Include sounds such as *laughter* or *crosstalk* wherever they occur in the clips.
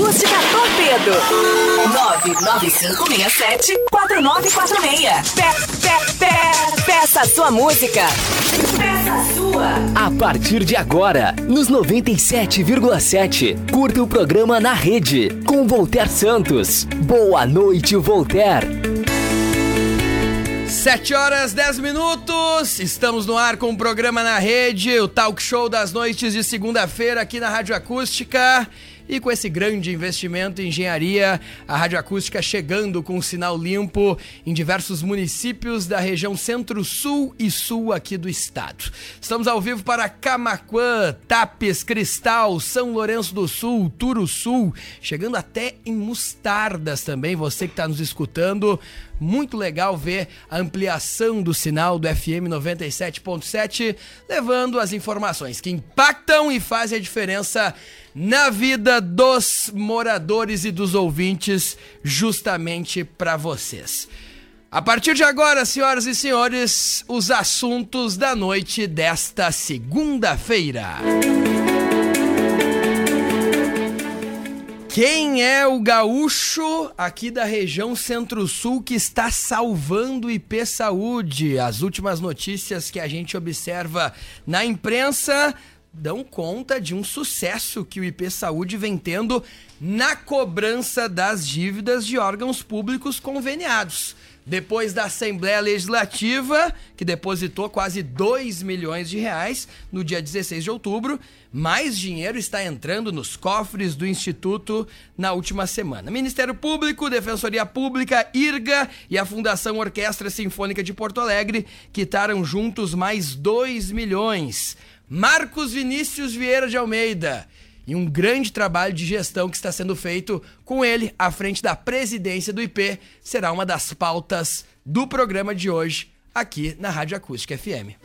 Acústica Torpedo. 99567-4946. Pe, pe, pe, peça a sua música. Peça a sua. A partir de agora, nos 97,7, curta o programa na rede com Voltaire Santos. Boa noite, Voltaire. 7 horas 10 minutos, estamos no ar com o programa na rede, o talk show das noites de segunda-feira aqui na Rádio Acústica. E com esse grande investimento em engenharia, a Rádio Acústica chegando com um sinal limpo em diversos municípios da região centro-sul e sul aqui do estado. Estamos ao vivo para Camaquã, Tapes, Cristal, São Lourenço do Sul, Turo Sul, chegando até em Mostardas também, você que está nos escutando. Muito legal ver a ampliação do sinal do FM 97.7, levando as informações que impactam e fazem a diferença na vida dos moradores e dos ouvintes, justamente para vocês. A partir de agora, senhoras e senhores, os assuntos da noite desta segunda-feira. Quem é o gaúcho aqui da região Centro-Sul que está salvando o IP Saúde? As últimas notícias que a gente observa na imprensa dão conta de um sucesso que o IP Saúde vem tendo na cobrança das dívidas de órgãos públicos conveniados. Depois da Assembleia Legislativa, que depositou quase 2 milhões de reais no dia 16 de outubro, mais dinheiro está entrando nos cofres do Instituto na última semana. Ministério Público, Defensoria Pública, IRGA e a Fundação Orquestra Sinfônica de Porto Alegre quitaram juntos mais 2 milhões. Marcos Vinícius Vieira de Almeida e um grande trabalho de gestão que está sendo feito com ele à frente da presidência do IP será uma das pautas do programa de hoje aqui na Rádio Acústica FM.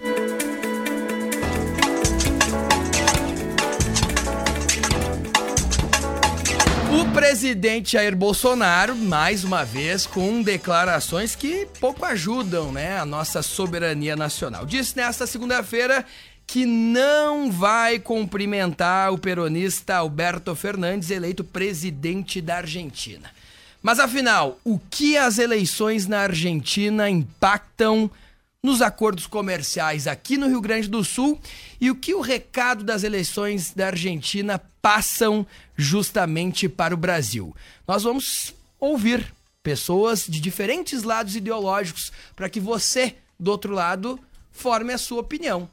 O presidente Jair Bolsonaro, mais uma vez, com declarações que pouco ajudam né, a nossa soberania nacional. Disse nesta segunda-feira que não vai cumprimentar o peronista Alberto Fernandes, eleito presidente da Argentina. Mas afinal, o que as eleições na Argentina impactam nos acordos comerciais aqui no Rio Grande do Sul e o que o recado das eleições da Argentina passam justamente para o Brasil? Nós vamos ouvir pessoas de diferentes lados ideológicos para que você, do outro lado, forme a sua opinião.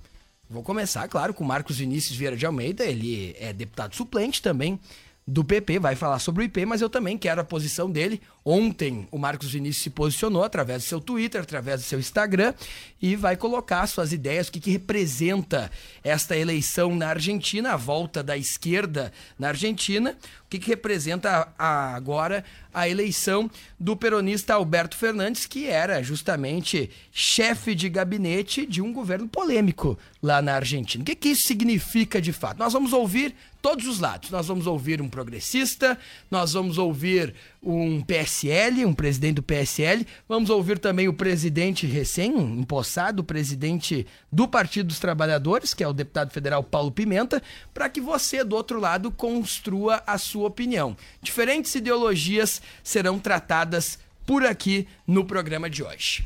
Vou começar, claro, com Marcos Vinícius Vieira de Almeida, ele é deputado suplente também do PP, vai falar sobre o IP, mas eu também quero a posição dele. Ontem o Marcos Vinícius se posicionou através do seu Twitter, através do seu Instagram e vai colocar suas ideias, o que, que representa esta eleição na Argentina, a volta da esquerda na Argentina, o que, que representa a, agora a eleição do peronista Alberto Fernandes, que era justamente chefe de gabinete de um governo polêmico lá na Argentina. O que, que isso significa de fato? Nós vamos ouvir todos os lados. Nós vamos ouvir um progressista, nós vamos ouvir um PSL, um presidente do PSL, vamos ouvir também o presidente recém-empossado, o presidente do Partido dos Trabalhadores, que é o deputado federal Paulo Pimenta, para que você, do outro lado, construa a sua opinião. Diferentes ideologias serão tratadas por aqui no programa de hoje.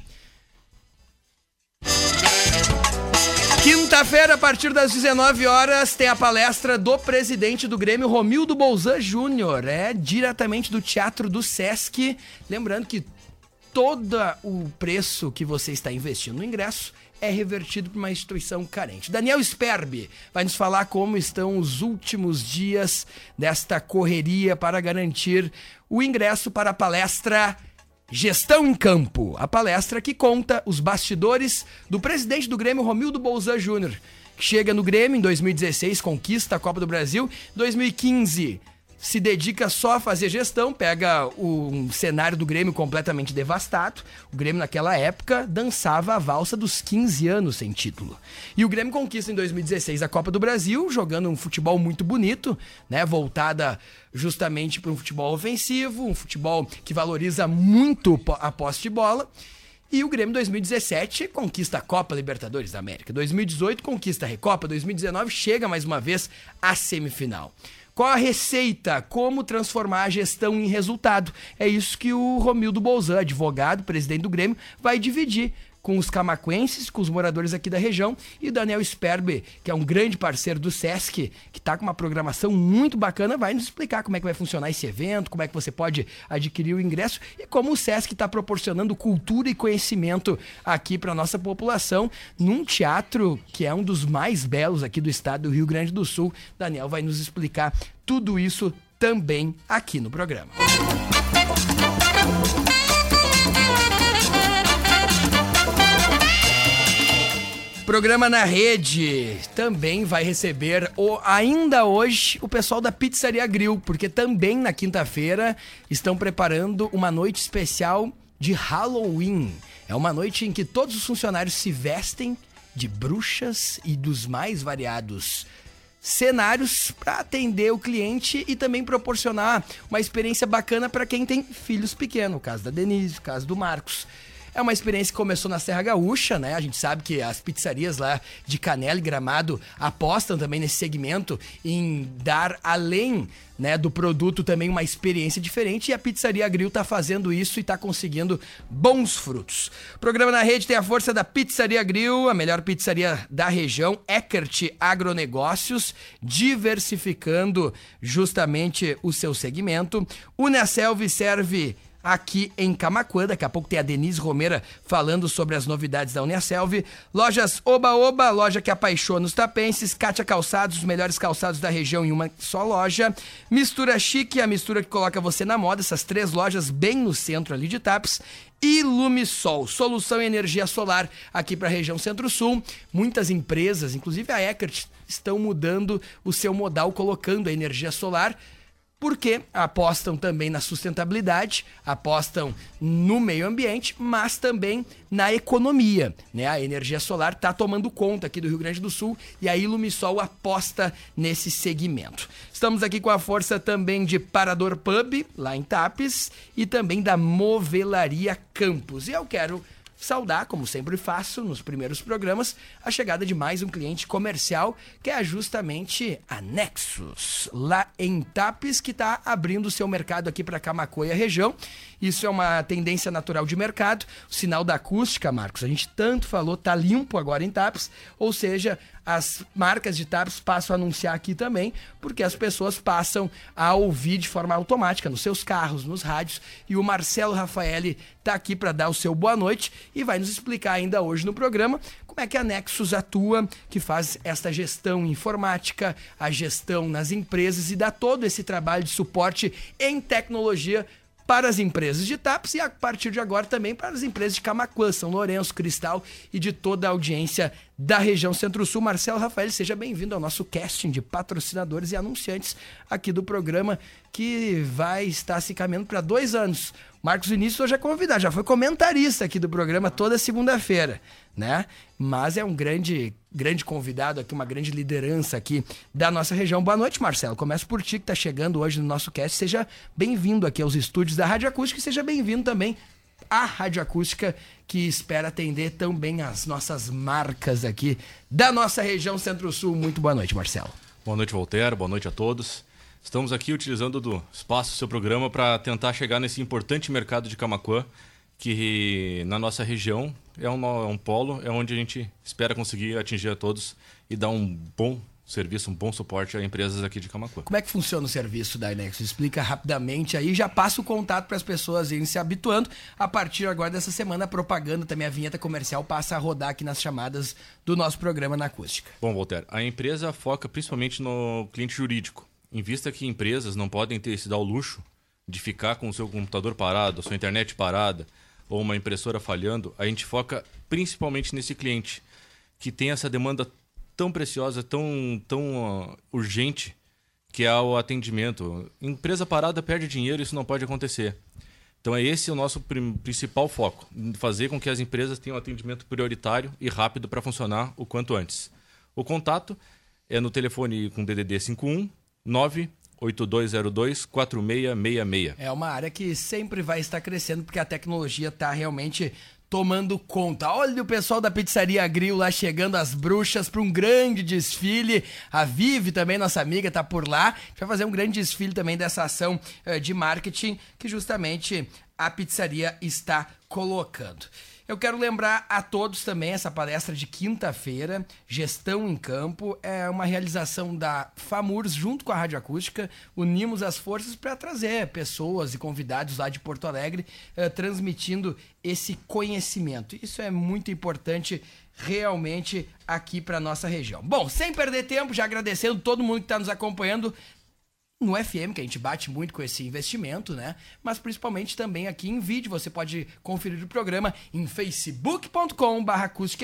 Quinta-feira, a partir das 19 horas, tem a palestra do presidente do Grêmio, Romildo Bolzan Júnior. É diretamente do Teatro do Sesc. Lembrando que todo o preço que você está investindo no ingresso é revertido para uma instituição carente. Daniel Sperbi vai nos falar como estão os últimos dias desta correria para garantir o ingresso para a palestra Gestão em Campo, a palestra que conta os bastidores do presidente do Grêmio, Romildo Bolzan Júnior, que chega no Grêmio em 2016, conquista a Copa do Brasil, 2015 se dedica só a fazer gestão, pega um cenário do Grêmio completamente devastado. O Grêmio, naquela época, dançava a valsa dos 15 anos sem título. E o Grêmio conquista em 2016 a Copa do Brasil, jogando um futebol muito bonito, né? Voltada justamente para um futebol ofensivo, um futebol que valoriza muito a posse de bola. E o Grêmio 2017 conquista a Copa Libertadores da América. 2018 conquista a Recopa. 2019 chega mais uma vez à semifinal. Qual a receita? Como transformar a gestão em resultado? É isso que o Romildo Bolzan, advogado, presidente do Grêmio, vai dividir com os camacuenses, com os moradores aqui da região, e o Daniel Sperber, que é um grande parceiro do SESC, que está com uma programação muito bacana, vai nos explicar como é que vai funcionar esse evento, como é que você pode adquirir o ingresso e como o SESC está proporcionando cultura e conhecimento aqui para nossa população num teatro que é um dos mais belos aqui do estado do Rio Grande do Sul. Daniel vai nos explicar tudo isso também aqui no programa. Programa na rede também vai receber o, ainda hoje o pessoal da Pizzaria Grill, porque também na quinta-feira estão preparando uma noite especial de Halloween. É uma noite em que todos os funcionários se vestem de bruxas e dos mais variados cenários para atender o cliente e também proporcionar uma experiência bacana para quem tem filhos pequenos, caso da Denise, caso do Marcos. É uma experiência que começou na Serra Gaúcha, né? A gente sabe que as pizzarias lá de Canela e Gramado apostam também nesse segmento em dar além né, do produto também uma experiência diferente e a Pizzaria Grill está fazendo isso e está conseguindo bons frutos. O programa na rede tem a força da Pizzaria Grill, a melhor pizzaria da região, Eckert Agronegócios, diversificando justamente o seu segmento. Unaselv serve aqui em Camacuã. Daqui a pouco tem a Denise Romera falando sobre as novidades da Uniaselv. Lojas Oba Oba, loja que apaixona os tapenses. Kátia Calçados, os melhores calçados da região em uma só loja. Mistura Chique, a mistura que coloca você na moda. Essas três lojas bem no centro ali de Tapes. Ilumisol, solução em energia solar aqui para a região Centro-Sul. Muitas empresas, inclusive a Eckert, estão mudando o seu modal, colocando a energia solar porque apostam também na sustentabilidade, apostam no meio ambiente, mas também na economia. Né? A energia solar está tomando conta aqui do Rio Grande do Sul e a Ilumisol aposta nesse segmento. Estamos aqui com a força também de Parador Pub, lá em Tapes, e também da Movelaria Campos. E eu quero saudar, como sempre faço nos primeiros programas, a chegada de mais um cliente comercial, que é justamente a Nexus, lá em Tapes, que está abrindo seu mercado aqui para Camacoia região. Isso é uma tendência natural de mercado. O sinal da acústica, Marcos, a gente tanto falou, tá limpo agora em Tapes, ou seja, as marcas de Tapes passam a anunciar aqui também, porque as pessoas passam a ouvir de forma automática nos seus carros, nos rádios. E o Marcelo Rafaeli está aqui para dar o seu boa noite e vai nos explicar ainda hoje no programa como é que a Nexus atua, que faz esta gestão informática, a gestão nas empresas e dá todo esse trabalho de suporte em tecnologia para as empresas de TAPS e a partir de agora também para as empresas de Camacuã, São Lourenço, Cristal e de toda a audiência da região Centro-Sul. Marcelo Rafael, seja bem-vindo ao nosso casting de patrocinadores e anunciantes aqui do programa que vai estar se caminhando para dois anos. Marcos Vinícius hoje é convidado, já foi comentarista aqui do programa toda segunda-feira, né? Mas é um grande, grande convidado aqui, uma grande liderança aqui da nossa região. Boa noite, Marcelo. Começo por ti que está chegando hoje no nosso cast. Seja bem-vindo aqui aos estúdios da Rádio Acústica e seja bem-vindo também à Rádio Acústica que espera atender também as nossas marcas aqui da nossa região Centro-Sul. Muito boa noite, Marcelo. Boa noite, Voltaire. Boa noite a todos. Estamos aqui utilizando do espaço do seu programa para tentar chegar nesse importante mercado de Camacuã, que na nossa região é um, é um polo, é onde a gente espera conseguir atingir a todos e dar um bom serviço, um bom suporte a empresas aqui de Camacuã. Como é que funciona o serviço da Inex? Explica rapidamente aí, já passa o contato para as pessoas irem se habituando. A partir agora dessa semana, a propaganda, também a vinheta comercial passa a rodar aqui nas chamadas do nosso programa na acústica. Bom, Walter, a empresa foca principalmente no cliente jurídico em vista que empresas não podem ter se dar o luxo de ficar com o seu computador parado, a sua internet parada ou uma impressora falhando, a gente foca principalmente nesse cliente que tem essa demanda tão preciosa, tão, tão uh, urgente, que é o atendimento. Empresa parada perde dinheiro, isso não pode acontecer. Então é esse o nosso principal foco, fazer com que as empresas tenham atendimento prioritário e rápido para funcionar o quanto antes. O contato é no telefone com DDD 51 98202-4666. É uma área que sempre vai estar crescendo porque a tecnologia está realmente tomando conta. Olha o pessoal da Pizzaria Grill lá chegando, as bruxas, para um grande desfile. A Vive também, nossa amiga, tá por lá. Vai fazer um grande desfile também dessa ação uh, de marketing que justamente a pizzaria está colocando. Eu quero lembrar a todos também essa palestra de quinta-feira, Gestão em Campo, é uma realização da FAMURS junto com a Rádio Acústica. Unimos as forças para trazer pessoas e convidados lá de Porto Alegre eh, transmitindo esse conhecimento. Isso é muito importante realmente aqui para nossa região. Bom, sem perder tempo, já agradecendo todo mundo que está nos acompanhando no FM, que a gente bate muito com esse investimento, né? Mas principalmente também aqui em vídeo. Você pode conferir o programa em facebook.com.br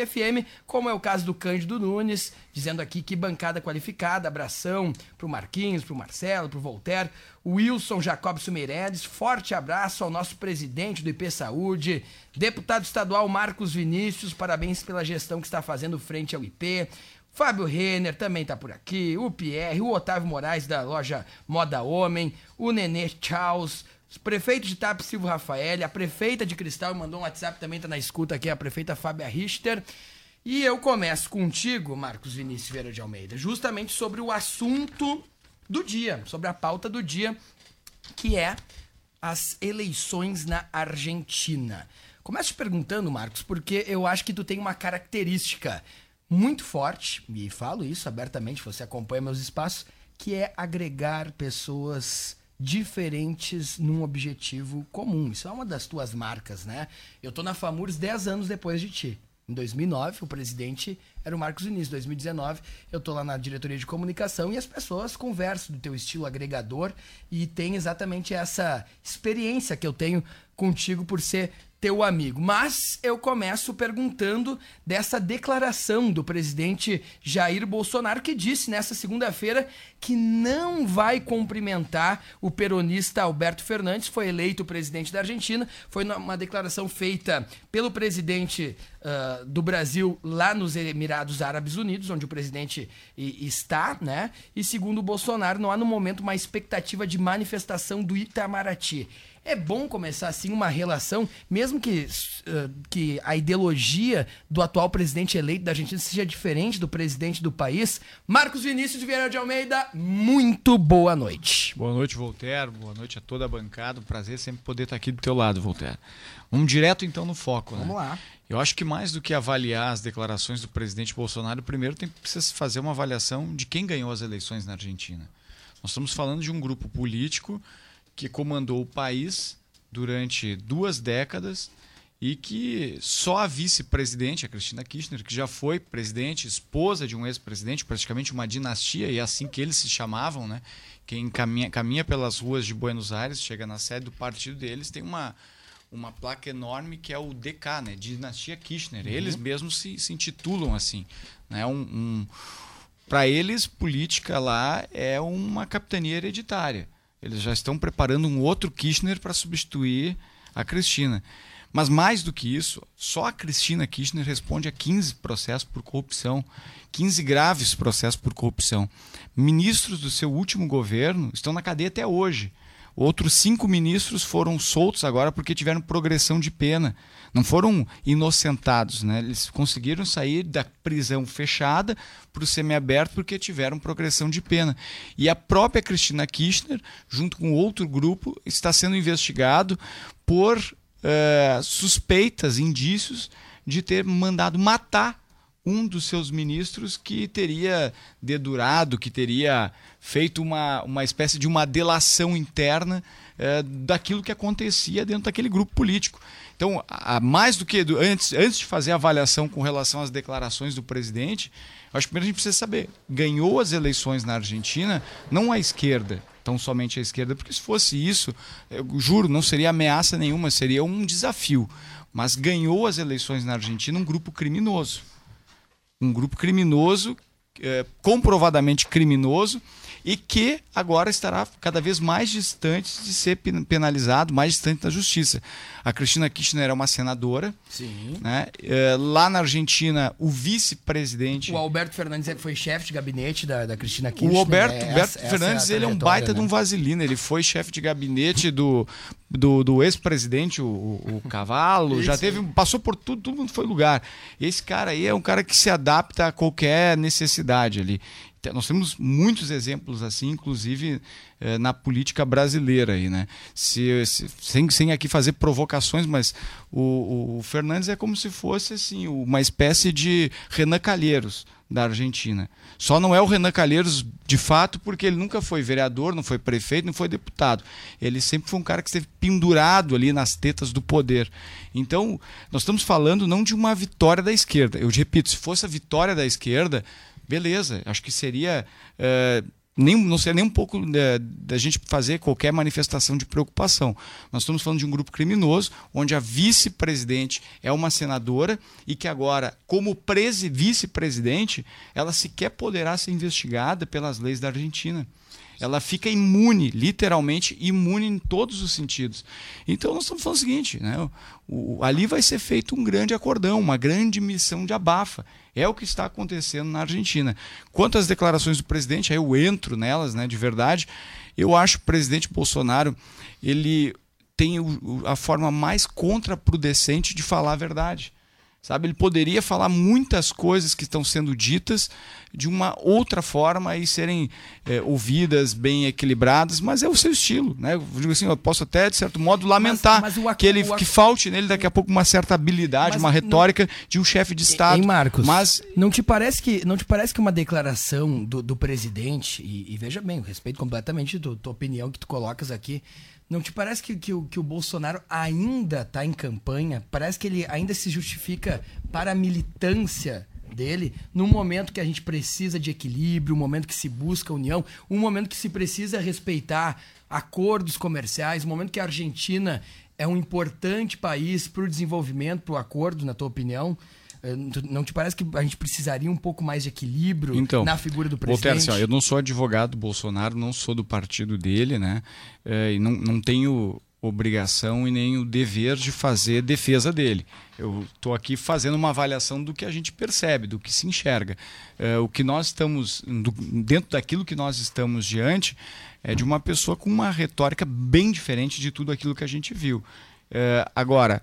FM, como é o caso do Cândido Nunes, dizendo aqui que bancada qualificada, abração pro Marquinhos, pro Marcelo, pro Voltaire, Wilson Jacobson Meireles, forte abraço ao nosso presidente do IP Saúde, deputado estadual Marcos Vinícius, parabéns pela gestão que está fazendo frente ao IP. Fábio Renner também tá por aqui, o Pierre, o Otávio Moraes da loja Moda Homem, o Nenê Charles, o prefeito de TAP Silvio Rafael, a prefeita de Cristal mandou um WhatsApp também, tá na escuta aqui, a prefeita Fábia Richter. E eu começo contigo, Marcos Vinícius Vieira de Almeida, justamente sobre o assunto do dia, sobre a pauta do dia, que é as eleições na Argentina. Começo te perguntando, Marcos, porque eu acho que tu tem uma característica muito forte, e falo isso abertamente, você acompanha meus espaços, que é agregar pessoas diferentes num objetivo comum. Isso é uma das tuas marcas, né? Eu tô na FAMURS 10 anos depois de ti. Em 2009, o presidente era o Marcos Vinícius. Em 2019, eu tô lá na diretoria de comunicação e as pessoas conversam do teu estilo agregador e tem exatamente essa experiência que eu tenho contigo por ser teu amigo. Mas eu começo perguntando dessa declaração do presidente Jair Bolsonaro, que disse nessa segunda-feira que não vai cumprimentar o peronista Alberto Fernandes, foi eleito presidente da Argentina. Foi uma declaração feita pelo presidente uh, do Brasil lá nos Emirados Árabes Unidos, onde o presidente está, né? E segundo o Bolsonaro, não há no momento uma expectativa de manifestação do Itamaraty. É bom começar assim uma relação, mesmo que, uh, que a ideologia do atual presidente eleito da Argentina seja diferente do presidente do país. Marcos Vinícius Vieira de Almeida, muito boa noite. Boa noite, Voltaire. Boa noite a toda a bancada. Um prazer sempre poder estar aqui do teu lado, Voltaire. Vamos direto então no foco. Vamos né? lá. Eu acho que mais do que avaliar as declarações do presidente Bolsonaro, primeiro tem precisa fazer uma avaliação de quem ganhou as eleições na Argentina. Nós estamos falando de um grupo político que comandou o país durante duas décadas e que só a vice-presidente, a Cristina Kirchner, que já foi presidente, esposa de um ex-presidente, praticamente uma dinastia, e é assim que eles se chamavam, né? Quem caminha, caminha pelas ruas de Buenos Aires, chega na sede do partido deles, tem uma, uma placa enorme que é o DK, né? Dinastia Kirchner. Uhum. Eles mesmos se, se intitulam assim. Né? Um, um Para eles, política lá é uma capitania hereditária. Eles já estão preparando um outro Kirchner para substituir a Cristina. Mas mais do que isso, só a Cristina Kirchner responde a 15 processos por corrupção, 15 graves processos por corrupção. Ministros do seu último governo estão na cadeia até hoje. Outros cinco ministros foram soltos agora porque tiveram progressão de pena. Não foram inocentados, né? Eles conseguiram sair da prisão fechada para o semiaberto porque tiveram progressão de pena. E a própria Cristina Kirchner, junto com outro grupo, está sendo investigado por uh, suspeitas, indícios de ter mandado matar um dos seus ministros que teria dedurado, que teria feito uma, uma espécie de uma delação interna é, daquilo que acontecia dentro daquele grupo político. Então, a, mais do que do, antes, antes de fazer a avaliação com relação às declarações do presidente, acho que primeiro a gente precisa saber: ganhou as eleições na Argentina não a esquerda, tão somente a esquerda, porque se fosse isso, eu juro, não seria ameaça nenhuma, seria um desafio. Mas ganhou as eleições na Argentina um grupo criminoso. Um grupo criminoso, é, comprovadamente criminoso, e que agora estará cada vez mais distante de ser penalizado, mais distante da justiça. A Cristina Kirchner é uma senadora. Sim. Né? É, lá na Argentina, o vice-presidente. O Alberto Fernandes é, foi chefe de gabinete da, da Cristina Kirchner. O Alberto, é, Alberto essa, Fernandes essa é ele é um baita né? de um né? vaselina. Ele foi chefe de gabinete do, do, do ex-presidente, o, o, Cavalo. Isso. Já teve. Passou por tudo, tudo foi lugar. Esse cara aí é um cara que se adapta a qualquer necessidade ali. Nós temos muitos exemplos assim, inclusive eh, na política brasileira. Aí, né? se, se, sem, sem aqui fazer provocações, mas o, o Fernandes é como se fosse assim, uma espécie de Renan Calheiros da Argentina. Só não é o Renan Calheiros de fato porque ele nunca foi vereador, não foi prefeito, não foi deputado. Ele sempre foi um cara que esteve pendurado ali nas tetas do poder. Então, nós estamos falando não de uma vitória da esquerda. Eu repito, se fosse a vitória da esquerda, beleza, acho que seria. Uh, nem, não seria nem um pouco da, da, gente fazer qualquer manifestação de preocupação. Nós estamos falando de um grupo criminoso, onde a vice-presidente é uma senadora e que agora, como vice-presidente, ela sequer poderá ser investigada pelas leis da Argentina ela fica imune, literalmente imune em todos os sentidos. Então nós estamos falando o seguinte, né? O, o, ali vai ser feito um grande acordão, uma grande missão de abafa. É o que está acontecendo na Argentina. Quanto às declarações do presidente, aí eu entro nelas, né, de verdade. Eu acho que o presidente Bolsonaro ele tem a forma mais contraproducente de falar a verdade. Sabe, ele poderia falar muitas coisas que estão sendo ditas de uma outra forma e serem é, ouvidas, bem equilibradas, mas é o seu estilo, né? Eu digo assim, eu posso até de certo modo lamentar mas, mas o, que ele que falte nele daqui a pouco uma certa habilidade, uma retórica não, de um chefe de estado. Em Marcos, mas não te parece que não te parece que uma declaração do, do presidente e, e, veja bem, eu respeito completamente a tua opinião que tu colocas aqui não te parece que, que, que o Bolsonaro ainda está em campanha? Parece que ele ainda se justifica para a militância dele num momento que a gente precisa de equilíbrio, um momento que se busca união, um momento que se precisa respeitar acordos comerciais, um momento que a Argentina é um importante país para o desenvolvimento, para o acordo, na tua opinião. Eh, não te parece que a gente precisaria um pouco mais de equilíbrio então, na figura do presidente? Voltaire, assim, ó, eu não sou advogado do Bolsonaro, não sou do partido dele, né? É, e não, não tenho obrigação e nem o dever de fazer defesa dele. Eu estou aqui fazendo uma avaliação do que a gente percebe, do que se enxerga. É, o que nós estamos, do, dentro daquilo que nós estamos diante, é de uma pessoa com uma retórica bem diferente de tudo aquilo que a gente viu. É, agora,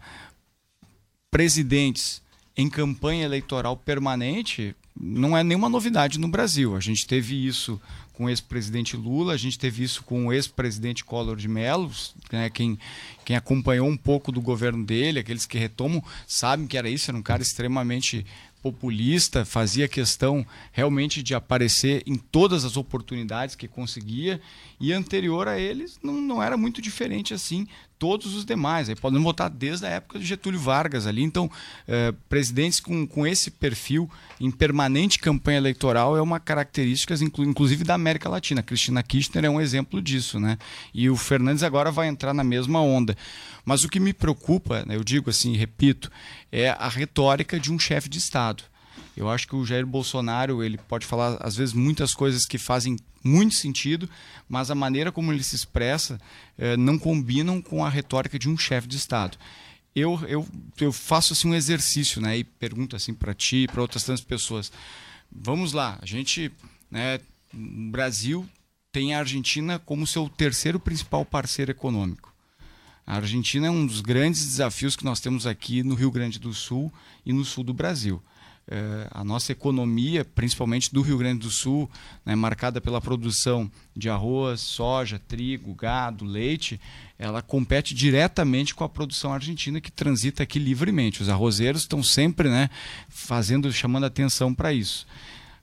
presidentes em campanha eleitoral permanente não é nenhuma novidade no Brasil. A gente teve isso com o ex-presidente Lula, a gente teve isso com o ex-presidente Collor de Mello, né? quem, quem acompanhou um pouco do governo dele, aqueles que retomam, sabem que era isso, era um cara extremamente populista, fazia questão realmente de aparecer em todas as oportunidades que conseguia, e anterior a eles não, não era muito diferente assim todos os demais. Aí podemos votar desde a época de Getúlio Vargas ali. Então, eh, presidentes com, com esse perfil em permanente campanha eleitoral é uma característica, inclusive, da América Latina. Cristina Kirchner é um exemplo disso, né? E o Fernandes agora vai entrar na mesma onda. Mas o que me preocupa, né, eu digo assim, repito, é a retórica de um chefe de Estado. Eu acho que o Jair Bolsonaro ele pode falar às vezes muitas coisas que fazem muito sentido, mas a maneira como ele se expressa eh, não combinam com a retórica de um chefe de Estado. Eu, eu, eu faço assim um exercício, né, e pergunto assim para ti, para outras tantas pessoas. Vamos lá, a gente, né, o Brasil tem a Argentina como seu terceiro principal parceiro econômico. A Argentina é um dos grandes desafios que nós temos aqui no Rio Grande do Sul e no sul do Brasil. É, a nossa economia, principalmente do Rio Grande do Sul, né, marcada pela produção de arroz, soja, trigo, gado, leite, ela compete diretamente com a produção argentina que transita aqui livremente. Os arrozeiros estão sempre né, fazendo, chamando atenção para isso.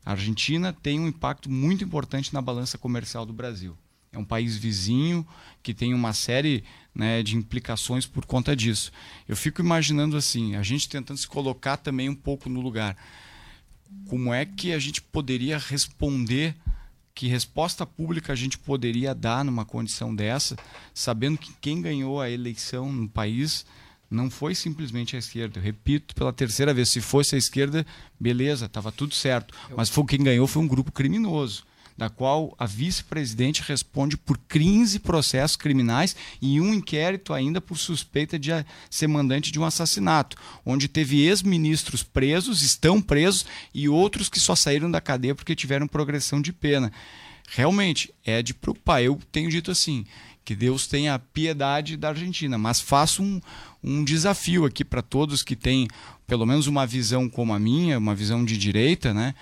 A Argentina tem um impacto muito importante na balança comercial do Brasil. É um país vizinho que tem uma série né, de implicações por conta disso. Eu fico imaginando assim, a gente tentando se colocar também um pouco no lugar. Como é que a gente poderia responder? Que resposta pública a gente poderia dar numa condição dessa, sabendo que quem ganhou a eleição no país não foi simplesmente a esquerda. Eu repito pela terceira vez, se fosse a esquerda, beleza, estava tudo certo. Mas foi quem ganhou foi um grupo criminoso da qual a vice-presidente responde por 15 processos criminais e um inquérito ainda por suspeita de ser mandante de um assassinato, onde teve ex-ministros presos, estão presos, e outros que só saíram da cadeia porque tiveram progressão de pena. Realmente, é de preocupar. Eu tenho dito assim, que Deus tenha piedade da Argentina, mas faço um, um desafio aqui para todos que têm pelo menos uma visão como a minha, uma visão de direita, né?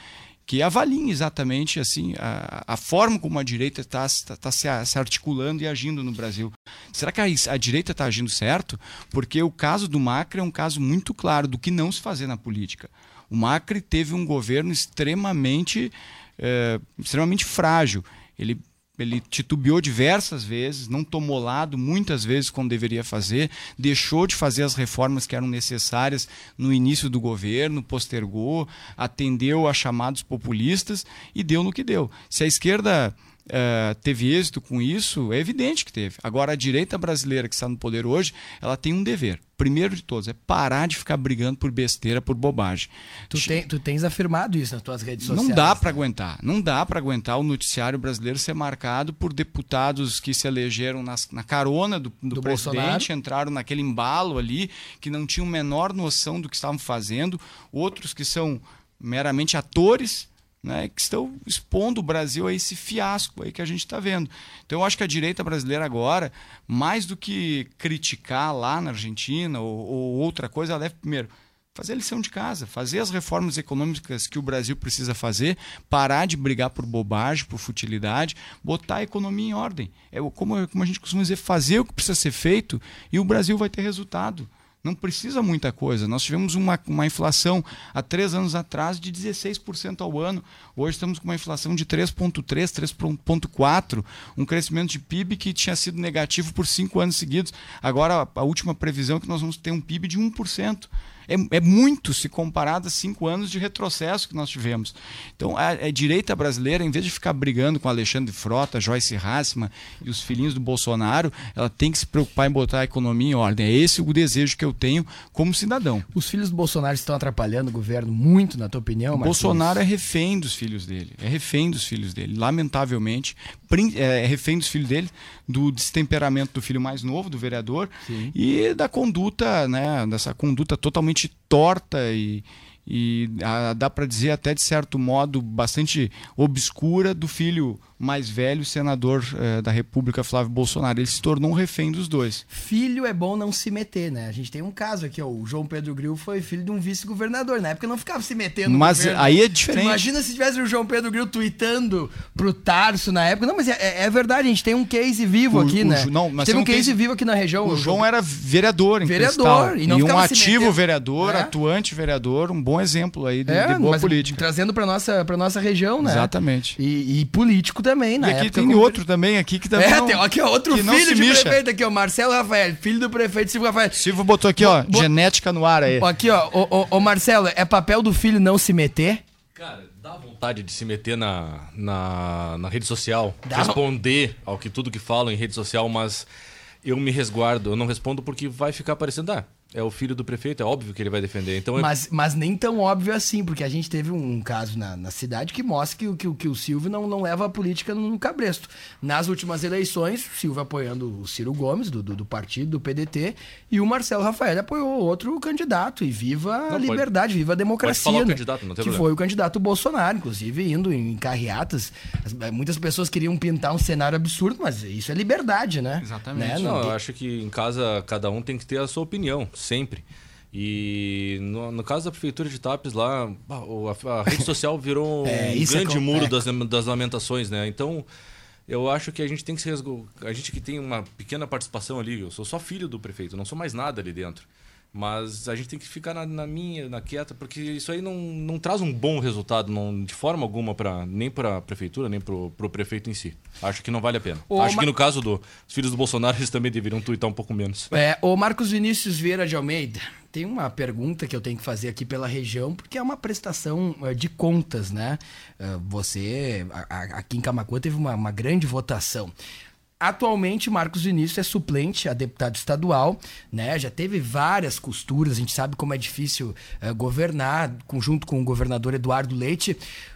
Que avaliem exatamente assim a, a forma como a direita está tá, tá se, se, articulando e agindo no Brasil. Será que a, a direita está agindo certo? Porque o caso do Macri é um caso muito claro do que não se fazer na política. O Macri teve um governo extremamente, é, extremamente frágil. Ele ele titubeou diversas vezes, não tomou lado muitas vezes como deveria fazer, deixou de fazer as reformas que eram necessárias no início do governo, postergou, atendeu a chamados populistas e deu no que deu. Se a esquerda uh, teve êxito com isso, é evidente que teve. Agora, a direita brasileira que está no poder hoje, ela tem um dever. Primeiro de todos, é parar de ficar brigando por besteira, por bobagem. Tu, tu tens afirmado isso nas tuas redes sociais. Não dá para aguentar. Não dá para aguentar o noticiário brasileiro ser marcado por deputados que se elegeram nas, na carona do, do, do presidente, Bolsonaro. entraram naquele embalo ali, que não tinham menor noção do que estavam fazendo, outros que são meramente atores né, que estão expondo o Brasil a esse fiasco aí que a gente está vendo. Então eu acho que a direita brasileira agora, mais do que criticar lá na Argentina ou, ou outra coisa, ela deve primeiro fazer a lição de casa, fazer as reformas econômicas que o Brasil precisa fazer, parar de brigar por bobagem, por futilidade, botar a economia em ordem. É como, como a gente costuma dizer, fazer o que precisa ser feito e o Brasil vai ter resultado. Não precisa muita coisa. Nós tivemos uma, uma inflação há três anos atrás de 16% ao ano. Hoje estamos com uma inflação de 3,3%, 3,4%, um crescimento de PIB que tinha sido negativo por cinco anos seguidos. Agora, a última previsão é que nós vamos ter um PIB de 1% é, é muito se comparado a cinco anos de retrocesso que nós tivemos. Então, a, a direita brasileira, em vez de ficar brigando com Alexandre Frota, Joyce Hassman e os filhinhos do Bolsonaro, ela tem que se preocupar em botar a economia em ordem. É esse o desejo que eu tenho como cidadão. Os filhos do Bolsonaro estão atrapalhando o governo muito, na tua opinião, Marcos? Bolsonaro é refém dos filhos dele. É refém dos filhos dele. Lamentavelmente, é, é refém dos filhos dele, do destemperamento do filho mais novo, do vereador, Sim. e da conduta, né, dessa conduta totalmente torta e, e a, dá para dizer até de certo modo bastante obscura do filho mais velho, senador eh, da República, Flávio Bolsonaro. Ele se tornou um refém dos dois. Filho é bom não se meter, né? A gente tem um caso aqui, ó, o João Pedro Gril foi filho de um vice-governador. Na época não ficava se metendo Mas governo. aí é diferente. imagina se tivesse o João Pedro Gril tweetando pro Tarso na época. Não, mas é, é verdade, a gente tem um case vivo o, aqui, o, né? Não, mas teve um case, case, vivo aqui na região. O João era vereador em Vereador. Cristal. E, não e um ativo vereador, é? atuante vereador, um bom exemplo aí de, é, de boa política. Trazendo pra nossa, pra nossa região, né? Exatamente. E, e político também, né? E aqui tem outro também aqui que também. É, não, tem aqui, ó, outro filho de mixa. prefeito aqui, ó. Marcelo Rafael, filho do prefeito Silvio Rafael. Silvio botou aqui, ó, bo genética no ar aí. Aqui, ó, ô, Marcelo, é papel do filho não se meter? Cara, dá vontade de se meter na, na, na rede social, dá responder ao que tudo que falam em rede social, mas eu me resguardo, eu não respondo porque vai ficar parecendo, ah, é o filho do prefeito, é óbvio que ele vai defender. Então mas, mas nem tão óbvio assim, porque a gente teve um caso na, na cidade que mostra que, que, que o Silvio não, não leva a política no, no cabresto. Nas últimas eleições, o Silvio apoiando o Ciro Gomes, do, do, do, partido, do PDT, e o Marcelo Rafael apoiou outro candidato. E viva não, a liberdade, pode, viva a democracia. Pode falar né? o candidato, não tem que problema. foi o candidato Bolsonaro, inclusive indo em carreatas. Muitas pessoas queriam pintar um cenário absurdo, mas isso é liberdade, né? Exatamente. Né? Não, não, eu acho que em casa cada um tem que ter a sua opinião sempre. E no, no, caso da prefeitura de Tapes lá, a, a rede social virou *laughs* é, um grande é muro das, das lamentações, né? Então, eu acho que a gente tem que se A gente que tem uma pequena participação ali, eu sou só filho do prefeito, não sou mais nada ali dentro. Mas a gente tem que ficar na, na, minha, na quieta, porque isso aí não, não traz um bom resultado, não, de forma alguma, pra, nem para a prefeitura, nem para o prefeito em si. Acho que não vale a pena. Ô, Acho que no caso dos filhos do Bolsonaro, *laughs* eles também deveriam tuitar um pouco menos. É, o Marcos Vinícius Vieira de Almeida, tem uma pergunta que eu tenho que fazer aqui pela região, porque é uma prestação eh, de contas, né? Eh, você, aqui em Camacuã, teve uma, uma grande votação. Atualmente, Marcos Vinícius é suplente a deputado estadual, né? Já teve várias costuras, a gente sabe como é difícil uh, governar, junto com o governador Eduardo Leite.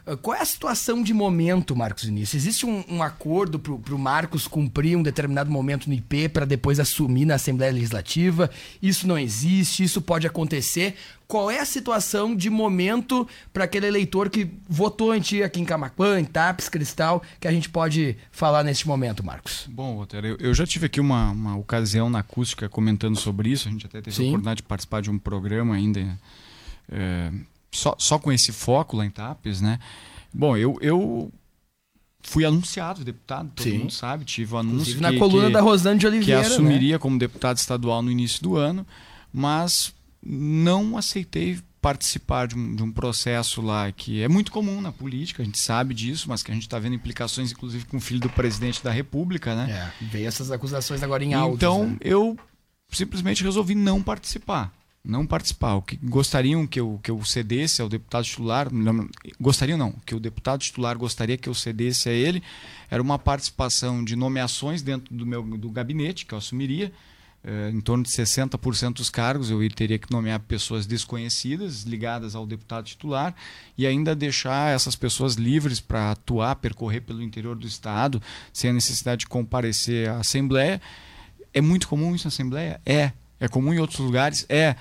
Uh, qual é a situação de momento, Marcos Vinícius? Existe um, um acordo para o Marcos cumprir um determinado momento no IP para depois assumir na Assembleia Legislativa? Isso não existe, isso pode acontecer. Qual é a situação de momento para aquele eleitor que votou em ti aqui em Camacuã, em TAPS, Cristal, que a gente pode falar neste momento, Marcos? Bom, Walter, eu, eu já tive aqui uma, uma ocasião na acústica comentando sobre isso. A gente até teve Sim. a oportunidade de participar de um programa ainda é, só, só com esse foco lá em TAPES, né? Bom, eu, eu fui anunciado deputado, todo Sim. mundo sabe, tive o um anúncio que, na coluna que, da Rosane de Oliveira, que assumiria né? como deputado estadual no início do ano, mas não aceitei participar de um, de um, processo lá que é muito comum na política, a gente sabe disso, mas que a gente está vendo implicações, inclusive, com o filho do presidente da República, né? É, veio essas acusações agora em áudio. Então, né? eu simplesmente resolvi não participar. Não participar. O que gostariam que eu, que eu cedesse ao deputado titular, não, gostariam não, que o deputado titular gostaria que eu cedesse a ele, era uma participação de nomeações dentro do meu do gabinete, que eu assumiria, eh, em torno de 60% dos cargos, eu teria que nomear pessoas desconhecidas, ligadas ao deputado titular, e ainda deixar essas pessoas livres para atuar, percorrer pelo interior do Estado, sem a necessidade de comparecer à Assembleia. É muito comum isso na Assembleia? É. É comum em outros lugares? É.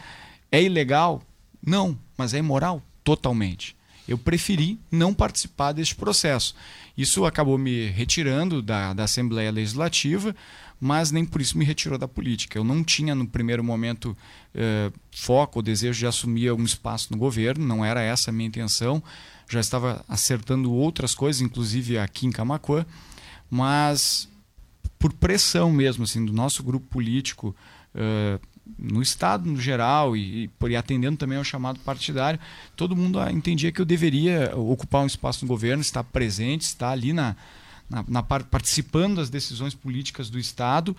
É ilegal? Não. Mas é imoral? Totalmente. Eu preferi não participar deste processo. Isso acabou me retirando da, da Assembleia Legislativa mas nem por isso me retirou da política. Eu não tinha no primeiro momento eh, foco ou desejo de assumir algum espaço no governo, não era essa a minha intenção. Já estava acertando outras coisas, inclusive aqui em Camacuã, mas por pressão mesmo assim do nosso grupo político eh, no estado no geral e, e, atendendo também ao chamado partidário, todo mundo entendia que eu deveria ocupar um espaço no governo, estar presente, estar ali na, na, na, participando das decisões políticas do Estado,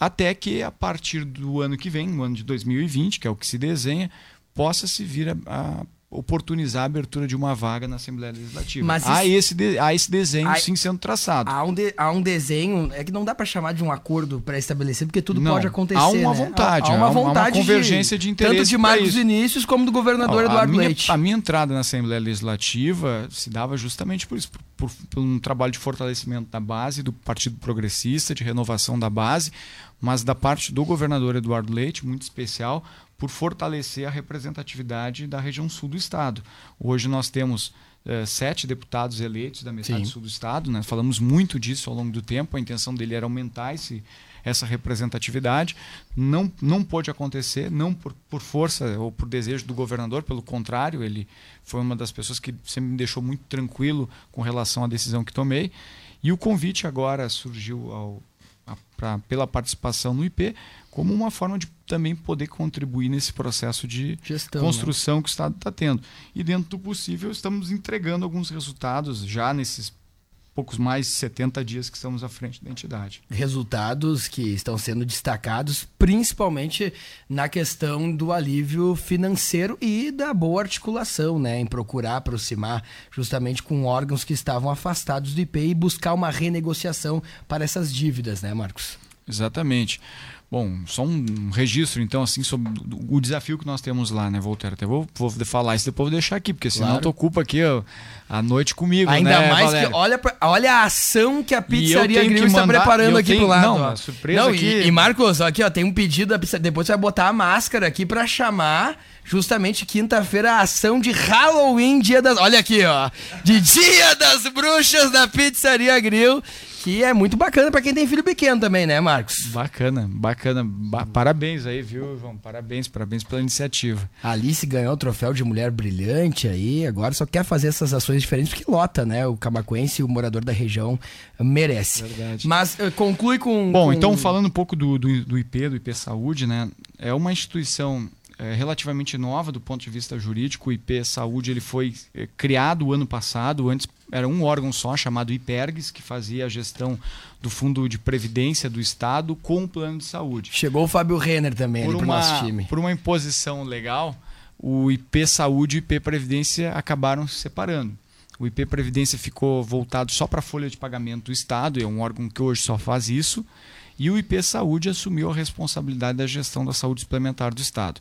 até que a partir do ano que vem, no ano de 2020, que é o que se desenha, possa se vir a, a oportunizar a abertura de uma vaga na Assembleia Legislativa. Mas há, esse de, há esse desenho há, sim sendo traçado. Há um, de, há um desenho, é que não dá para chamar de um acordo pré-estabelecido, porque tudo não, pode acontecer. Há uma né? vontade, há, há uma vontade. Há uma convergência de, de interesse. Tanto de Marcos Vinícius como do governador Ó, Eduardo a minha, Leite. A minha entrada na Assembleia Legislativa se dava justamente por isso, por, por um trabalho de fortalecimento da base, do Partido Progressista, de renovação da base, mas da parte do governador Eduardo Leite, muito especial, por fortalecer a representatividade da região sul do estado. Hoje nós temos uh, sete deputados eleitos da metade Sim. sul do estado, né? falamos muito disso ao longo do tempo, a intenção dele era aumentar esse, essa representatividade. Não, não pôde acontecer, não por, por força ou por desejo do governador, pelo contrário, ele foi uma das pessoas que sempre me deixou muito tranquilo com relação à decisão que tomei. E o convite agora surgiu ao, a, pra, pela participação no IP, como uma forma de também poder contribuir nesse processo de Gestão, né? construção né? que o Estado está tendo. E dentro do possível, estamos entregando alguns resultados já nesses poucos mais de 70 dias que estamos à frente da entidade. Resultados que estão sendo destacados principalmente na questão do alívio financeiro e da boa articulação, né, em procurar aproximar justamente com órgãos que estavam afastados do IP e buscar uma renegociação para essas dívidas, né, Marcos? Exatamente. Bom, só um registro, então, assim, sobre o desafio que nós temos lá, né, Voltaire? Até vou, vou falar isso, depois vou deixar aqui, porque senão claro. tu ocupa aqui ó, a noite comigo, Ainda né, mais que olha, pra, olha a ação que a pizzaria Grill está preparando aqui tenho, pro lado. Não, surpresa não, aqui... E, e, Marcos, aqui, ó, tem um pedido da pizza, depois você vai botar a máscara aqui para chamar justamente quinta-feira a ação de Halloween, dia das... Olha aqui, ó. De Dia das Bruxas da Pizzaria Grill que é muito bacana para quem tem filho pequeno também, né, Marcos? Bacana, bacana. Ba parabéns aí, viu, João? Parabéns, parabéns pela iniciativa. A Alice ganhou o troféu de mulher brilhante aí, agora só quer fazer essas ações diferentes porque lota, né? O camacuense e o morador da região merece. Verdade. Mas uh, conclui com. Bom, com... então falando um pouco do, do, do IP, do IP Saúde, né? É uma instituição é, relativamente nova do ponto de vista jurídico. O IP Saúde ele foi é, criado o ano passado, antes era um órgão só chamado IPERGS, que fazia a gestão do Fundo de Previdência do Estado com o plano de saúde. Chegou o Fábio Renner também ali uma, nosso time. Por uma imposição legal, o IP Saúde e o IP Previdência acabaram se separando. O IP Previdência ficou voltado só para a folha de pagamento do Estado, é um órgão que hoje só faz isso, e o IP Saúde assumiu a responsabilidade da gestão da saúde suplementar do Estado.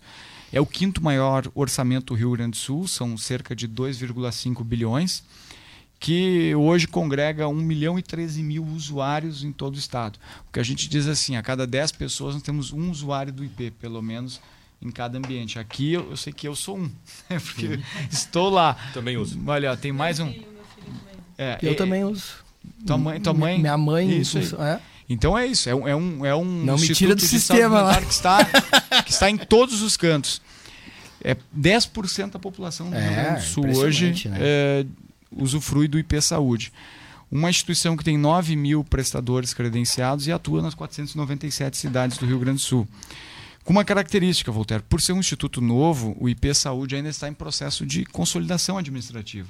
É o quinto maior orçamento do Rio Grande do Sul, são cerca de 2,5 bilhões, que hoje congrega 1 milhão e 13 mil usuários em todo o estado. O que a gente diz assim, a cada 10 pessoas nós temos um usuário do IP, pelo menos em cada ambiente. Aqui eu, eu sei que eu sou um, *laughs* porque estou lá. Também uso. Olha, tem mais um. É, Eu é, também uso. Tua mãe, tua mãe. Minha mãe. Isso é. Então é isso, é um, é um, é um Não me instituto tira do de sistema lá. que está, que está em todos os cantos. É 10% da população do É, Rio Grande do Sul hoje né? é, usufrui do IP Saúde. Uma instituição que tem 9 mil prestadores credenciados e atua nas 497 cidades do Rio Grande do Sul. Com uma característica, Voltaire, por ser um instituto novo, o IP Saúde ainda está em processo de consolidação administrativa.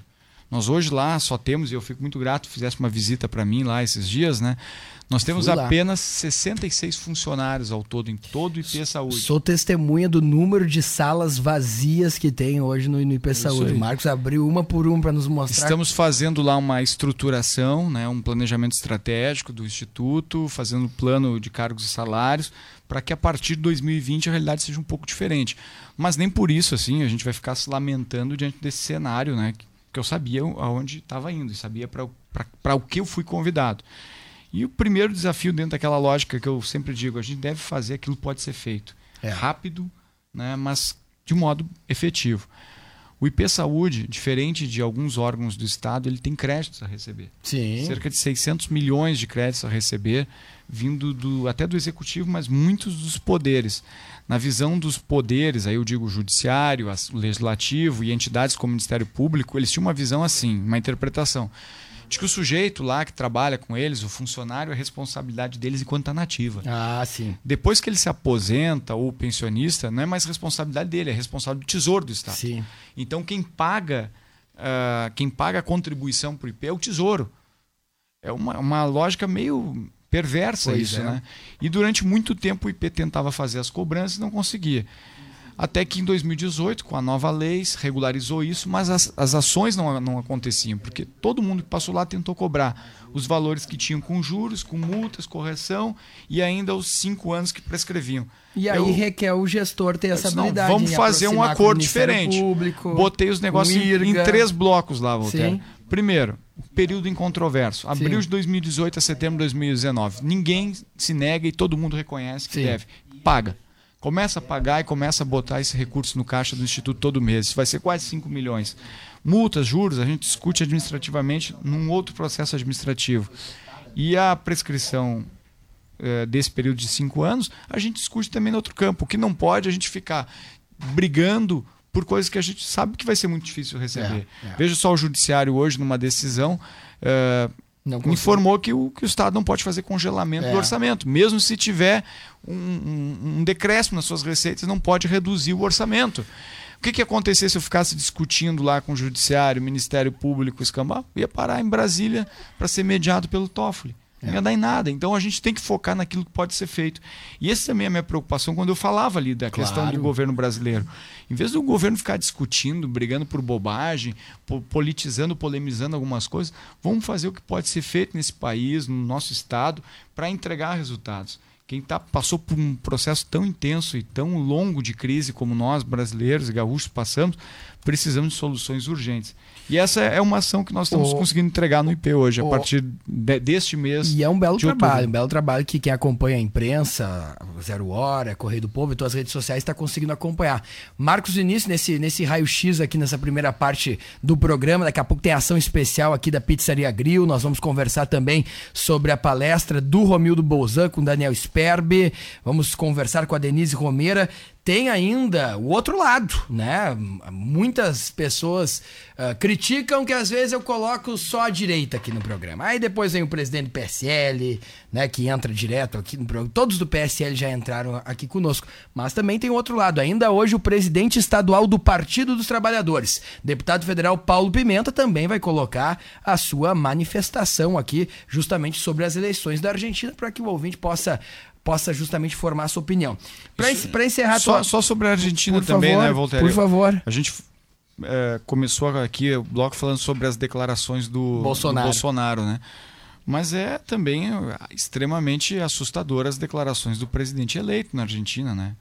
Nós hoje lá só temos, e eu fico muito grato, fizesse uma visita para mim lá esses dias, né? Nós temos apenas 66 funcionários ao todo, em todo o IP Saúde. Sou testemunha do número de salas vazias que tem hoje no, no IP Saúde. O Marcos abriu uma por uma para nos mostrar. Estamos fazendo lá uma estruturação, né, um planejamento estratégico do Instituto, fazendo plano de cargos e salários, para que a partir de 2020 a realidade seja um pouco diferente. Mas nem por isso assim a gente vai ficar se lamentando diante desse cenário, né, que eu sabia aonde estava indo e sabia para o que eu fui convidado. E o primeiro desafio dentro daquela lógica que eu sempre digo, a gente deve fazer aquilo pode ser feito. É. Rápido, né, mas de modo efetivo. O IP Saúde, diferente de alguns órgãos do Estado, ele tem créditos a receber. Sim. Cerca de 600 milhões de créditos a receber, vindo do, até do Executivo, mas muitos dos poderes. Na visão dos poderes, aí eu digo Judiciário, Legislativo e entidades como o Ministério Público, eles tinham uma visão assim, uma interpretação. De que o sujeito lá que trabalha com eles, o funcionário, é responsabilidade deles enquanto está nativa. Ah, sim. Depois que ele se aposenta ou pensionista, não é mais responsabilidade dele, é responsável do tesouro do Estado. Sim. Então quem paga, ah, quem paga a contribuição para o IP é o tesouro. É uma, uma lógica meio perversa Pois isso, é. né? E durante muito tempo o IP tentava fazer as cobranças e não conseguia. Até que em 2018, com a nova lei, se regularizou isso, mas as, as ações não, não aconteciam, porque todo mundo que passou lá tentou cobrar os valores que tinham com juros, com multas, correção e ainda os cinco anos que prescreviam. E aí Eu- requer o gestor ter essa disse, não, habilidade. vamos em fazer um acordo diferente. Público, Botei os negócios em, em três blocos lá, Voltaire. Sim. Primeiro, período incontroverso. Abril Sim. de 2018 a setembro de 2019. Ninguém se nega e todo mundo reconhece que Sim. deve. Paga. Começa a pagar e começa a botar esse recurso no caixa do Instituto todo mês. Isso vai ser quase 5 milhões. Multas, juros, a gente discute administrativamente num outro processo administrativo. E a prescrição eh, desse período de cinco anos, a gente discute também no outro campo. O que não pode é a gente ficar brigando por coisas que a gente sabe que vai ser muito difícil receber. É, é. Veja só o judiciário hoje numa decisão eh. Informou que o, que o Estado não pode fazer congelamento É. do orçamento, mesmo se tiver um, um, um decréscimo nas suas receitas, não pode reduzir o orçamento. O que, que ia acontecer se eu ficasse discutindo lá com o Judiciário, Ministério Público, escambau? Eu ia parar em Brasília para ser mediado pelo Toffoli. Não ia dar em nada. Então a gente tem que focar naquilo que pode ser feito. E essa também é a minha preocupação quando eu falava ali da questão Claro. do governo brasileiro. Em vez do governo ficar discutindo, brigando por bobagem, po- politizando, polemizando algumas coisas, vamos fazer o que pode ser feito nesse país, no nosso estado, para entregar resultados. Quem tá, passou por um processo tão intenso e tão longo de crise como nós, brasileiros e gaúchos, passamos, precisamos de soluções urgentes. E essa é uma ação que nós estamos O- conseguindo entregar no IP hoje, o- a partir de- deste mês. E é um belo outubro. trabalho, um belo trabalho que quem acompanha a imprensa, Zero Hora, Correio do Povo e todas as redes sociais está conseguindo acompanhar. Marcos Vinícius, nesse, nesse raio-x aqui nessa primeira parte do programa, daqui a pouco tem ação especial aqui da Pizzaria Grill, nós vamos conversar também sobre a palestra do Romildo Bolzan com Daniel Sperbe, vamos conversar com a Denise Romeira, tem ainda o outro lado, né? Muitas pessoas ah, criticam que às vezes eu coloco só a direita aqui no programa. Aí depois vem o presidente do PSL, né? Que entra direto aqui no programa. Todos do PSL já entraram aqui conosco. Mas também tem outro lado. Ainda hoje o presidente estadual do Partido dos Trabalhadores, deputado federal Paulo Pimenta, também vai colocar a sua manifestação aqui, justamente sobre as eleições da Argentina, para que o ouvinte possa possa justamente formar a sua opinião. Para encerrar Só, tua- só sobre a Argentina Por também, favor, né, Voltaire? por favor. A gente é, começou aqui o bloco falando sobre as declarações do Bolsonaro. do Bolsonaro, né? Mas é também é, extremamente assustador as declarações do presidente eleito na Argentina, né?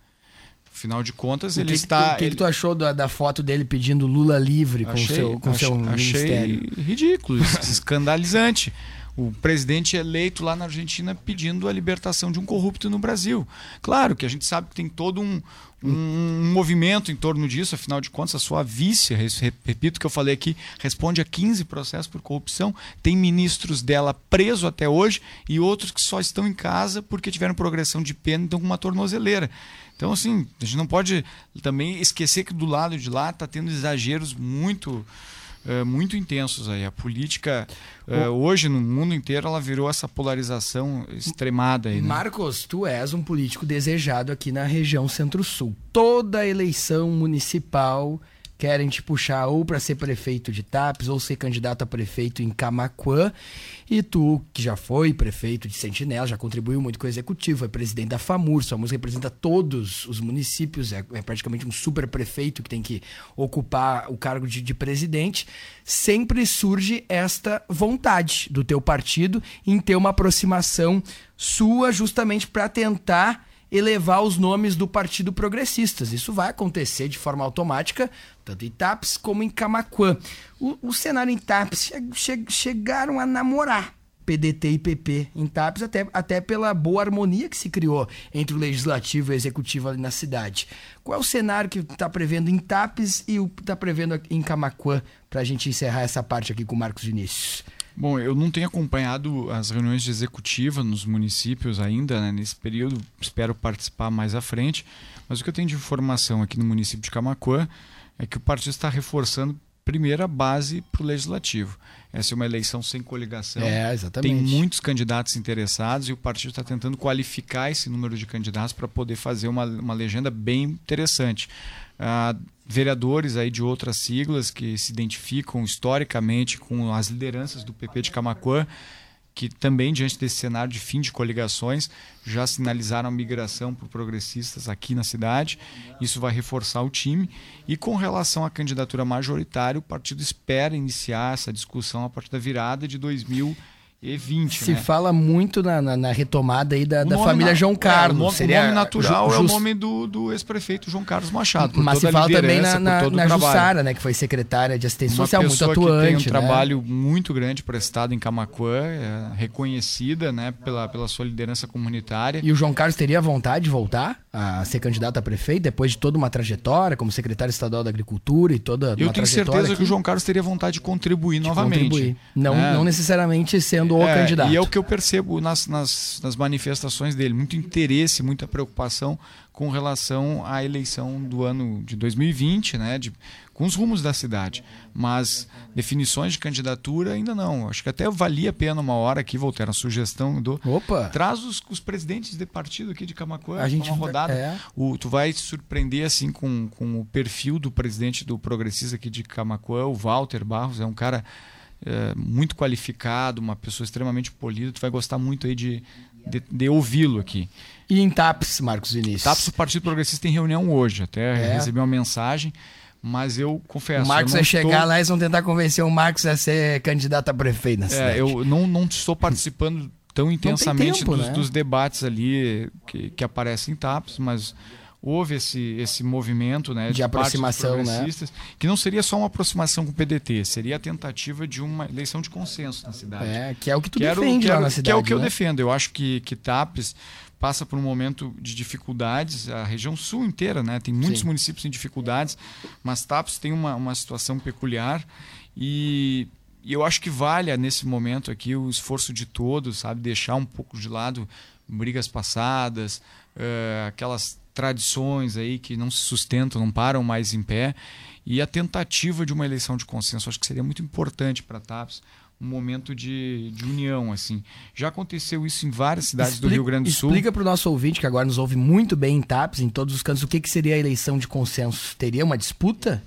Afinal de contas, ele que, está. o que, ele- que tu achou da, da foto dele pedindo Lula livre com o achei, seu, com achei- seu achei ministério? ridículo, es- *laughs* escandalizante. O presidente eleito lá na Argentina pedindo a libertação de um corrupto no Brasil. Claro que a gente sabe que tem todo um, um, movimento em torno disso, afinal de contas, a sua vice, repito o que eu falei aqui, responde a 15 processos por corrupção, tem ministros dela presos até hoje e outros que só estão em casa porque tiveram progressão de pena e estão com uma tornozeleira. Então, assim, a gente não pode também esquecer que do lado de lá está tendo exageros muito, eh, muito intensos aí. A política, eh, hoje, no mundo inteiro, ela virou essa polarização extremada aí. Né? Marcos, tu és um político desejado aqui na região Centro-Sul. Toda eleição municipal querem te puxar ou para ser prefeito de Tapes ou ser candidato a prefeito em Camaquã. E tu, que já foi prefeito de Sentinela, já contribuiu muito com o executivo, é presidente da FAMUR, sua música representa todos os municípios, é, é praticamente um super prefeito que tem que ocupar o cargo de, de presidente. Sempre surge esta vontade do teu partido em ter uma aproximação sua justamente para tentar elevar os nomes do Partido Progressistas. Isso vai acontecer de forma automática, tanto em TAPS como em Camaquã. O, o cenário em TAPS che- che- chegaram a namorar PDT e PP em TAPS, até, até pela boa harmonia que se criou entre o Legislativo e o Executivo ali na cidade. Qual é o cenário que está prevendo em TAPS e o está prevendo em Camaquã, para a gente encerrar essa parte aqui com o Marcos Vinícius? Bom, eu não tenho acompanhado as reuniões de executiva nos municípios ainda, né, nesse período, espero participar mais à frente, mas o que eu tenho de informação aqui no município de Camacuã é que o partido está reforçando primeiro a base para o legislativo. Essa é uma eleição sem coligação. É, exatamente. Tem muitos candidatos interessados e o partido está tentando qualificar esse número de candidatos para poder fazer uma, uma legenda bem interessante. Vereadores aí de outras siglas que se identificam historicamente com as lideranças do PP de Camacuã, que também, diante desse cenário de fim de coligações, já sinalizaram a migração por progressistas aqui na cidade. Isso vai reforçar o time. E com relação à candidatura majoritária, o partido espera iniciar essa discussão a partir da virada de 2020. Se né? fala muito na, na- na retomada aí da, O da família na- João é, Carlos. o nome, o Seria nome natural é o nome do, do ex-prefeito João Carlos Machado. Mas se fala também na, na, o na. Jussara, né? Que foi secretária de assistência Uma social, muito atuante. que tem um né? trabalho muito grande prestado em Camacuã, é, reconhecida né, pela, pela sua liderança comunitária. E o João Carlos teria vontade de voltar a ser candidato a prefeito depois de toda uma trajetória como secretário estadual da Agricultura e toda Eu tenho certeza aqui que o João Carlos teria vontade de contribuir de novamente. contribuir. Não, É. não necessariamente sendo o É, candidato. E é o que eu percebo nas, nas, nas manifestações dele. Muito interesse, muita preocupação com relação à eleição do ano de 2020, né? De, com os rumos da cidade. Mas definições de candidatura ainda não. Acho que até valia a pena uma hora aqui, Voltaire, a sugestão do. Opa! Traz os, os presidentes de partido aqui de Camacuã, A gente uma rodada. é. O, tu vai se surpreender assim com, com o perfil do presidente do Progressista aqui de Camacuã, o Walter Barros, é um cara é, muito qualificado, uma pessoa extremamente polida, tu vai gostar muito aí de, de, de ouvi-lo aqui. E em TAPS, Marcos Vinícius? TAPS, o Partido Progressista tem reunião hoje, até É. recebi uma mensagem, mas eu confesso... o Marcos vai chegar estou- lá e vão tentar convencer o Marcos a ser candidato a prefeito na cidade. É, eu não, não estou participando tão intensamente tempo, dos, né? dos debates ali que, que aparecem em TAPS, mas houve esse, esse movimento né, De dos aproximação, né? que não seria só uma aproximação com o PDT, seria a tentativa de uma eleição de consenso na cidade. É, que é o que tu Quero- defende quero- lá na cidade. Que é o que eu né? defendo. Eu acho que, que TAPES passa por um momento de dificuldades, a região sul inteira, né? Tem muitos Sim. municípios em dificuldades, mas TAPES tem uma, uma situação peculiar e, e eu acho que vale nesse momento aqui o esforço de todos, sabe? Deixar um pouco de lado brigas passadas, eh, aquelas tradições aí que não se sustentam, não param mais em pé e a tentativa de uma eleição de consenso. Acho que seria muito importante para a TAPS um momento de, de união assim. Já aconteceu isso em várias cidades do Explica- Rio Grande do Sul. Explica para o nosso ouvinte, que agora nos ouve muito bem em TAPS, em todos os cantos, o que, que seria a eleição de consenso? Teria uma disputa?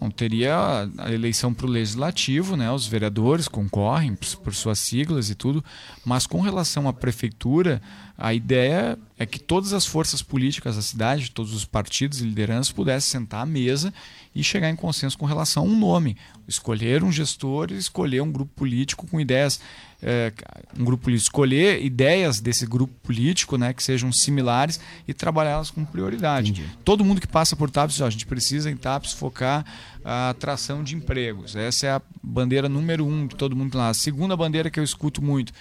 Bom, teria a- eleição para o legislativo, né? Os vereadores concorrem por, suas siglas e tudo, mas com relação à prefeitura, a ideia é que todas as forças políticas da cidade, todos os partidos e lideranças pudessem sentar à mesa e chegar em consenso com relação a um nome. Escolher um gestor escolher um grupo político com ideias. É, um grupo político, escolher ideias desse grupo político né, que sejam similares e trabalhá-las com prioridade. Entendi. Todo mundo que passa por TAPS, ó, a gente precisa em TAPS focar a atração de empregos. Essa é a bandeira número um de todo mundo lá. A segunda bandeira que eu escuto muito,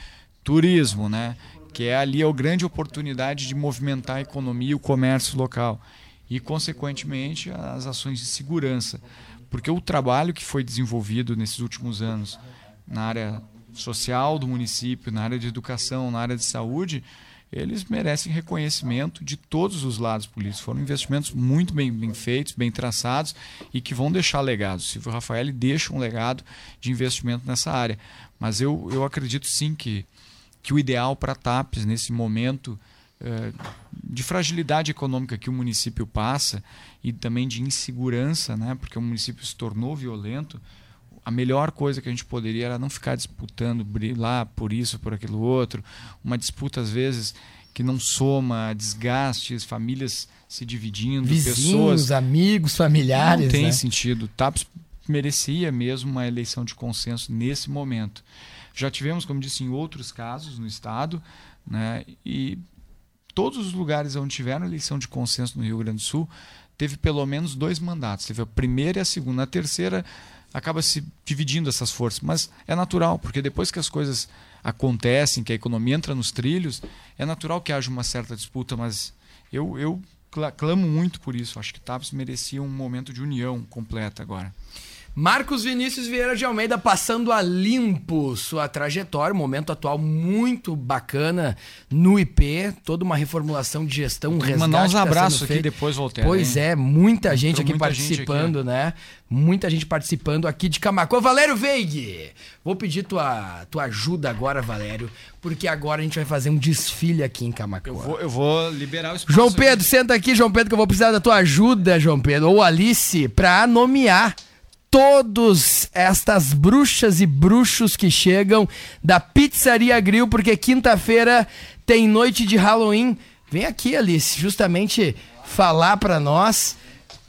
turismo, né? que é ali a grande oportunidade de movimentar a economia e o comércio local e, consequentemente, as ações de segurança. Porque o trabalho que foi desenvolvido nesses últimos anos na área social do município, na área de educação, na área de saúde, eles merecem reconhecimento de todos os lados políticos. Foram investimentos muito bem, bem feitos, bem traçados e que vão deixar legados. O Silvio Rafael deixa um legado de investimento nessa área. Mas eu, eu acredito sim que que o ideal para TAPES nesse momento eh, de fragilidade econômica que o município passa e também de insegurança, né, porque o município se tornou violento, a melhor coisa que a gente poderia era não ficar disputando lá por isso, por aquilo outro, uma disputa às vezes que não soma desgastes, famílias se dividindo, Vizinhos, pessoas, amigos, familiares, não tem né? sentido. TAPS merecia mesmo uma eleição de consenso nesse momento. Já tivemos, como disse, em outros casos no Estado, né, e todos os lugares onde tiveram eleição de consenso no Rio Grande do Sul, teve pelo menos dois mandatos. Teve a primeira e a segunda. A terceira acaba se dividindo essas forças, mas é natural, porque depois que as coisas acontecem, que a economia entra nos trilhos, é natural que haja uma certa disputa, mas eu, eu clamo muito por isso. Acho que TAPS merecia um momento de união completa agora. Marcos Vinícius Vieira de Almeida passando a limpo sua trajetória, momento atual muito bacana no IP, toda uma reformulação de gestão, um resgate. Mandar uns tá abraços aqui depois, Voltaire. Pois hein? é, muita gente aqui muita participando, gente aqui. né? Muita gente participando aqui de Camacuã. Valério Veig, vou pedir tua, tua ajuda agora, Valério, porque agora a gente vai fazer um desfile aqui em Camacuã. Eu vou, eu vou liberar o espaço. João Pedro, aqui. senta aqui, João Pedro, que eu vou precisar da tua ajuda, João Pedro, ou Alice, pra nomear todos estas bruxas e bruxos que chegam da Pizzaria Grill, porque quinta-feira tem noite de Halloween. Vem aqui, Alice, justamente falar para nós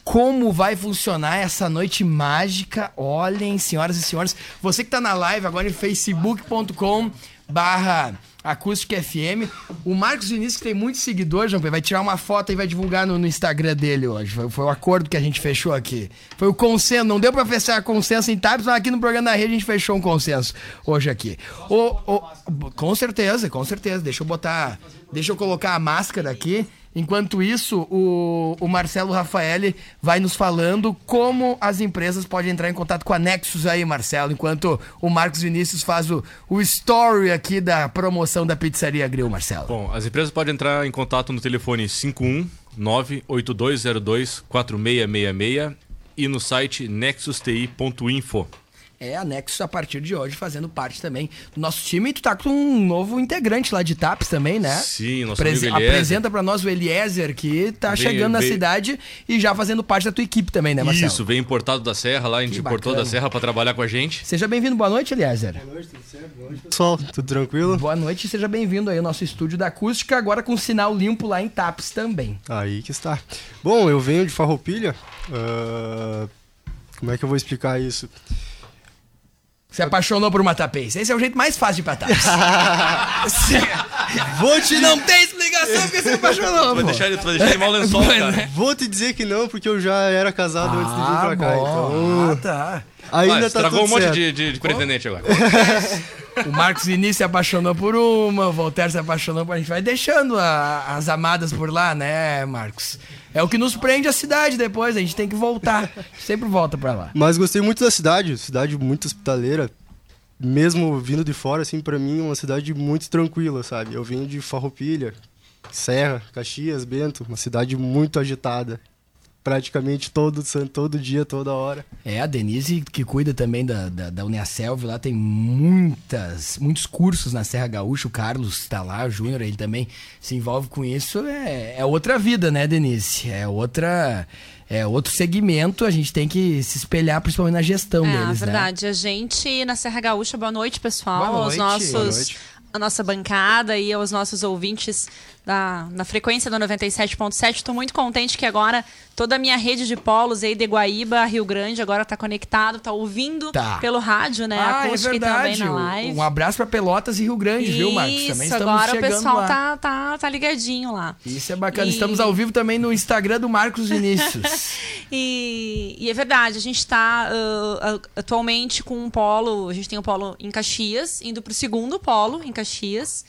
como vai funcionar essa noite mágica. Olhem, senhoras e senhores, você que tá na live agora em facebook.com barra Acústica FM. O Marcos Vinícius, que tem muitos seguidores, João Pedro, vai tirar uma foto e vai divulgar no, no Instagram dele hoje. Foi, foi, o acordo que a gente fechou aqui. Foi o consenso. Não deu pra fechar consenso em Tabs, mas aqui no programa da rede a gente fechou um consenso hoje aqui. O, o, com certeza, com certeza. Deixa eu botar. Deixa eu colocar a máscara aqui. Enquanto isso, o, o Marcelo Rafaeli vai nos falando como as empresas podem entrar em contato com a Nexus aí, Marcelo, enquanto o Marcos Vinícius faz o, o story aqui da promoção da Pizzaria Grill, Marcelo. Bom, as empresas podem entrar em contato no telefone 51982024666 e no site nexusti.info é a Nexus a partir de hoje fazendo parte também do nosso time. E tu tá com um novo integrante lá de TAPS também, né? Sim, nosso Prese amigo Eliezer. Apresenta para nós o Eliezer, que tá vem, chegando vem... na cidade e já fazendo parte da tua equipe também, né, Marcelo? Isso, vem importado da Serra lá, a gente importou da Serra para trabalhar com a gente. Seja bem-vindo, boa noite, Eliezer. Boa noite, tudo certo? Boa noite, pessoal, tudo tranquilo? Boa noite, seja bem-vindo aí ao nosso estúdio da acústica, agora com sinal limpo lá em TAPS também. Aí que está. Bom, eu venho de Farroupilha, uh... como é que eu vou explicar isso? Se apaixonou por uma tapês. Esse é o jeito mais fácil de ir pra tapês. Vou te... Não tem explicação porque se apaixonou, Vai deixar, ele, vai deixar ele mal lençol, cara. Né? Vou te dizer que não, porque eu já era casado ah, antes de vir pra cá. Então... Ah, tá. Ainda Mas, tá travou um monte certo. de, de, de pretendente agora. *laughs* o Marcos Vinícius se apaixonou por uma, o Voltaire se apaixonou por... A gente vai deixando a, as amadas por lá, né, Marcos? É o que nos prende a cidade depois, a gente tem que voltar. Sempre volta pra lá. Mas gostei muito da cidade, cidade muito hospitaleira. Mesmo vindo de fora, assim, para mim, uma cidade muito tranquila, sabe? Eu venho de Farroupilha, Serra, Caxias, Bento, uma cidade muito agitada praticamente todo, todo dia, toda hora. É, a Denise, que cuida também da, da, da Uniaselv, lá tem muitas, muitos cursos na Serra Gaúcha. O Carlos está lá, o Júnior, ele também se envolve com isso. É, é outra vida, né, Denise? É outra. É outro segmento, a gente tem que se espelhar principalmente na gestão é, deles, É verdade. Né? A gente na Serra Gaúcha, boa noite, pessoal. Boa noite. Os nossos a nossa bancada e aos nossos ouvintes da, na frequência do 97.7. Estou muito contente que agora toda a minha rede de polos aí de Guaíba, Rio Grande, agora está conectado, está ouvindo Tá. pelo rádio, né? Ah, é Acústica e também verdade. na live. Um abraço pra Pelotas e Rio Grande, viu, Marcos? Também Isso, estamos agora o pessoal lá. tá, tá, tá ligadinho lá. Isso é bacana. E- Estamos ao vivo também no Instagram do Marcos Vinícius. *laughs* E, e é verdade, a gente está atualmente com um polo, a gente tem um polo em Caxias, indo para o segundo polo em Caxias.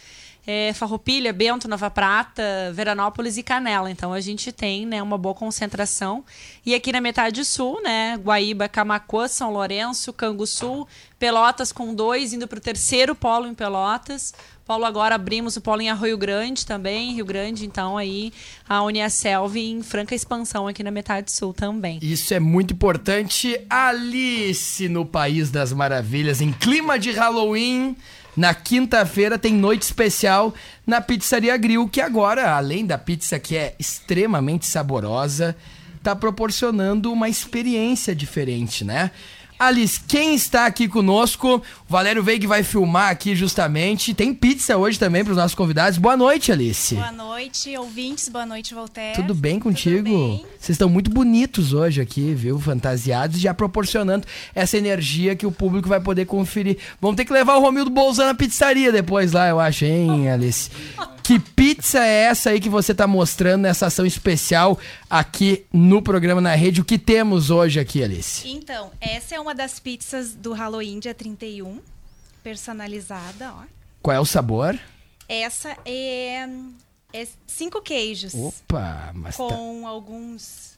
É, Farroupilha, Bento, Nova Prata, Veranópolis e Canela. Então a gente tem né, uma boa concentração. E aqui na metade sul, né? Guaíba, Camacuã, São Lourenço, Canguçu, Pelotas com dois, indo para o terceiro polo em Pelotas. Polo agora abrimos o polo em Arroio Grande também, Rio Grande, então aí a Uniaselv em franca expansão aqui na metade sul também. Isso é muito importante. Alice no País das Maravilhas, em clima de Halloween. Na quinta-feira tem noite especial na Pizzaria Grill, que agora, além da pizza que é extremamente saborosa, tá proporcionando uma experiência diferente, né? Alice, quem está aqui conosco? O Valério Veig vai filmar aqui justamente. Tem pizza hoje também para os nossos convidados. Boa noite, Alice. Boa noite, ouvintes. Boa noite, Voltaire. Tudo bem contigo? Tudo bem. Vocês estão muito bonitos hoje aqui, viu? Fantasiados, já proporcionando essa energia que o público vai poder conferir. Vamos ter que levar o Romildo Bolzano na pizzaria depois lá, eu acho, hein, Alice? *laughs* Que pizza é essa aí que você tá mostrando nessa ação especial aqui no programa na rede? O que temos hoje aqui, Alice? Então, essa é uma das pizzas do Halloween dia 31, personalizada, ó. Qual é o sabor? Essa é, é cinco queijos Opa, mas tá... com alguns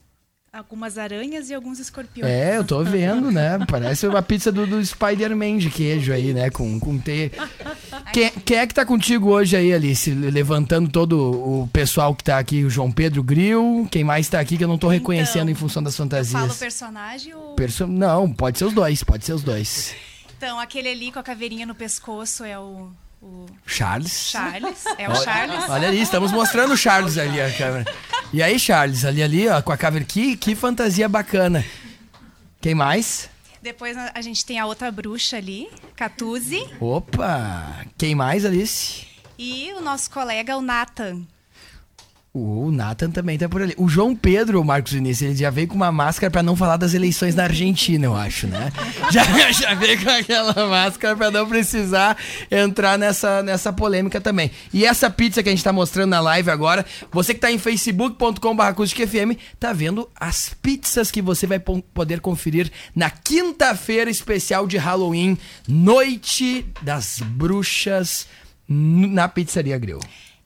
algumas aranhas e alguns escorpiões. É, eu tô vendo, né? *laughs* Parece uma pizza do, do Spider-Man de queijo aí, né? Com, com T. Quem, quem é que tá contigo hoje aí, Alice? Levantando todo o pessoal que tá aqui, o João Pedro Grill. Quem mais tá aqui que eu não tô reconhecendo Então, em função das Eu falo fantasias? personagem ou... Perso- Não, pode ser os dois, pode ser os dois. Então, aquele ali com a caveirinha no pescoço é o, o Charles. Charles. É o Charles. Olha ali, estamos mostrando o Charles ali, a câmera. E aí, Charles, ali, ali, ó, com a caveira. Que, que fantasia bacana. Quem mais? Depois a a gente tem a outra bruxa ali, Catuzi. Opa! Quem mais, Alice? E o nosso colega, o Nathan. O Nathan também tá por ali. O João Pedro, o Marcos Vinícius, ele já veio com uma máscara pra não falar das eleições na Argentina, eu acho, né? *laughs* Já, já veio com aquela máscara pra não precisar entrar nessa, nessa polêmica também. E essa pizza que a gente tá mostrando na live agora, você que tá em facebook.com.br FM, tá vendo as pizzas que você vai poder conferir na quinta-feira especial de Halloween, Noite das Bruxas, na Pizzaria Grill.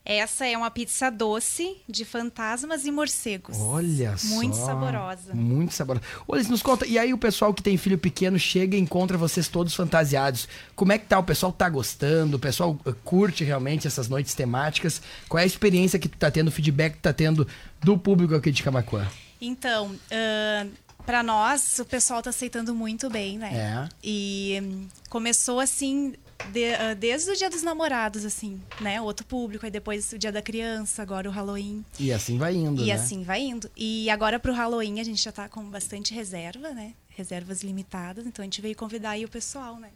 Essa é uma pizza doce de fantasmas e morcegos. Olha Muito só. saborosa. Muito saborosa. Olha, nos conta. E aí o pessoal que tem filho pequeno chega e encontra vocês todos fantasiados. Como é que tá? O pessoal tá gostando? O pessoal eh, curte realmente essas noites temáticas? Qual é a experiência que tu tá tendo, o feedback que tu tá tendo do público aqui de Camacuã? Então, para nós, o pessoal tá aceitando muito bem, né? É. E hum, começou assim, de- ah, desde o dia dos namorados, assim, né? Outro público, aí depois o dia da criança, agora o Halloween. E assim vai indo, E né? assim vai indo. E agora pro Halloween a gente já tá com bastante reserva, né? Reservas limitadas, então a gente veio convidar aí o pessoal, né?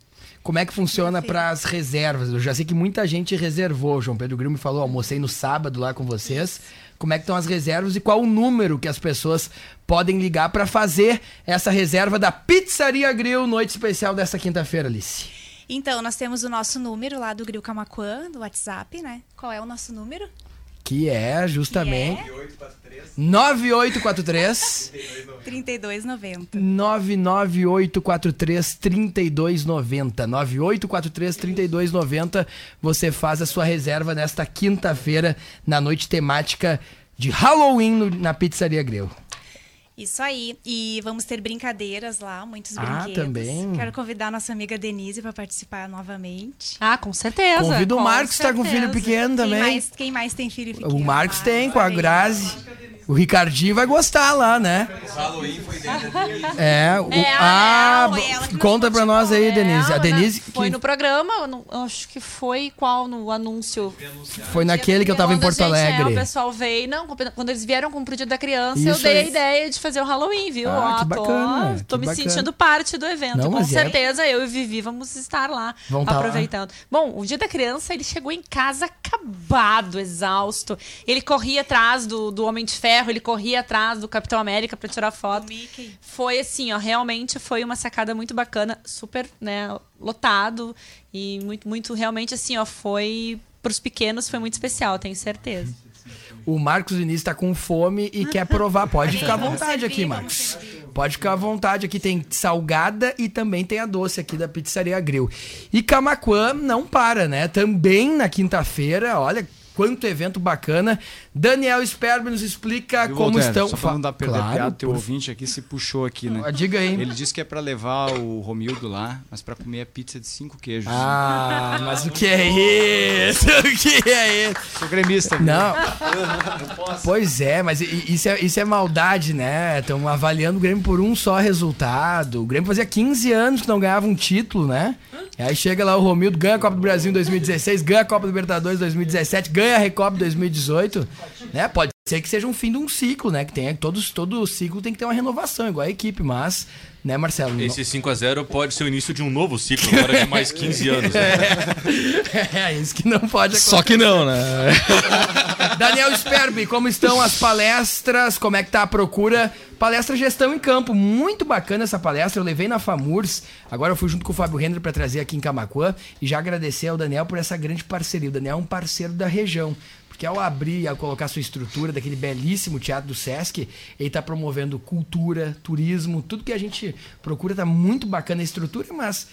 Como é que funciona para as reservas? Eu já sei que muita gente reservou. João Pedro Grilo me falou, almocei no sábado lá com vocês. Como é que estão as reservas e qual o número que as pessoas podem ligar para fazer essa reserva da Pizzaria Grill noite especial dessa quinta-feira, Alice? Então, nós temos o nosso número lá do Grill Camacuã, do WhatsApp, né? Qual é o nosso número? Que é justamente Que 9843 3290. 99843 3290. 9843 3290. Você faz a sua reserva nesta quinta-feira, na noite temática de Halloween na Pizzaria Grill. Isso aí. E vamos ter brincadeiras lá, muitos Ah, brinquedos. também? Quero convidar a nossa amiga Denise para participar novamente. Ah, com certeza. Convido o com Marcos, que tá com filho certeza. pequeno Quem também. mais, quem mais tem filho pequeno? O Marcos tem, com a. Grazi. O Ricardinho vai gostar lá, né? *laughs* É, o, É, ah, foi que conta pra nós aí, É, Denise. A Denise né, Foi que no programa, eu eu acho que foi qual no anúncio? foi naquele que eu tava em Porto gente- Alegre. É, o pessoal veio, não, quando eles vieram com o dia da criança, eu Isso dei aí. a ideia de fazer o Halloween, viu? Ah, Ó, que bacana, Tô, tô que me bacana. sentindo parte do evento. Não, com é- certeza eu e Vivi vamos estar lá, Vão tá lá. aproveitando. Bom, o dia da criança, ele chegou em casa acabado, exausto. Ele corria atrás do, do Homem de Ferro, ele corria atrás do Capitão América pra tirar foto. Mickey. Foi assim, ó, realmente foi uma sacada muito bacana, super, né, lotado e muito, muito, realmente assim, ó, foi pros pequenos foi muito especial, tenho certeza. O Marcos Vinícius tá com fome e quer provar. Pode ficar à vontade aqui, Marcos. Pode ficar à vontade. Aqui tem salgada e também tem a doce aqui da Pizzaria Grill. E Camaquã não para, né? Também na quinta-feira, olha quanto evento bacana. Daniel Sperber nos explica Viu, como Voltaire? estão... Só pra não dar perder Claro, piada, teu por- ouvinte aqui se puxou aqui, né? Ah, Diga aí. Ele disse que é pra levar o Romildo lá, mas pra comer a pizza de cinco queijos. Ah, mas o que é isso? *laughs* O que é isso? Sou gremista. viu? Não. Pois é, mas isso é, isso é maldade, né? Estão avaliando o Grêmio por um só resultado. O Grêmio fazia 15 anos que não ganhava um título, né? E aí chega lá o Romildo, ganha a Copa do Brasil em 2016, ganha a Copa do Libertadores em 2017, ganha a Recopa em 2018. Né? Pode ser que seja um fim de um ciclo, né? Que tem, todos, todo ciclo tem que ter uma renovação, igual a equipe, mas, né, Marcelo? Esse 5x0 pode ser o início de um novo ciclo, agora de mais 15 anos. Né? *laughs* É isso que não pode acontecer. Só que não, né? *laughs* Daniel Sperbi, como estão as palestras? Como é que tá a procura? Palestra Gestão em Campo, muito bacana essa palestra. Eu levei na FAMURS, agora eu fui junto com o Fábio Render para trazer aqui em Camacuã e já agradecer ao Daniel por essa grande parceria. O Daniel é um parceiro da região. Porque ao abrir, ao colocar sua estrutura daquele belíssimo teatro do Sesc, ele está promovendo cultura, turismo, tudo que a gente procura tá muito bacana a estrutura, mas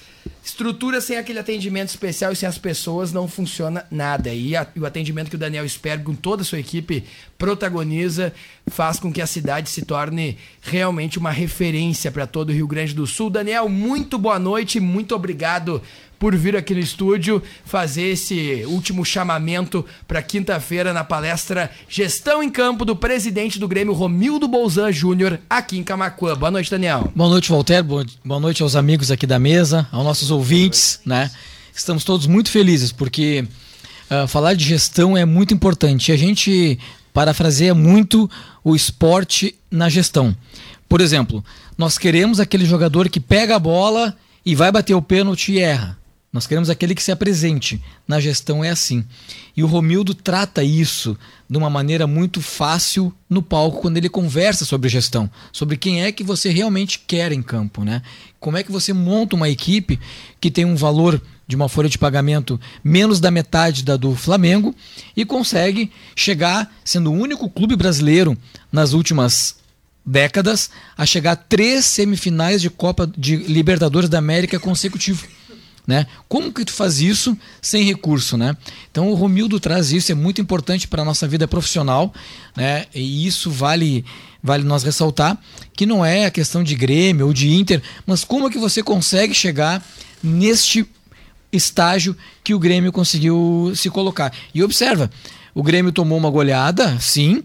estrutura sem aquele atendimento especial e sem as pessoas não funciona nada. E, a- e o atendimento que o Daniel Sperg com toda a sua equipe protagoniza faz com que a cidade se torne realmente uma referência para todo o Rio Grande do Sul. Daniel, muito boa noite, muito obrigado por vir aqui no estúdio fazer esse último chamamento para quinta-feira na palestra Gestão em Campo do presidente do Grêmio, Romildo Bolzan Júnior, aqui em Camacuã. Boa noite, Daniel. Boa noite, Walter. Boa noite aos amigos aqui da mesa, aos nossos ouvintes, né? Estamos todos muito felizes porque ah, falar de gestão é muito importante. A gente parafraseia muito o esporte na gestão. Por exemplo, nós queremos aquele jogador que pega a bola e vai bater o pênalti e erra. Nós queremos aquele que se apresente. Na gestão é assim. E o Romildo trata isso de uma maneira muito fácil no palco quando ele conversa sobre gestão, sobre quem é que você realmente quer em campo, né? Como é que você monta uma equipe que tem um valor de uma folha de pagamento menos da metade da do Flamengo e consegue chegar, sendo o único clube brasileiro nas últimas décadas, a chegar a três semifinais de Copa de Libertadores da América consecutivo. Né? Como que tu faz isso sem recurso, né? Então o Romildo traz isso, é muito importante para a nossa vida profissional, né? E isso vale vale nós ressaltar que não é a questão de Grêmio ou de Inter, mas como é que você consegue chegar neste estágio que o Grêmio conseguiu se colocar. E observa, o Grêmio tomou uma goleada, sim,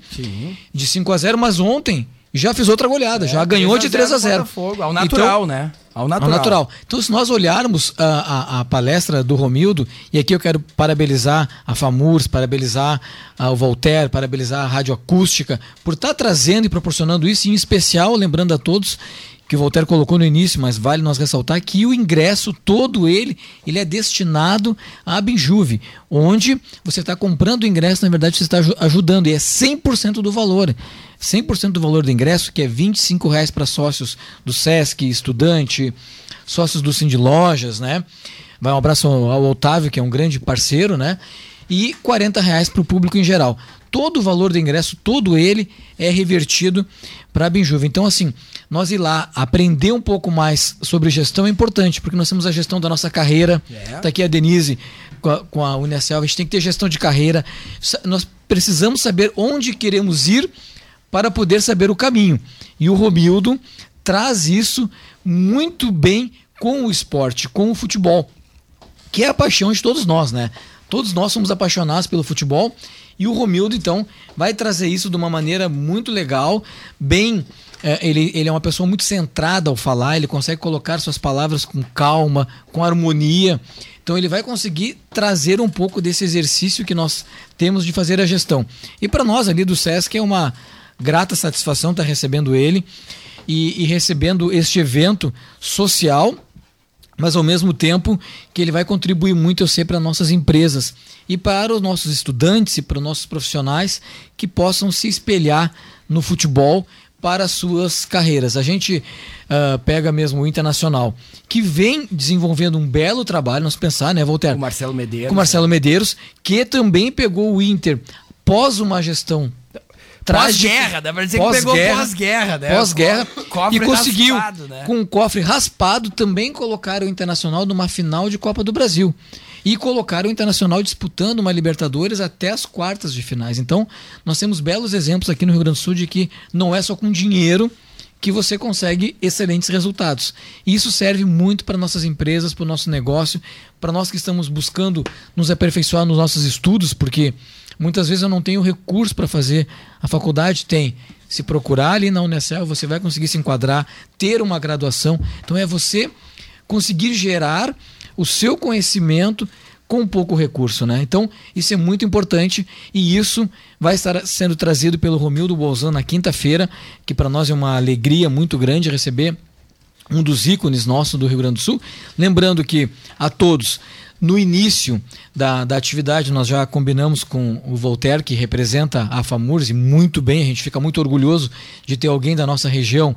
de 5 a 0, mas ontem já fez outra goleada, já ganhou de 3 a 0. Botafogo, Ao natural, né? Ao natural. Ao natural. Então, se nós olharmos a, a, a palestra do Romildo, e aqui eu quero parabenizar a FAMURS, parabenizar o Voltaire, parabenizar a Rádio Acústica, por estar trazendo e proporcionando isso, e em especial, lembrando a todos que Voltaire colocou no início, mas vale nós ressaltar que o ingresso, todo ele, ele é destinado à Benjuve, onde você está comprando o ingresso, na verdade você está aju- ajudando, e é 100% do valor. 100% do valor do ingresso, que é 25 reais para sócios do Sesc, estudante, sócios do Cindy Lojas, né? Vai um abraço ao Otávio, que é um grande parceiro, né? E 40 reais para o público em geral. Todo o valor do ingresso, todo ele, é revertido para a Benjuva. Então, assim, nós ir lá aprender um pouco mais sobre gestão é importante, porque nós temos a gestão da nossa carreira. Está aqui a Denise com a, com a Unicel, a gente tem que ter gestão de carreira. Nós precisamos saber onde queremos ir para poder saber o caminho. E o Romildo traz isso muito bem com o esporte, com o futebol, que é a paixão de todos nós, né? Todos nós somos apaixonados pelo futebol E o Romildo, então, vai trazer isso de uma maneira muito legal, bem. é, ele, ele é uma pessoa muito centrada ao falar, ele consegue colocar suas palavras com calma, com harmonia. Então ele vai conseguir trazer um pouco desse exercício que nós temos de fazer a gestão. E para nós ali do SESC é uma grata satisfação estar recebendo ele e, e recebendo este evento social mas ao mesmo tempo que ele vai contribuir muito, eu sei, para nossas empresas e para os nossos estudantes e para os nossos profissionais que possam se espelhar no futebol para as suas carreiras. A gente uh, pega mesmo o Internacional, que vem desenvolvendo um belo trabalho, nós pensar, né, Voltaire? Com o Marcelo Medeiros. Com o Marcelo Medeiros, que também pegou o Inter pós uma gestão Pós-guerra, dá pra dizer que pegou pós-guerra, né? Pós-guerra. E conseguiu, raspado, né? com o cofre raspado, também colocar o Internacional numa final de Copa do Brasil. E colocar o Internacional disputando uma Libertadores até as quartas de finais. Então, nós temos belos exemplos aqui no Rio Grande do Sul de que não é só com dinheiro que você consegue excelentes resultados. E isso serve muito para nossas empresas, para o nosso negócio, para nós que estamos buscando nos aperfeiçoar nos nossos estudos, porque muitas vezes eu não tenho recurso para fazer. A faculdade tem. Se procurar ali na Unicel, você vai conseguir se enquadrar, ter uma graduação. Então é você conseguir gerar o seu conhecimento com pouco recurso, né? Então, isso é muito importante e isso vai estar sendo trazido pelo Romildo Bolzan na quinta-feira, que para nós é uma alegria muito grande receber um dos ícones nossos do Rio Grande do Sul. Lembrando que a todos, no início da, da atividade, nós já combinamos com o Voltaire, que representa a FAMURS, e muito bem, a gente fica muito orgulhoso de ter alguém da nossa região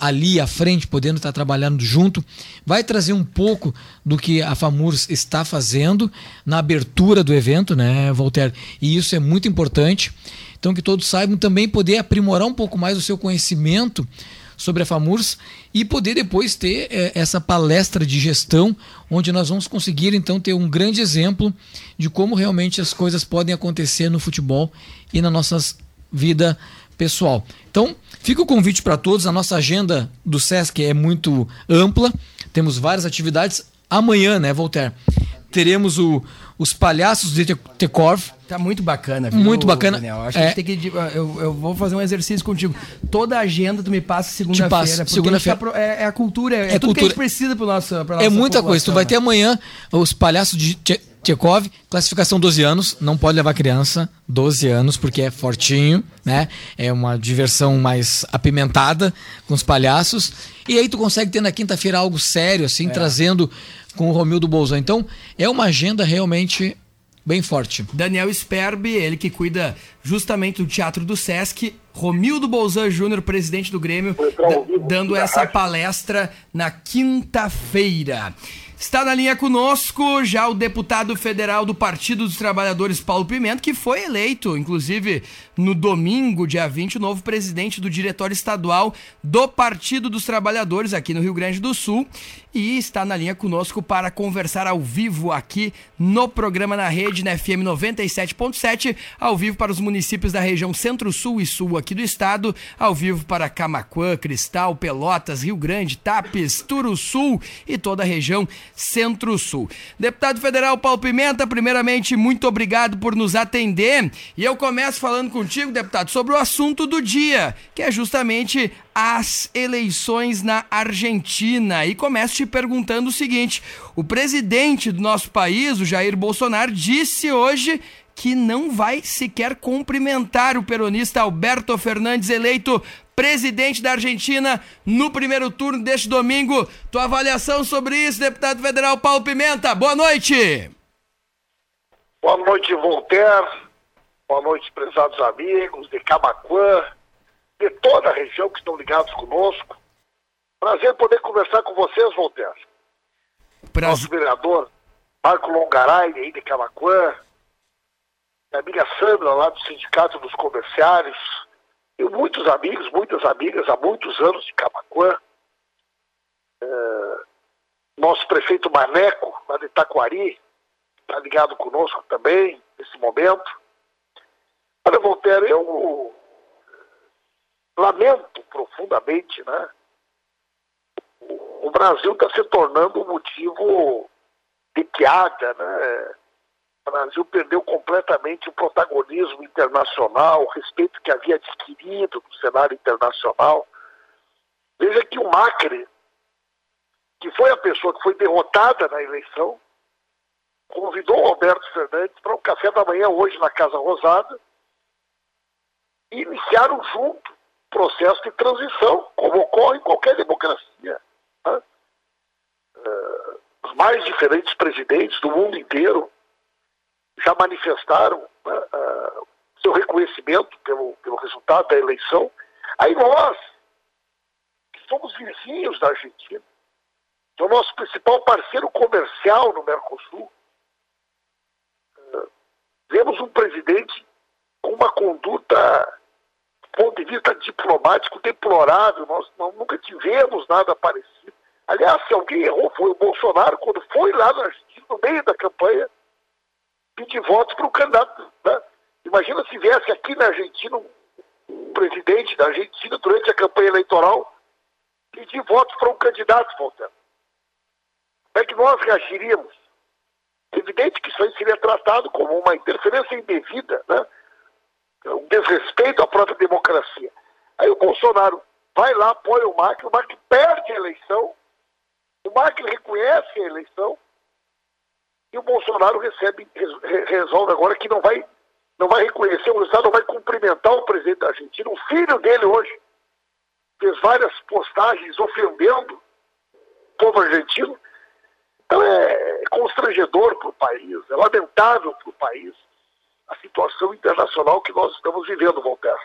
ali à frente, podendo estar trabalhando junto, vai trazer um pouco do que a FAMURS está fazendo na abertura do evento, né, Voltaire? E isso é muito importante. Então, que todos saibam também poder aprimorar um pouco mais o seu conhecimento sobre a FAMURS e poder depois ter eh, essa palestra de gestão, onde nós vamos conseguir então ter um grande exemplo de como realmente as coisas podem acontecer no futebol e na nossa vida pessoal. Então, fica o convite para todos. A nossa agenda do SESC é muito ampla. Temos várias atividades. Amanhã, né, Voltaire? Teremos o, os palhaços de Te- Tekov. Tá muito bacana, viu, Muito bacana. Daniel? Acho É. que a gente tem que. Eu, eu vou fazer um exercício contigo. Toda a agenda tu me passa segunda-feira. segunda-feira. tá é, é a cultura, é, É tudo que a cultura. gente precisa pro nosso, pra É nossa muita coisa. Tu vai né? ter amanhã os palhaços de Te- Tchekov, classificação 12 anos, não pode levar criança, 12 anos, porque é fortinho, né? É uma diversão mais apimentada com os palhaços. E aí tu consegue ter na quinta-feira algo sério, É. assim, trazendo com o Romildo Bolzão. Então, é uma agenda realmente bem forte. Daniel Sperbi, ele que cuida justamente do Teatro do Sesc. Romildo Bolzan Júnior, presidente do Grêmio, da- dando essa palestra na quinta-feira. Está na linha conosco já o deputado federal do Partido dos Trabalhadores, Paulo Pimenta, que foi eleito, inclusive, no domingo, dia 20, o novo presidente do Diretório Estadual do Partido dos Trabalhadores aqui no Rio Grande do Sul. E está na linha conosco para conversar ao vivo aqui no programa na rede, na FM 97.7, ao vivo para os municípios da região Centro-Sul e Sul aqui do estado, ao vivo para Camaquã, Cristal, Pelotas, Rio Grande, Tapes, Turuçul e toda a região Centro-Sul. Deputado Federal Paulo Pimenta, primeiramente, muito obrigado por nos atender. E eu começo falando contigo, deputado, sobre o assunto do dia, que é justamente as eleições na Argentina. E começo te perguntando o seguinte: o presidente do nosso país, o Jair Bolsonaro, disse hoje que não vai sequer cumprimentar o peronista Alberto Fernandes, eleito presidente da Argentina no primeiro turno deste domingo. Tua avaliação sobre isso, deputado federal Paulo Pimenta. Boa noite. Boa noite, Voltaire. Boa noite, prezados amigos de Camaquã, de toda a região que estão ligados conosco. Prazer poder conversar com vocês, Voltaire. Nosso vereador Marco Longaray, aí de Camaquã, minha amiga Sandra, lá do Sindicato dos Comerciários, e muitos amigos, muitas amigas há muitos anos de Camaquã. Eh, nosso prefeito Maneco, lá de Itaquari, está ligado conosco também, nesse momento. Olha, Voltaire, eu lamento profundamente, né? O Brasil está se tornando um motivo de piada, né? O Brasil perdeu completamente o protagonismo internacional, o respeito que havia adquirido no cenário internacional. Veja que o Macri, que foi a pessoa que foi derrotada na eleição, convidou o Alberto Fernandes para um café da manhã hoje na Casa Rosada iniciaram junto processo de transição, como ocorre em qualquer democracia. Né? Uh, os mais diferentes presidentes do mundo inteiro já manifestaram né, uh, seu reconhecimento pelo, pelo resultado da eleição. Aí nós, que somos vizinhos da Argentina, que é o nosso principal parceiro comercial no Mercosul, vemos um presidente com uma conduta, do ponto de vista diplomático, deplorável. Nós, nós nunca tivemos nada parecido. Aliás, se alguém errou, foi o Bolsonaro, quando foi lá na Argentina, no meio da campanha, pedir votos para o candidato. Né? Imagina se viesse aqui na Argentina um, presidente da Argentina, durante a campanha eleitoral, pedir votos para um candidato, Voltaire. Como é que nós reagiríamos? Evidente que isso aí seria tratado como uma interferência indevida, né? Um desrespeito à própria democracia. Aí o Bolsonaro vai lá, apoia o Macri, o Macri perde a eleição, o Macri reconhece a eleição e o Bolsonaro recebe, resolve agora que não vai, não vai reconhecer o resultado, não vai cumprimentar o presidente da Argentina. O filho dele hoje fez várias postagens ofendendo o povo argentino. Então é constrangedor para o país, é lamentável para o país a situação internacional que nós estamos vivendo, Voltaire.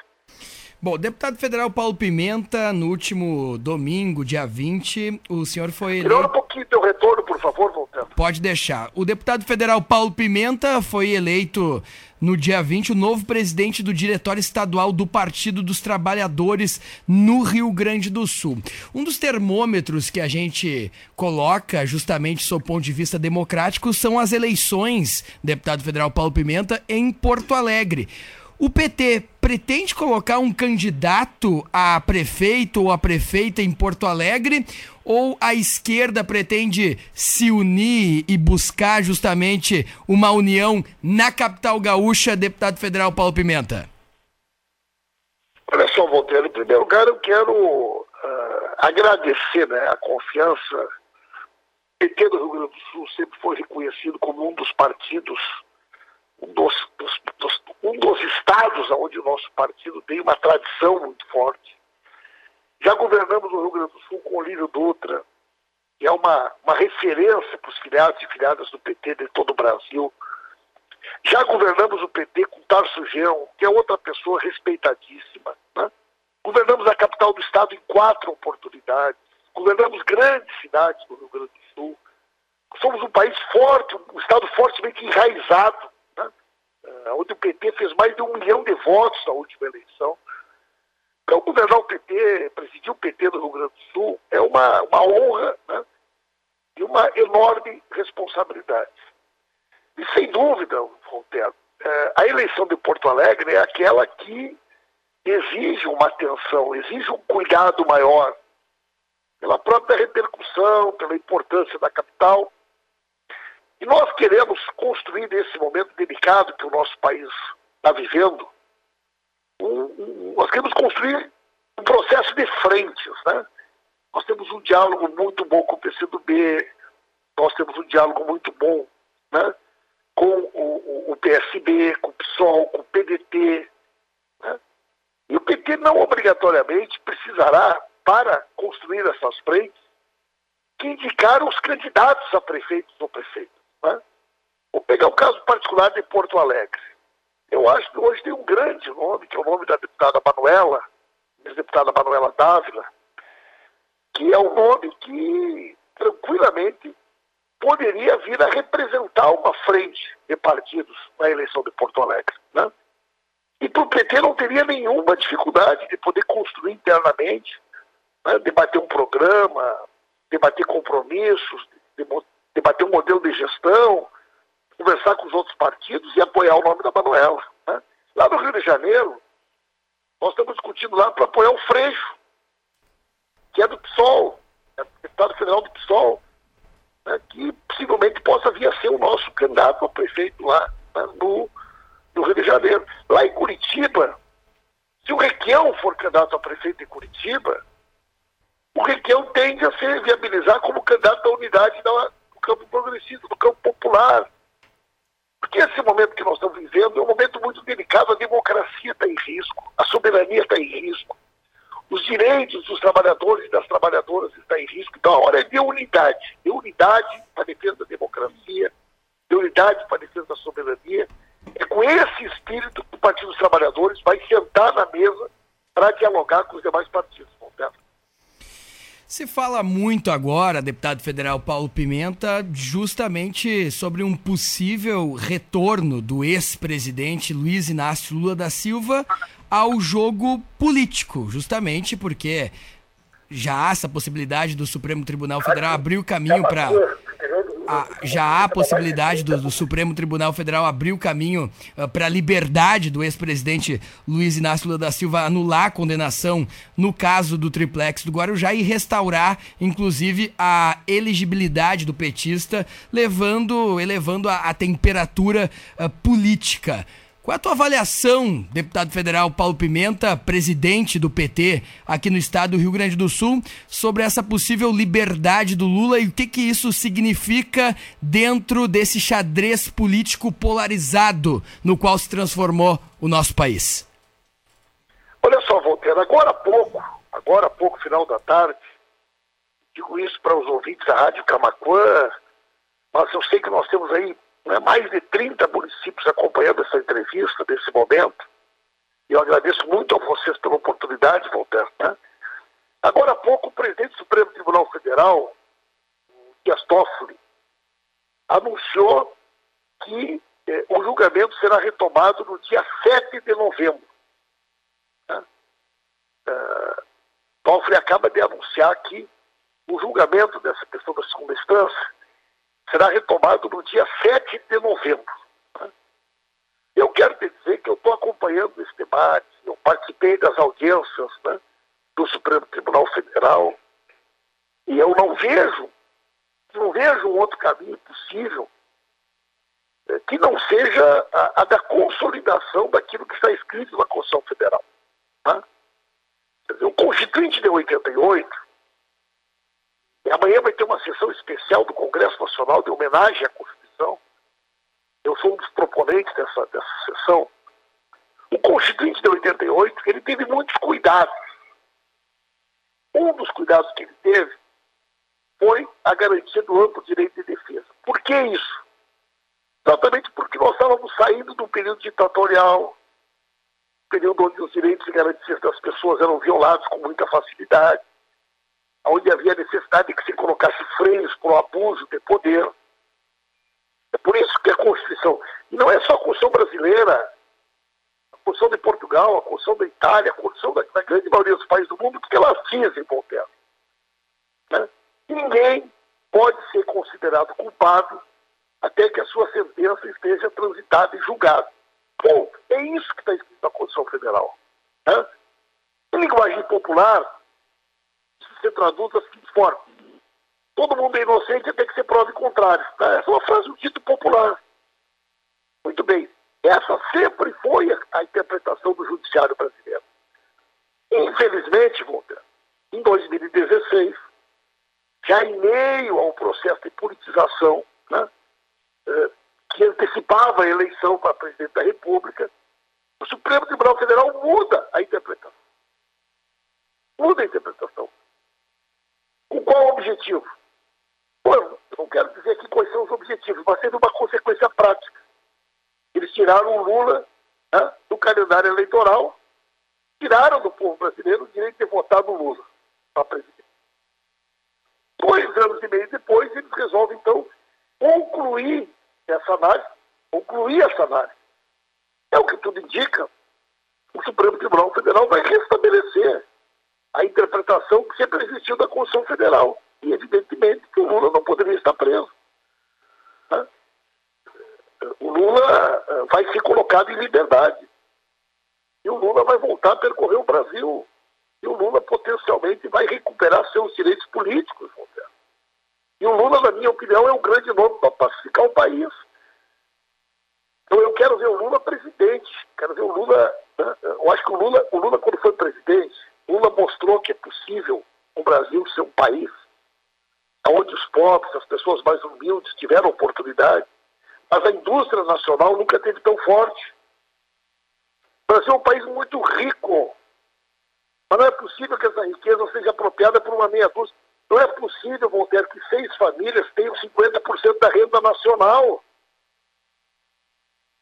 Bom, deputado federal Paulo Pimenta, no último domingo, dia 20, o senhor foi eleito... Melhora um pouquinho teu retorno, por favor, Voltaire. Pode deixar. O deputado federal Paulo Pimenta foi eleito no dia 20 o novo presidente do Diretório Estadual do Partido dos Trabalhadores no Rio Grande do Sul. Um dos termômetros que a gente coloca, justamente sob o ponto de vista democrático, são as eleições, deputado federal Paulo Pimenta, em Porto Alegre. O PT pretende colocar um candidato a prefeito ou a prefeita em Porto Alegre? Ou a esquerda pretende se unir e buscar justamente uma união na capital gaúcha, deputado federal Paulo Pimenta? Olha só, Voltaire, em primeiro lugar eu quero uh, agradecer né, a confiança. O PT do Rio Grande do Sul sempre foi reconhecido como um dos partidos dos, dos, dos, um dos estados onde o nosso partido tem uma tradição muito forte. Já governamos o Rio Grande do Sul com o Lírio Dutra, que é uma, uma referência para os filiados e filiadas do PT de todo o Brasil. Já governamos o PT com Tarso Gão, que é outra pessoa respeitadíssima. Né? Governamos a capital do estado em quatro oportunidades. Governamos grandes cidades do Rio Grande do Sul. Somos um país forte, um estado fortemente enraizado onde o PT fez mais de um milhão de votos na última eleição. Então, governar o PT, presidir o PT do Rio Grande do Sul, é uma, uma honra né, e uma enorme responsabilidade. E sem dúvida, Voltaire, uh, a eleição de Porto Alegre é aquela que exige uma atenção, exige um cuidado maior pela própria repercussão, pela importância da capital. E nós queremos construir nesse momento delicado que o nosso país está vivendo, um, um, nós queremos construir um processo de frentes. Né? Nós temos um diálogo muito bom com o PCdoB, nós temos um diálogo muito bom né? com o, o, o PSB, com o PSOL, com o PDT. Né? E o PT não obrigatoriamente precisará, para construir essas frentes, que indicar os candidatos a prefeitos ou prefeitos. Né? Vou pegar o caso particular de Porto Alegre. Eu acho que hoje tem um grande nome, que é o nome da deputada Manuela, ex-deputada Manuela Dávila, que é um nome que tranquilamente poderia vir a representar uma frente de partidos na eleição de Porto Alegre. Né? E para o PT não teria nenhuma dificuldade de poder construir internamente, né? debater um programa, debater compromissos, debater um modelo de gestão, conversar com os outros partidos e apoiar o nome da Manuela. Né? Lá no Rio de Janeiro, nós estamos discutindo lá para apoiar o Freixo, que é do PSOL, é deputado federal do PSOL. né, que possivelmente possa vir a ser o nosso candidato a prefeito lá né, no, no Rio de Janeiro. Lá em Curitiba, se o Requião for candidato a prefeito em Curitiba, o Requião tende a se viabilizar como candidato da unidade do campo progressista, do campo popular. Porque esse momento que nós estamos vivendo é um momento muito delicado, a democracia está em risco, a soberania está em risco, os direitos dos trabalhadores e das trabalhadoras estão em risco. Então a hora é de unidade, de unidade para defesa da democracia, de unidade para defesa da soberania. É com esse espírito que o Partido dos Trabalhadores vai sentar na mesa para dialogar com os demais partidos. Se fala muito agora, deputado federal Paulo Pimenta, justamente sobre um possível retorno do ex-presidente Luiz Inácio Lula da Silva ao jogo político, justamente porque já há essa possibilidade do Supremo Tribunal Federal abrir o caminho para já há a possibilidade do, do, Supremo Tribunal Federal abrir o caminho uh, para a liberdade do ex-presidente Luiz Inácio Lula da Silva anular a condenação no caso do triplex do Guarujá e restaurar, inclusive, a elegibilidade do petista, levando, elevando a, a temperatura uh, política. Qual é a tua avaliação, deputado federal Paulo Pimenta, presidente do PT aqui no estado do Rio Grande do Sul, sobre essa possível liberdade do Lula e o que, que isso significa dentro desse xadrez político polarizado no qual se transformou o nosso país? Olha só, Voltaire, agora há pouco, agora há pouco, final da tarde, digo isso para os ouvintes da Rádio Camacuã, mas eu sei que nós temos aí né, mais de 30 municípios acompanhando essa entrevista nesse momento. E eu agradeço muito a vocês pela oportunidade, Voltaire. Né? Agora há pouco, o presidente do Supremo Tribunal Federal, Dias Toffoli, anunciou que eh, o julgamento será retomado no dia 7 de novembro. Né? Uh, Toffoli acaba de anunciar que o julgamento dessa questão da segunda instância será retomado no dia 7 de novembro. Né? Eu quero te dizer que eu estou acompanhando esse debate, eu participei das audiências né, do Supremo Tribunal Federal e eu não vejo, não vejo um outro caminho possível é, que não seja a, a, da consolidação daquilo que está escrito na Constituição Federal. Dizer, o Constituinte de 88 e amanhã vai ter uma sessão especial do Congresso Nacional de homenagem à Constituição. Eu sou um dos proponentes dessa, dessa sessão. O Constituinte de 88, ele teve muitos cuidados. Um dos cuidados que ele teve foi a garantia do amplo direito de defesa. Por que isso? Exatamente porque nós estávamos saindo de um período ditatorial, período onde os direitos e garantias das pessoas eram violados com muita facilidade onde havia necessidade de que se colocasse freios para o abuso de poder. É por isso que a Constituição, e não é só a Constituição brasileira, a Constituição de Portugal, a Constituição da Itália, a Constituição da, da grande maioria dos países do mundo, que elas dizem, Voltaire. Né? Ninguém pode ser considerado culpado até que a sua sentença esteja transitada e julgada. Ponto. É isso que está escrito na Constituição Federal. Né? Em linguagem popular, da seguinte forma: todo mundo é inocente até que se prove contrário. Tá? Essa é uma frase do dito popular. Muito bem. Essa sempre foi a, interpretação do judiciário brasileiro. Infelizmente, Walter, em 2016, já em meio a um processo de politização né, eh, que antecipava a eleição para presidente da República, o Supremo Tribunal Federal muda a interpretação. Muda a interpretação. Com qual objetivo? Bom, não quero dizer aqui quais são os objetivos, mas sendo uma consequência prática. Eles tiraram o Lula né, do calendário eleitoral, tiraram do povo brasileiro o direito de votar no Lula para presidente. Dois anos e meio depois, eles resolvem, então, concluir essa análise, concluir essa análise. É o que tudo indica. O Supremo Tribunal Federal vai restabelecer a interpretação que sempre existiu da Constituição Federal. E, evidentemente, que o Lula não poderia estar preso. Né? O Lula eh, vai ser colocado em liberdade. E o Lula vai voltar a percorrer o Brasil. E o Lula potencialmente vai recuperar seus direitos políticos, E o Lula, na minha opinião, é um grande nome para pacificar o país. Então eu quero ver o Lula presidente, quero ver o Lula. Né? Eu acho que o Lula, o Lula, quando foi presidente, Lula mostrou que é possível o Brasil ser um país onde os pobres, as pessoas mais humildes tiveram oportunidade, mas a indústria nacional nunca teve tão forte. O Brasil é um país muito rico, mas não é possível que essa riqueza seja apropriada por uma meia dúzia. Não é possível, Voltaire, que seis famílias tenham 50% da renda nacional.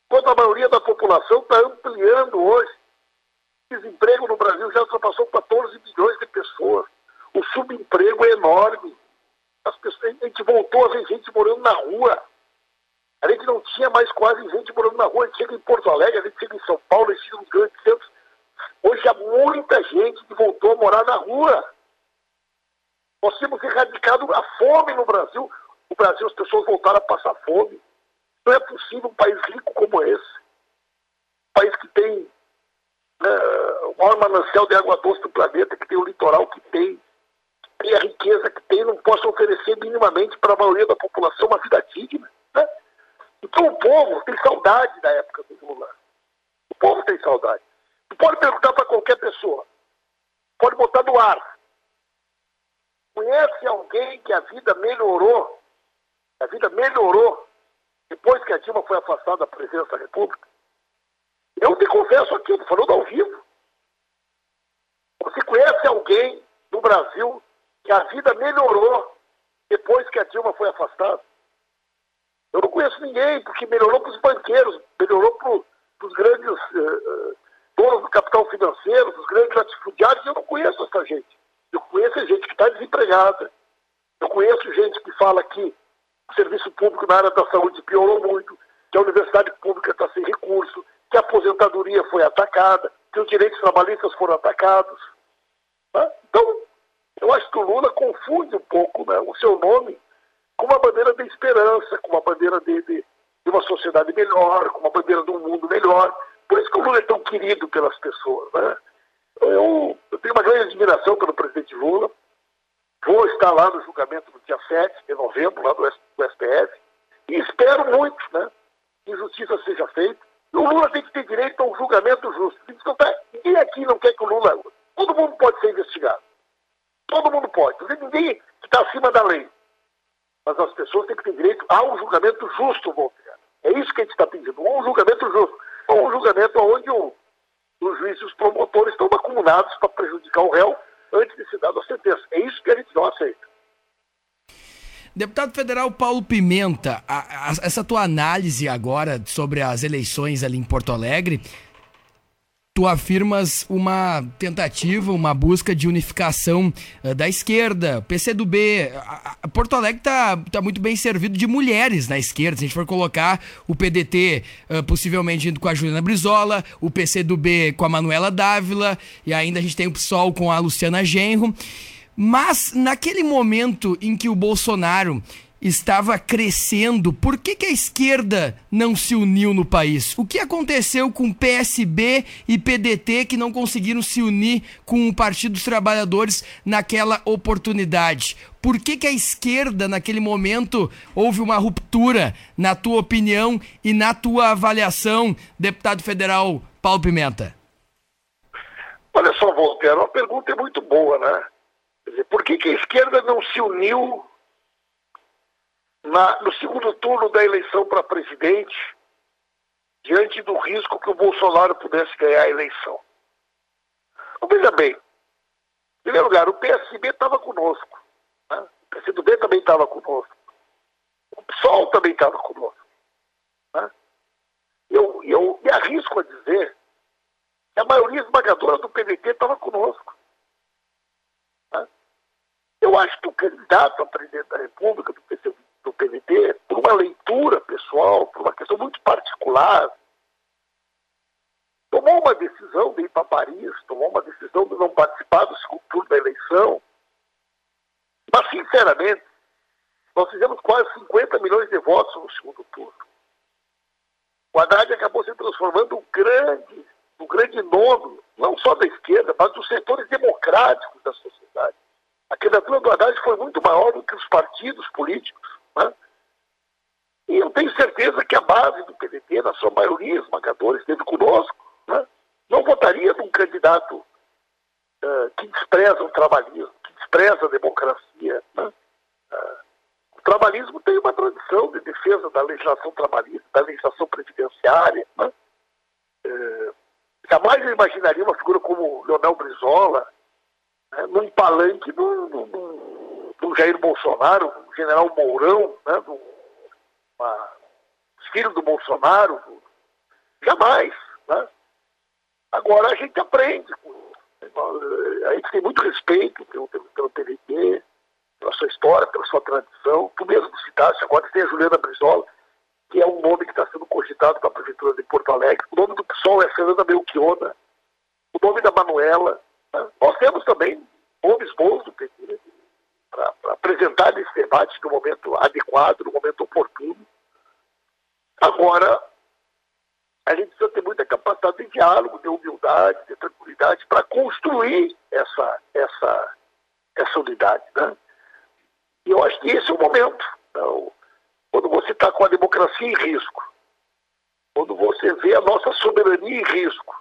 Quando a maioria da população está ampliando hoje. O desemprego no Brasil já ultrapassou 14 milhões de pessoas. O subemprego é enorme. As pessoas, a gente voltou a ver gente morando na rua. A gente não tinha mais quase gente morando na rua. A gente chega em Porto Alegre, a gente chega em São Paulo, a gente chega nos grandes centros. Hoje há muita gente que voltou a morar na rua. Nós temos erradicado a fome no Brasil. No Brasil as pessoas voltaram a passar fome. Não é possível um país rico como esse. Um país que tem uh, o maior manancial de água doce do planeta, que tem o litoral que tem, tem a riqueza que tem, não possa oferecer minimamente para a maioria da população uma vida digna. Né? Então o povo tem saudade da época do Lula. O povo tem saudade. Tu pode perguntar para qualquer pessoa. Pode botar no ar. Conhece alguém que a vida melhorou? A vida melhorou depois que a Dilma foi afastada da presidência da República? Eu te confesso aqui, falando ao vivo. Você conhece alguém no Brasil que a vida melhorou depois que a Dilma foi afastada? Eu não conheço ninguém, porque melhorou para os banqueiros, melhorou para os grandes uh, donos do capital financeiro, dos grandes latifundiários. Eu não conheço essa gente. Eu conheço gente que está desempregada. Eu conheço gente que fala que o serviço público na área da saúde piorou muito, que a universidade pública está sem recurso, que a aposentadoria foi atacada, que os direitos trabalhistas foram atacados. Né? Então, eu acho que o Lula confunde um pouco né, o seu nome com uma bandeira de esperança, com uma bandeira de, de, de, uma sociedade melhor, com uma bandeira de um mundo melhor. Por isso que o Lula é tão querido pelas pessoas. Né? Eu, eu tenho uma grande admiração pelo presidente Lula. Vou estar lá no julgamento no dia 7 de novembro, lá do, STF, e espero muito né, que justiça seja feita. O Lula tem que ter direito a um julgamento justo. Ninguém aqui não quer que o Lula. Todo mundo pode ser investigado. Todo mundo pode. Ninguém que está acima da lei. Mas as pessoas têm que ter direito a um julgamento justo, Voltaire. É isso que a gente está pedindo. Um julgamento justo. Um julgamento onde os juízes e os promotores estão acumulados para prejudicar o réu antes de se dar a sentença. É isso que a gente não aceita. Deputado federal Paulo Pimenta, a, a, essa tua análise agora sobre as eleições ali em Porto Alegre tu afirmas uma tentativa, uma busca de unificação uh, da esquerda, PCdoB. A, a Porto Alegre tá, tá muito bem servido de mulheres na esquerda. Se a gente for colocar o PDT uh, eh, possivelmente indo com a Juliana Brizola, o PCdoB com a Manuela Dávila, e ainda a gente tem o PSOL com a Luciana Genro. Mas naquele momento em que o Bolsonaro estava crescendo, por que, que a esquerda não se uniu no país? O que aconteceu com PSB e PDT que não conseguiram se unir com o Partido dos Trabalhadores naquela oportunidade? Por que, que a esquerda, naquele momento, houve uma ruptura, na tua opinião e na tua avaliação, deputado federal Paulo Pimenta? Olha só, Voltaire, uma pergunta é muito boa, né? Quer dizer, por que, que a esquerda não se uniu na, no segundo turno da eleição para presidente, diante do risco que o Bolsonaro pudesse ganhar a eleição. Então, veja bem, em primeiro lugar, o PSB estava conosco, né? o PSDB também estava conosco, o PSOL também estava conosco. Né? Eu, eu me arrisco a dizer que a maioria esmagadora do PDT estava conosco. Eu acho que o candidato a presidente da República do PCB do PVT, por uma leitura pessoal, por uma questão muito particular, tomou uma decisão de ir para Paris, tomou uma decisão de não participar do segundo turno da eleição. Mas, sinceramente, nós fizemos quase 50 milhões de votos no segundo turno. O Haddad acabou se transformando um grande, um grande nome, não só da esquerda, mas dos setores democráticos da sociedade. A candidatura do Haddad foi muito maior do que os partidos políticos. Né? E eu tenho certeza que a base do PDT, na sua maioria esmagadora, esteve conosco. Né? Não votaria num candidato uh, que despreza o trabalhismo, que despreza a democracia. Né? Uh, o trabalhismo tem uma tradição de defesa da legislação trabalhista, da legislação previdenciária. Né? Uh, jamais eu imaginaria uma figura como Leonel Brizola né, num palanque do, do, do, Jair Bolsonaro, do general Mourão, né, do, uma, filho do Bolsonaro. Jamais. Né? Agora a gente aprende. A gente tem muito respeito pelo, pelo, pelo PDT, pela sua história, pela sua tradição. Tu mesmo citaste, agora tem a Juliana Brizola, que é um nome que está sendo cogitado para a Prefeitura de Porto Alegre. O nome do PSOL é Fernanda Melchiona. O nome da Manuela. Nós temos também nomes bons do PT para apresentar esse debate no momento adequado, no momento oportuno. Agora, a gente precisa ter muita capacidade de diálogo, de humildade, de tranquilidade para construir essa, essa, essa unidade. Né? E eu acho que esse é o momento. Então, quando você está com a democracia em risco, quando você vê a nossa soberania em risco,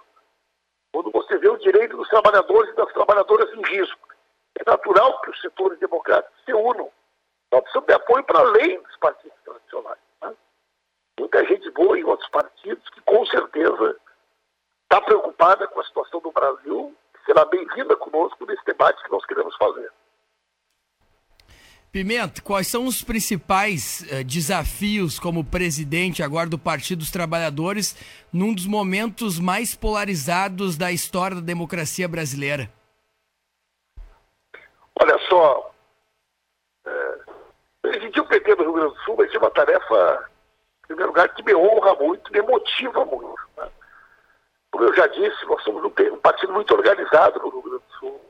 quando você vê o direito dos trabalhadores e das trabalhadoras em risco, é natural que os setores democráticos se unam. Nós precisamos de apoio para além dos partidos tradicionais. Né? Muita gente boa em outros partidos que com certeza está preocupada com a situação do Brasil, será bem-vinda conosco nesse debate que nós queremos fazer. Pimenta, quais são os principais uh, desafios como presidente agora do Partido dos Trabalhadores num dos momentos mais polarizados da história da democracia brasileira? Olha só, é, presidir o PT do Rio Grande do Sul vai ser uma tarefa, em primeiro lugar, que me honra muito, me motiva muito. Né? Como eu já disse, nós somos um, um partido muito organizado no Rio Grande do Sul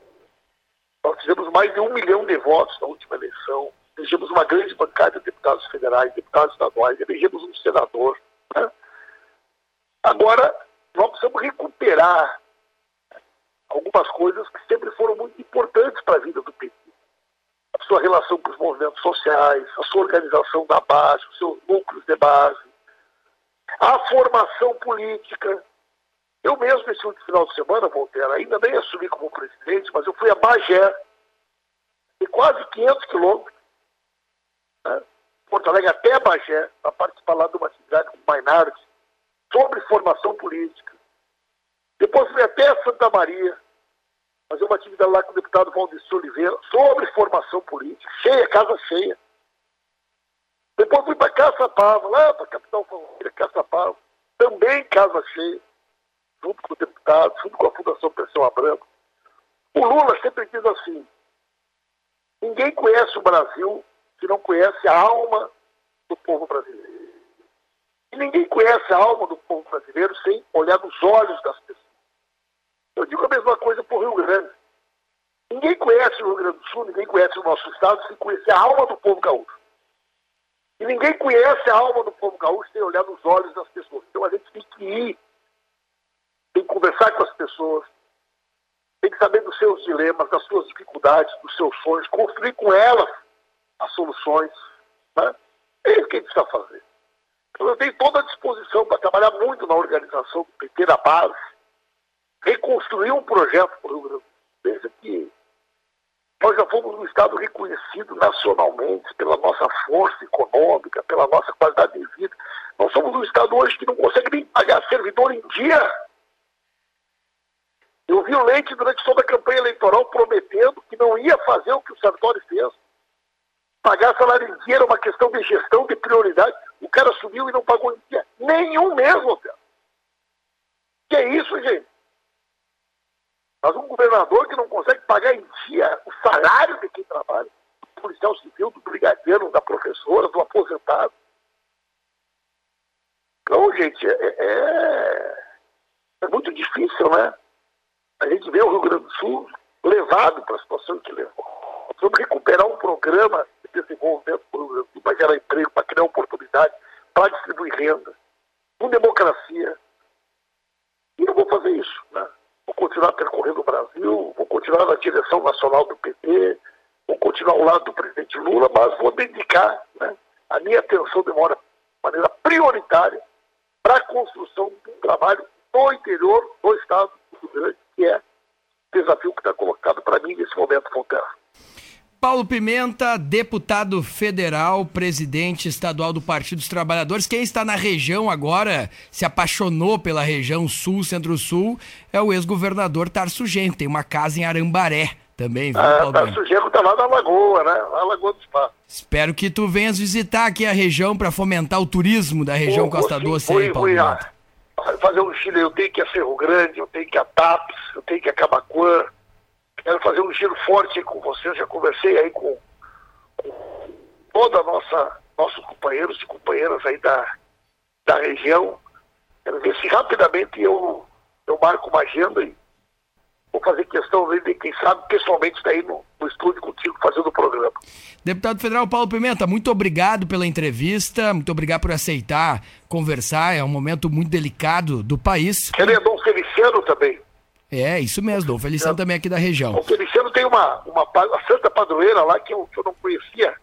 nós tivemos mais de um milhão de votos na última eleição, elegemos uma grande bancada de deputados federais, deputados estaduais, elegemos um senador. Né? Agora, nós precisamos recuperar algumas coisas que sempre foram muito importantes para a vida do PT. A sua relação com os movimentos sociais, a sua organização da base, os seus núcleos de base, a formação política, eu mesmo, esse último final de semana, Voltaire, ainda nem assumi como presidente, mas eu fui a Bagé, de quase 500 quilômetros, né? Porto Alegre até Bagé, para participar lá de uma atividade com Mainardi, sobre formação política. Depois fui até Santa Maria, fazer uma atividade lá com o deputado Valdeci Oliveira, sobre formação política, cheia, casa cheia. Depois fui para Caçapava, lá para a capital Caçapava, também casa cheia junto com o deputado, junto com a Fundação Pessoa Branco. O Lula sempre diz assim: ninguém conhece o Brasil se não conhece a alma do povo brasileiro. E ninguém conhece a alma do povo brasileiro sem olhar nos olhos das pessoas. Eu digo a mesma coisa para o Rio Grande. Ninguém conhece o Rio Grande do Sul, ninguém conhece o nosso estado sem conhecer a alma do povo gaúcho. E ninguém conhece a alma do povo gaúcho sem olhar nos olhos das pessoas. Então a gente tem que ir tem que conversar com as pessoas, tem que saber dos seus dilemas, das suas dificuldades, dos seus sonhos, construir com elas as soluções. Né? É isso que a gente precisa fazer. Então, eu tenho toda a disposição para trabalhar muito na organização do PT da base, reconstruir um projeto para o Rio Grande. Veja que nós já fomos um Estado reconhecido nacionalmente pela nossa força econômica, pela nossa qualidade de vida. Nós somos um Estado hoje que não consegue nem pagar servidor em dia. Eu vi o Leite durante toda a campanha eleitoral prometendo que não ia fazer o que o Sartori fez. Pagar salário em dia era uma questão de gestão, de prioridade. O cara subiu e não pagou em dia nenhum mesmo, cara. Que é isso, gente? Mas um governador que não consegue pagar em dia o salário de quem trabalha, do policial civil, do brigadeiro, da professora, do aposentado. Então, gente, é, é, é muito difícil, né? A gente vê o Rio Grande do Sul levado para a situação que levou. Vamos recuperar um programa de desenvolvimento Rio Grande do Sul, para gerar emprego, para criar oportunidade, para distribuir renda, com democracia. E eu vou fazer isso. Né? Vou continuar percorrendo o Brasil, vou continuar na direção nacional do PT, continuar ao lado do presidente Lula, mas vou dedicar né, a minha atenção de maneira prioritária para a construção de um trabalho no interior do estado do Rio Grande, que é o desafio que está colocado para mim nesse momento, Fonterra. Paulo Pimenta, deputado federal, presidente estadual do Partido dos Trabalhadores. Quem está na região agora, se apaixonou pela região sul, centro-sul, é o ex-governador Tarso Genro. Tem uma casa em Arambaré também, viu, Ah? Tarso Genro está lá na Lagoa, né? Na Lagoa do Spa. Espero que tu venhas visitar aqui a região para fomentar o turismo da região Costa vou Doce sim, aí, Paulo a- fazer um giro, eu tenho que ir a Cerro Grande, eu tenho que ir a Tapes, eu tenho que ir a Camacuã. Quero fazer um giro forte com vocês, já conversei aí com, com toda nossa nossos companheiros e companheiras aí da, da região. Quero ver se rapidamente eu, eu marco uma agenda e vou fazer questão de, quem sabe, pessoalmente estar aí no, no estúdio contigo programa. Deputado Federal Paulo Pimenta, muito obrigado pela entrevista, muito obrigado por aceitar conversar, é um momento muito delicado do país. Ir a Dom Feliciano também. É, isso mesmo, Dom Feliciano também aqui da região. O Feliciano tem uma, uma pa- a santa padroeira lá que eu, que eu não conhecia.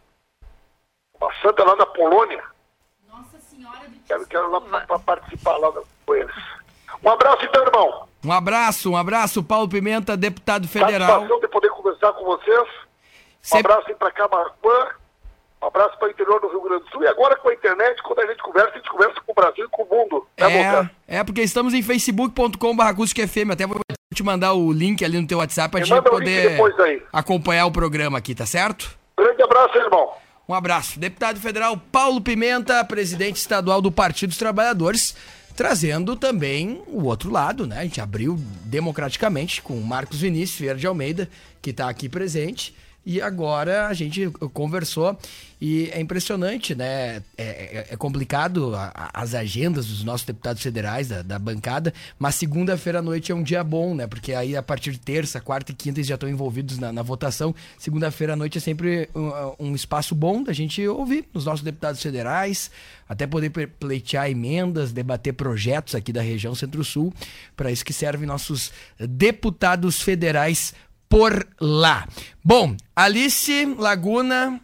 Uma santa lá da Polônia. Nossa Senhora do Quero, quero lá para participar lá com eles. Um abraço então, irmão. Um abraço, um abraço, Paulo Pimenta, deputado federal. Satisfação de poder conversar com vocês. Um Sempre- abraço aí para Camacuã. Um abraço para o interior do Rio Grande do Sul. E agora com a internet, quando a gente conversa, a gente conversa com o Brasil e com o mundo. Né? É, é porque estamos em facebook.com.br até vou te mandar o link ali no teu WhatsApp pra Me gente poder acompanhar o programa aqui, tá certo? Grande abraço, irmão. Um abraço. Deputado federal Paulo Pimenta, presidente estadual do Partido dos Trabalhadores, trazendo também o outro lado, né? A gente abriu democraticamente com o Marcos Vinícius Vieira de Almeida, que está aqui presente. E agora a gente conversou e é impressionante, né? É, é- é complicado a- as agendas dos nossos deputados federais, da, da bancada, mas segunda-feira à noite é um dia bom, né? Porque aí a partir de terça, quarta e quinta eles já estão envolvidos na, na votação. Segunda-feira à noite é sempre um, um espaço bom da gente ouvir os nossos deputados federais, até poder pleitear emendas, debater projetos aqui da região Centro-Sul. Para isso que servem nossos deputados federais por lá. Bom, Alice Laguna,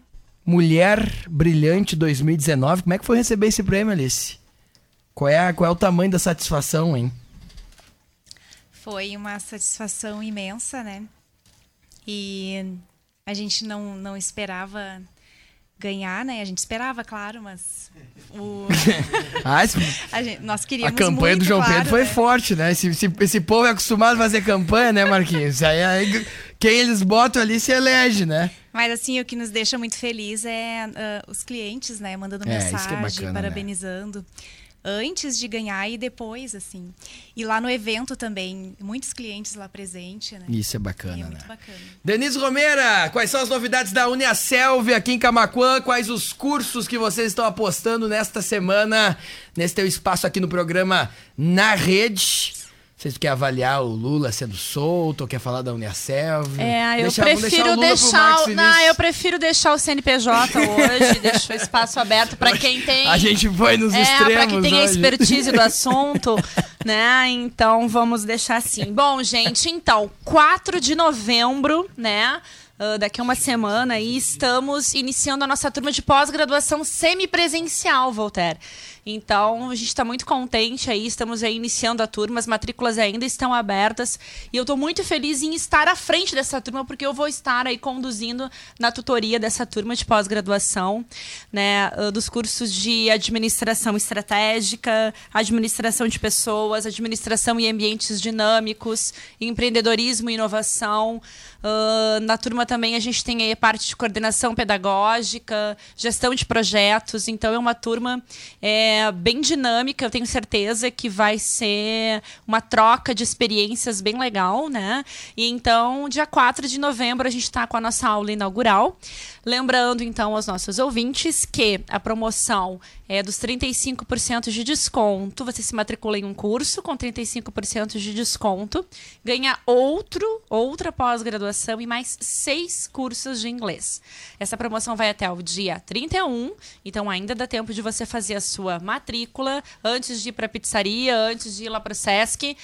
Mulher Brilhante 2019. Como é que foi receber esse prêmio, Alice? Qual é, qual é o tamanho da satisfação, hein? Foi uma satisfação imensa, né? E a gente não, não esperava ganhar, né? A gente esperava, claro, mas o... *laughs* Ah, a gente- nós a queríamos campanha do muito, João claro, Pedro foi né? forte, né? Esse, esse, esse povo é acostumado a fazer campanha, né, Marquinhos? Aí, aí quem eles botam ali se elege, né? Mas assim, o que nos deixa muito feliz é ah, os clientes, né? Mandando É, é mensagem, bacana, né? Antes de ganhar e depois, assim. E lá no evento também, muitos clientes lá presentes, né? Isso é bacana, é né? muito bacana. Denise Romeira, quais são as novidades da Uniaselv aqui em Camacuã? Quais os cursos que vocês estão apostando nesta semana, nesse teu espaço aqui no programa Na Rede? Vocês querem avaliar o Lula sendo solto ou quer falar da Uniaselv? É, eu prefiro deixar. Marcos o- não, eu prefiro deixar o CNPJ hoje, *laughs* deixo o espaço aberto para quem tem. A gente foi nos é, extremos para quem tem hoje. expertise do *laughs* assunto, né? Então vamos deixar assim. Bom, gente, então, 4 de novembro, né? ah, daqui a uma semana aí estamos iniciando a nossa turma de pós-graduação semipresencial, Voltaire. Então, a gente está muito contente aí, estamos aí iniciando a turma, as matrículas ainda estão abertas e eu estou muito feliz em estar à frente dessa turma, porque eu vou estar aí conduzindo na tutoria dessa turma de pós-graduação, né, ah, dos cursos de administração estratégica, administração de pessoas, administração e ambientes dinâmicos, empreendedorismo e inovação. Ah, na turma também a gente tem aí a parte de coordenação pedagógica, gestão de projetos. Então é uma turma é, bem dinâmica. Eu tenho certeza que vai ser uma troca de experiências bem legal, né? E então, dia 4 de novembro, a gente está com a nossa aula inaugural. Lembrando, então, aos nossos ouvintes que a promoção é dos 35% de desconto. Você se matricula em um curso com 35% de desconto, ganha outro, outra pós-graduação e mais seis cursos de inglês. Essa promoção vai até o dia 31, então ainda dá tempo de você fazer a sua matrícula antes de ir para a pizzaria, antes de ir lá para o Sesc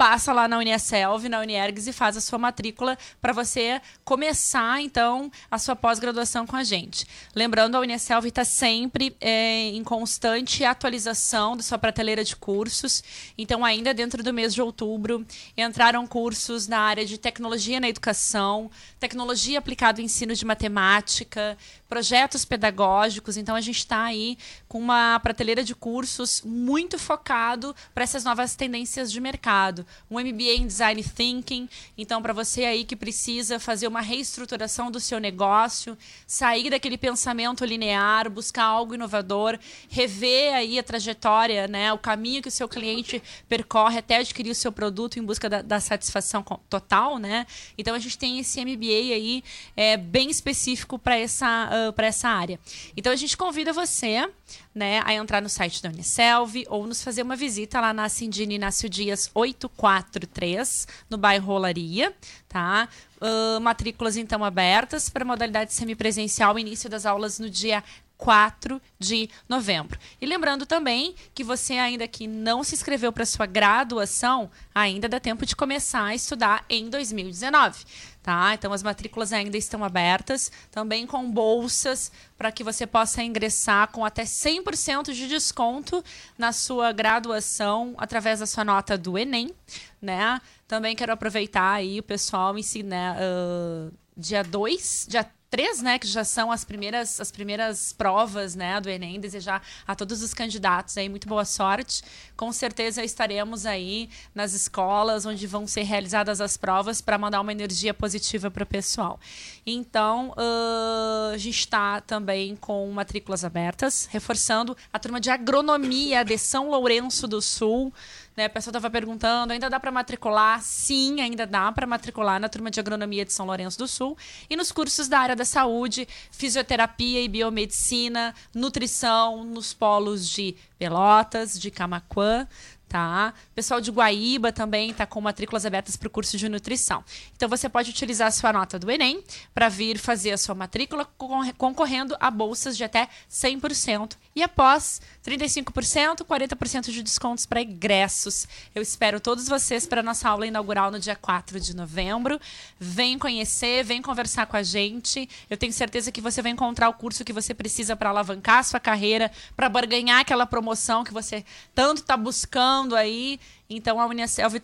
passa lá na Uniaselv, na Uniergs e faz a sua matrícula para você começar, então, a sua pós-graduação com a gente. Lembrando, a Uniaselv está sempre é, em constante atualização da sua prateleira de cursos. Então, ainda dentro do mês de outubro, entraram cursos na área de tecnologia na educação, tecnologia aplicada ao ensino de matemática, projetos pedagógicos. Então, a gente está aí com uma prateleira de cursos muito focado para essas novas tendências de mercado. Um MBA em Design Thinking. Então, para você aí que precisa fazer uma reestruturação do seu negócio, sair daquele pensamento linear, buscar algo inovador, rever aí a trajetória, né, o caminho que o seu cliente percorre até adquirir o seu produto em busca da, da satisfação total, né? Então, a gente tem esse MBA aí é, bem específico para essa, uh, para essa área. Então, a gente convida você né, a entrar no site da Unicelv ou nos fazer uma visita lá na Cindina Inácio Dias 843, no bairro Rolaria, tá? Uh, matrículas então abertas para modalidade semipresencial, início das aulas no dia 4 de novembro. E lembrando também que você ainda que não se inscreveu para sua graduação, ainda dá tempo de começar a estudar em 2019 tá? Então as matrículas ainda estão abertas, também com bolsas para que você possa ingressar com até 100% de desconto na sua graduação através da sua nota do ENEM, né? Também quero aproveitar aí o pessoal ensinar uh, dia 2, dia três, né, que já são as primeiras, as primeiras provas, né, do Enem, desejar a todos os candidatos aí muito boa sorte. Com certeza estaremos aí nas escolas onde vão ser realizadas as provas para mandar uma energia positiva para o pessoal. Então, uh, a gente está também com matrículas abertas, reforçando a turma de agronomia de São Lourenço do Sul. Né? Pessoa estava perguntando, ainda dá para matricular? Sim, ainda dá para matricular na turma de agronomia de São Lourenço do Sul e nos cursos da área da saúde, fisioterapia e biomedicina, nutrição, nos polos de Pelotas, de Camaquã, tá? Pessoal de Guaíba também está com matrículas abertas para o curso de nutrição. Então você pode utilizar a sua nota do Enem para vir fazer a sua matrícula concorrendo a bolsas de até 100% e após 35%, 40% de descontos para ingressos. Eu espero todos vocês para nossa aula inaugural no dia 4 de novembro. Vem conhecer, vem conversar com a gente. Eu tenho certeza que você vai encontrar o curso que você precisa para alavancar a sua carreira, para ganhar aquela promoção que você tanto está buscando aí então a Uniaselv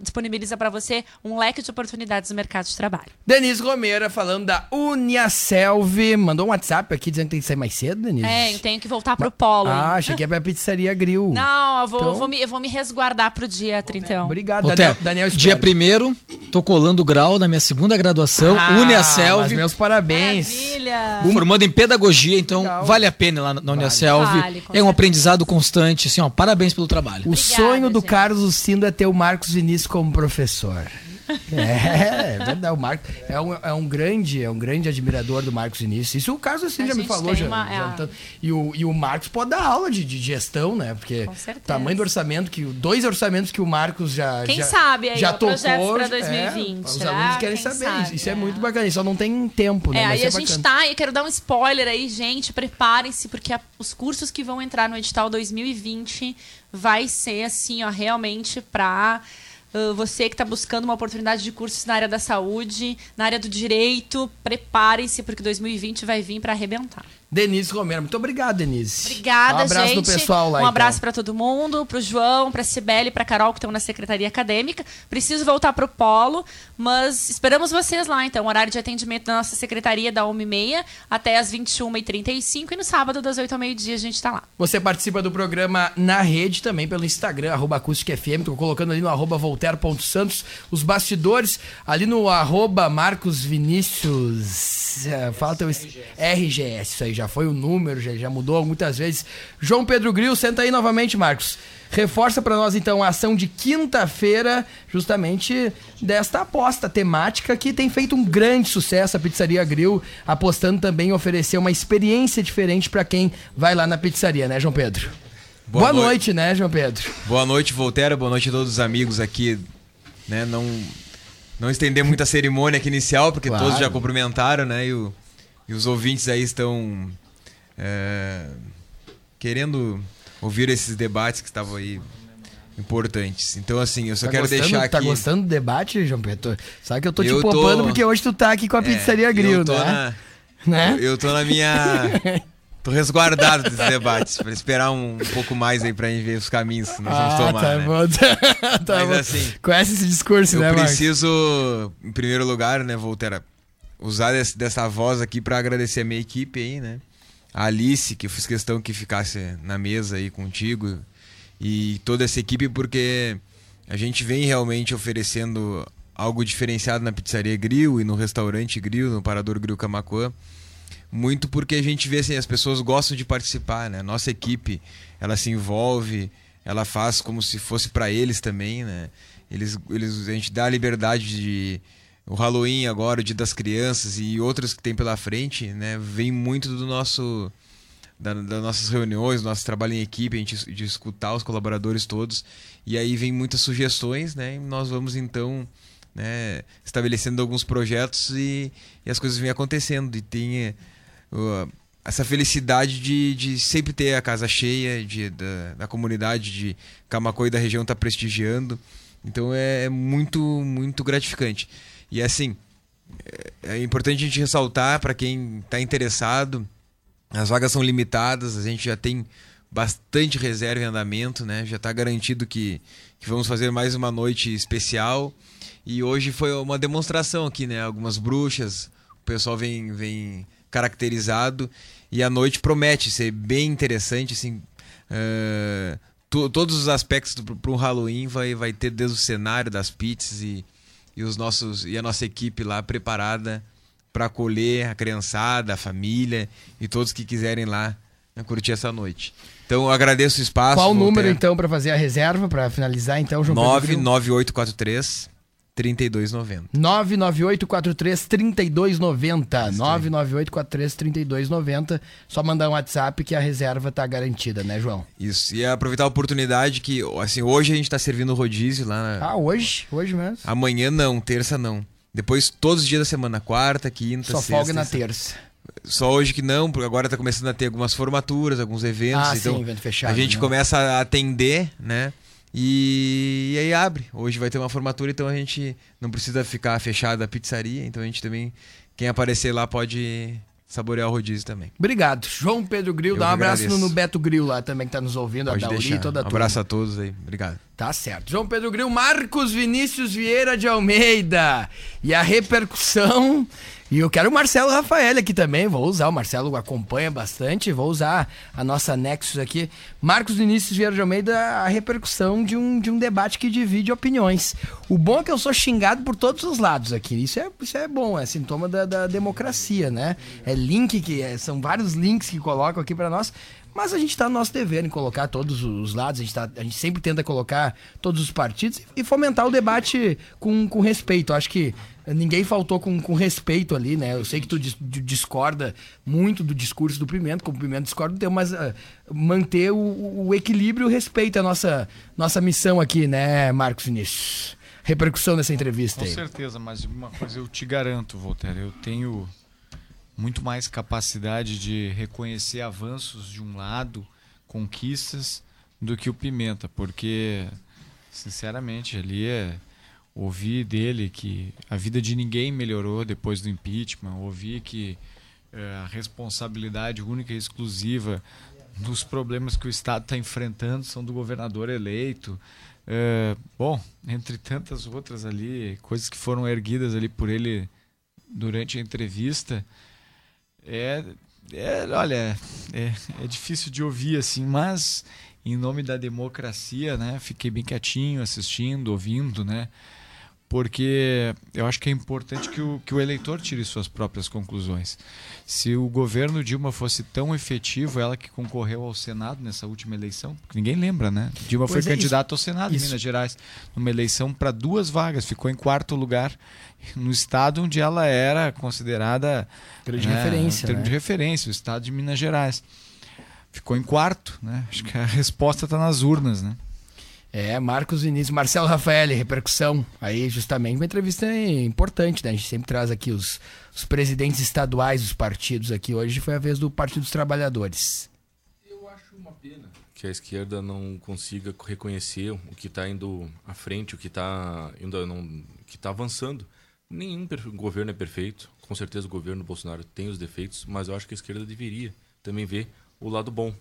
disponibiliza para você um leque de oportunidades no mercado de trabalho. Denise Romero falando da Uniaselv, mandou um WhatsApp aqui dizendo que tem que sair mais cedo, Denise. É, eu tenho que voltar pro polo. Ah, achei que ia pra pizzaria Grill. Não, eu vou, então... vou, me, eu vou me resguardar pro dia 31. Obrigado, Ô, Daniel. Daniel dia primeiro, tô colando grau na minha segunda graduação, ah, Uniaselv. meus parabéns. Maravilha. Formando em pedagogia, então Legal. vale a pena lá na vale. Uniaselv. Vale, é um aprendizado constante, assim, ó, parabéns pelo trabalho. O Obrigada, sonho do gente. Carlos Lucindo é ter o Marcos Vinícius como professor. É, é verdade. O Marco é um, é um grande, é um grande admirador do Marcos Vinícius. Isso o Carlos assim já me falou já, uma, já é. e, o, e o Marcos pode dar aula de, de gestão, né? Porque tamanho do orçamento que dois orçamentos que o Marcos já Quem já, sabe aí, já tocou. para 2020. É, os alunos querem Quem saber. Sabe, isso é. é. muito bacana. Só não tem tempo, né? É, aí a gente bacana. tá, e quero dar um spoiler aí, gente, preparem-se porque a, os cursos que vão entrar no edital 2020 vai ser assim, ó, realmente para Uh, você que está buscando uma oportunidade de cursos na área da saúde, na área do direito, preparem-se, porque 2020 vai vir para arrebentar. Denise Romero. Muito obrigado, Denise. Obrigada, gente. Um abraço gente. do pessoal lá. Um abraço então. para todo mundo, para o João, para a Cibele, para a Carol, que estão na Secretaria Acadêmica. Preciso voltar para o Polo, mas esperamos vocês lá, então. O horário de atendimento da nossa secretaria da 1h30 até as 21h35 e no sábado, das 8 ao meio-dia, a gente está lá. Você participa do programa na rede também pelo Instagram, arroba acústicafm. Estou colocando ali no arroba voltaire.santos os bastidores, ali no arroba Marcos Vinícius. É, fala teu RGS. RGS, isso aí já foi o número, já, já mudou muitas vezes. João Pedro Gril, senta aí novamente, Marcos. Reforça para nós então a ação de quinta-feira, justamente desta aposta temática que tem feito um grande sucesso a Pizzaria Grill, apostando também em oferecer uma experiência diferente para quem vai lá na pizzaria, né, João Pedro? Boa, boa noite. noite, né, João Pedro? Boa noite, Voltaire. Boa noite a todos os amigos aqui, né? Não não estender muita cerimônia aqui inicial, porque claro. todos já cumprimentaram, né? E o e os ouvintes aí estão é, querendo ouvir esses debates que estavam aí importantes. Então, assim, eu só Tá quero gostando- deixar aqui. Tá gostando do debate, João Pedro? Sabe que eu tô te Eu tô- poupando porque hoje tu tá aqui com a É, pizzaria grill, eu tô né? na- Né? Eu, eu tô na minha. *laughs* tô resguardado desses debates. Pra esperar um, um pouco mais aí pra gente ver os caminhos que nós vamos Ah, tomar. tá né? bom. *laughs* tá Mas bom. assim, Conhece esse discurso, eu né, Marcos? preciso, em primeiro lugar, né, Voltera, usar desse- dessa voz aqui pra agradecer a minha equipe aí, né? A Alice, que eu fiz questão que ficasse na mesa aí contigo, e toda essa equipe, porque a gente vem realmente oferecendo algo diferenciado na pizzaria Grill e no restaurante Grill, no Parador Grill Camacuã. Muito porque a gente vê assim, as pessoas gostam de participar, né? Nossa equipe, ela se envolve, ela faz como se fosse para eles também, né? Eles, eles, a gente dá a liberdade de o Halloween agora, o Dia das Crianças e outros que tem pela frente, né? Vem muito do nosso da- das nossas reuniões, nosso trabalho em equipe, a gente de escutar os colaboradores todos e aí vem muitas sugestões, né? E nós vamos então né, estabelecendo alguns projetos e, e as coisas vêm acontecendo e tem uh, essa felicidade de, de sempre ter a casa cheia, de, da, da comunidade de Camacoa e da região estar prestigiando. Então é, é muito, muito gratificante. E assim, é, é importante a gente ressaltar para quem está interessado, as vagas são limitadas, a gente já tem bastante reserva em andamento, né? Já está garantido que, que vamos fazer mais uma noite especial. E hoje foi uma demonstração aqui, né? Algumas bruxas, o pessoal vem, vem caracterizado e a noite promete ser bem interessante, assim. to- todos os aspectos para um Halloween vai, vai ter desde o cenário das pizzas e, e os nossos e a nossa equipe lá preparada para acolher a criançada, a família e todos que quiserem lá né, curtir essa noite. Então eu agradeço o espaço. Qual o número, Voltaire. então, pra fazer a reserva, pra finalizar, então, João Pedro Grill? 99843 3290. 998433290. 998433290. Só mandar um WhatsApp que a reserva tá garantida, né, João? Isso. E aproveitar a oportunidade que, assim, hoje a gente tá servindo rodízio lá na... Ah, hoje? Hoje mesmo? Amanhã não, terça não. Depois, todos os dias da semana, quarta, quinta, Só sexta. folga na terça. Só hoje que não, porque agora tá começando a ter algumas formaturas, alguns eventos. Ah, então sim, evento fechado, a gente né? começa a atender, né? E, e aí abre. Hoje vai ter uma formatura, então a gente não precisa ficar fechada a pizzaria. Então a gente também, quem aparecer lá pode saborear o rodízio também. Obrigado. João Pedro Grill, Eu dá um abraço no, no Beto Grill lá também, que tá nos ouvindo, Pode a Dauri deixar. e toda a um turma. abraço a todos aí. Obrigado. Tá certo. João Pedro Grill, Marcos Vinícius Vieira de Almeida. E a repercussão. E eu quero o Marcelo Rafael aqui também. Vou usar, o Marcelo acompanha bastante. Vou usar a nossa Nexus aqui. Marcos Vinícius Vieira de Almeida, a repercussão de um, de um debate que divide opiniões. O bom é que eu sou xingado por todos os lados aqui. Isso é, isso é bom, é sintoma da, da democracia, né? É link que. é- são vários links que colocam aqui pra nós. Mas a gente está no nosso dever em colocar todos os lados, a gente, tá, a gente sempre tenta colocar todos os partidos e fomentar o debate com, com respeito. Eu acho que ninguém faltou com, com respeito ali, né? Eu sei que tu dis- tu discorda muito do discurso do Pimenta, como o Pimenta discorda do teu, mas ah, manter o, o equilíbrio e o respeito é a nossa, nossa missão aqui, né, Marcos Vinícius? Repercussão dessa entrevista Com aí. certeza, mas uma coisa eu te garanto, Voltaire, eu tenho muito mais capacidade de reconhecer avanços de um lado, conquistas, do que o Pimenta, porque, sinceramente, ali é ouvi dele que a vida de ninguém melhorou depois do impeachment, ouvi que eh, a responsabilidade única e exclusiva dos problemas que o Estado está enfrentando são do governador eleito. É, bom, entre tantas outras ali, coisas que foram erguidas ali por ele durante a entrevista, é, é olha, é, é difícil de ouvir assim, mas em nome da democracia, né, fiquei bem quietinho assistindo, ouvindo, né, porque eu acho que é importante que o, que o eleitor tire suas próprias conclusões. Se o governo Dilma fosse tão efetivo, ela que concorreu ao Senado nessa última eleição, porque ninguém lembra, né? Dilma Pois foi é, candidata ao Senado isso. em Minas Gerais, numa eleição para duas vagas, ficou em quarto lugar no estado onde ela era considerada Grande né, referência, um termo né? de referência, o estado de Minas Gerais. Ficou em quarto, né? Acho que a resposta está nas urnas, né? É, Marcos Vinícius, Marcelo Rafael, repercussão. Aí, justamente, uma entrevista importante, né? A gente sempre traz aqui os, os presidentes estaduais dos partidos aqui. Hoje foi a vez do Partido dos Trabalhadores. Eu acho uma pena que a esquerda não consiga reconhecer o que está indo à frente, o que está indo não, que está avançando. Nenhum governo é perfeito. Com certeza o governo Bolsonaro tem os defeitos, mas eu acho que a esquerda deveria também ver o lado bom.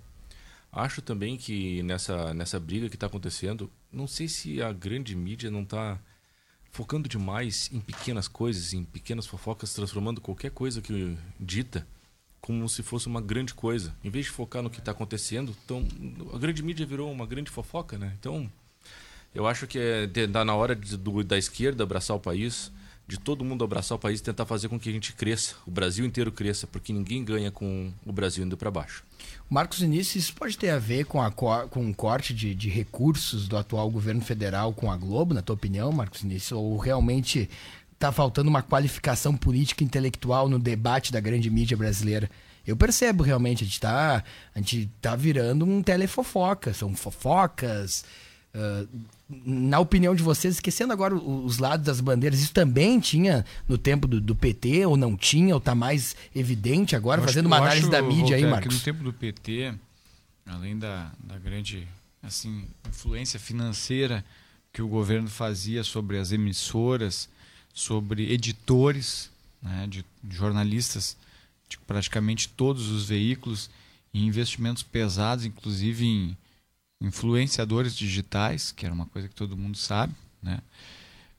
Acho também que nessa, nessa briga que está acontecendo, não sei se a grande mídia não está focando demais em pequenas coisas, em pequenas fofocas, transformando qualquer coisa que dita como se fosse uma grande coisa. Em vez de focar no que está acontecendo, então a grande mídia virou uma grande fofoca, né? Então eu acho que é na hora de- do- da esquerda abraçar o país, de todo mundo abraçar o país e tentar fazer com que a gente cresça, o Brasil inteiro cresça, porque ninguém ganha com o Brasil indo para baixo. Marcos Vinícius, isso pode ter a ver com, a, co- com corte de, de recursos do atual governo federal com a Globo, na tua opinião, Marcos Vinícius? Ou realmente está faltando uma qualificação política intelectual no debate da grande mídia brasileira? Eu percebo realmente, a gente está tá virando um telefofoca, são fofocas. ah, na opinião de vocês, esquecendo agora os lados das bandeiras, isso também tinha no tempo do, do PT, ou não tinha, ou está mais evidente agora, Eu fazendo uma análise acho, da mídia aí, Marcos? Que no tempo do PT, além da, da grande assim, influência financeira que o governo fazia sobre as emissoras, sobre editores, né, de jornalistas de praticamente todos os veículos e investimentos pesados, inclusive em influenciadores digitais, que era uma coisa que todo mundo sabe, né?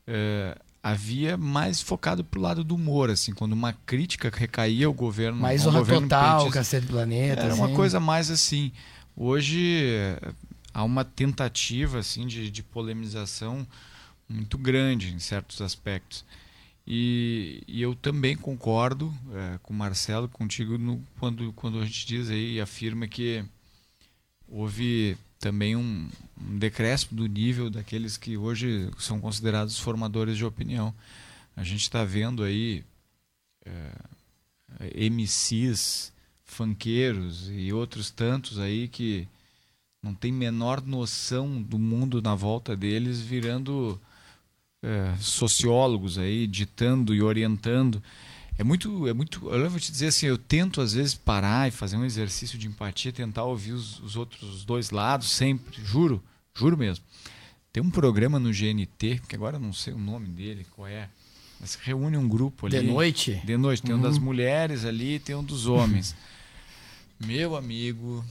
Eh, havia mais focado pro lado do humor, assim, quando uma crítica recaía ao governo, Mais ao governo Total, petista, Cacete do Planeta, Era uma assim. coisa mais assim. Hoje há uma tentativa assim de, de polemização muito grande em certos aspectos. E, e eu também concordo eh, com o Marcelo, contigo, no, quando, quando a gente diz aí e afirma que houve também um, um decréscimo do nível daqueles que hoje são considerados formadores de opinião. A gente está vendo aí eh, MCs, funkeiros e outros tantos aí que não tem menor noção do mundo na volta deles virando eh, sociólogos aí, ditando e orientando. É muito, é muito. Eu vou te dizer assim, eu tento às vezes parar e fazer um exercício de empatia, tentar ouvir os, os outros dois lados sempre, juro, juro mesmo. Tem um programa no GNT, que agora eu não sei o nome dele, qual é, mas reúne um grupo ali. De noite? De noite. Tem um Uhum. das mulheres ali, tem um dos homens. Meu amigo,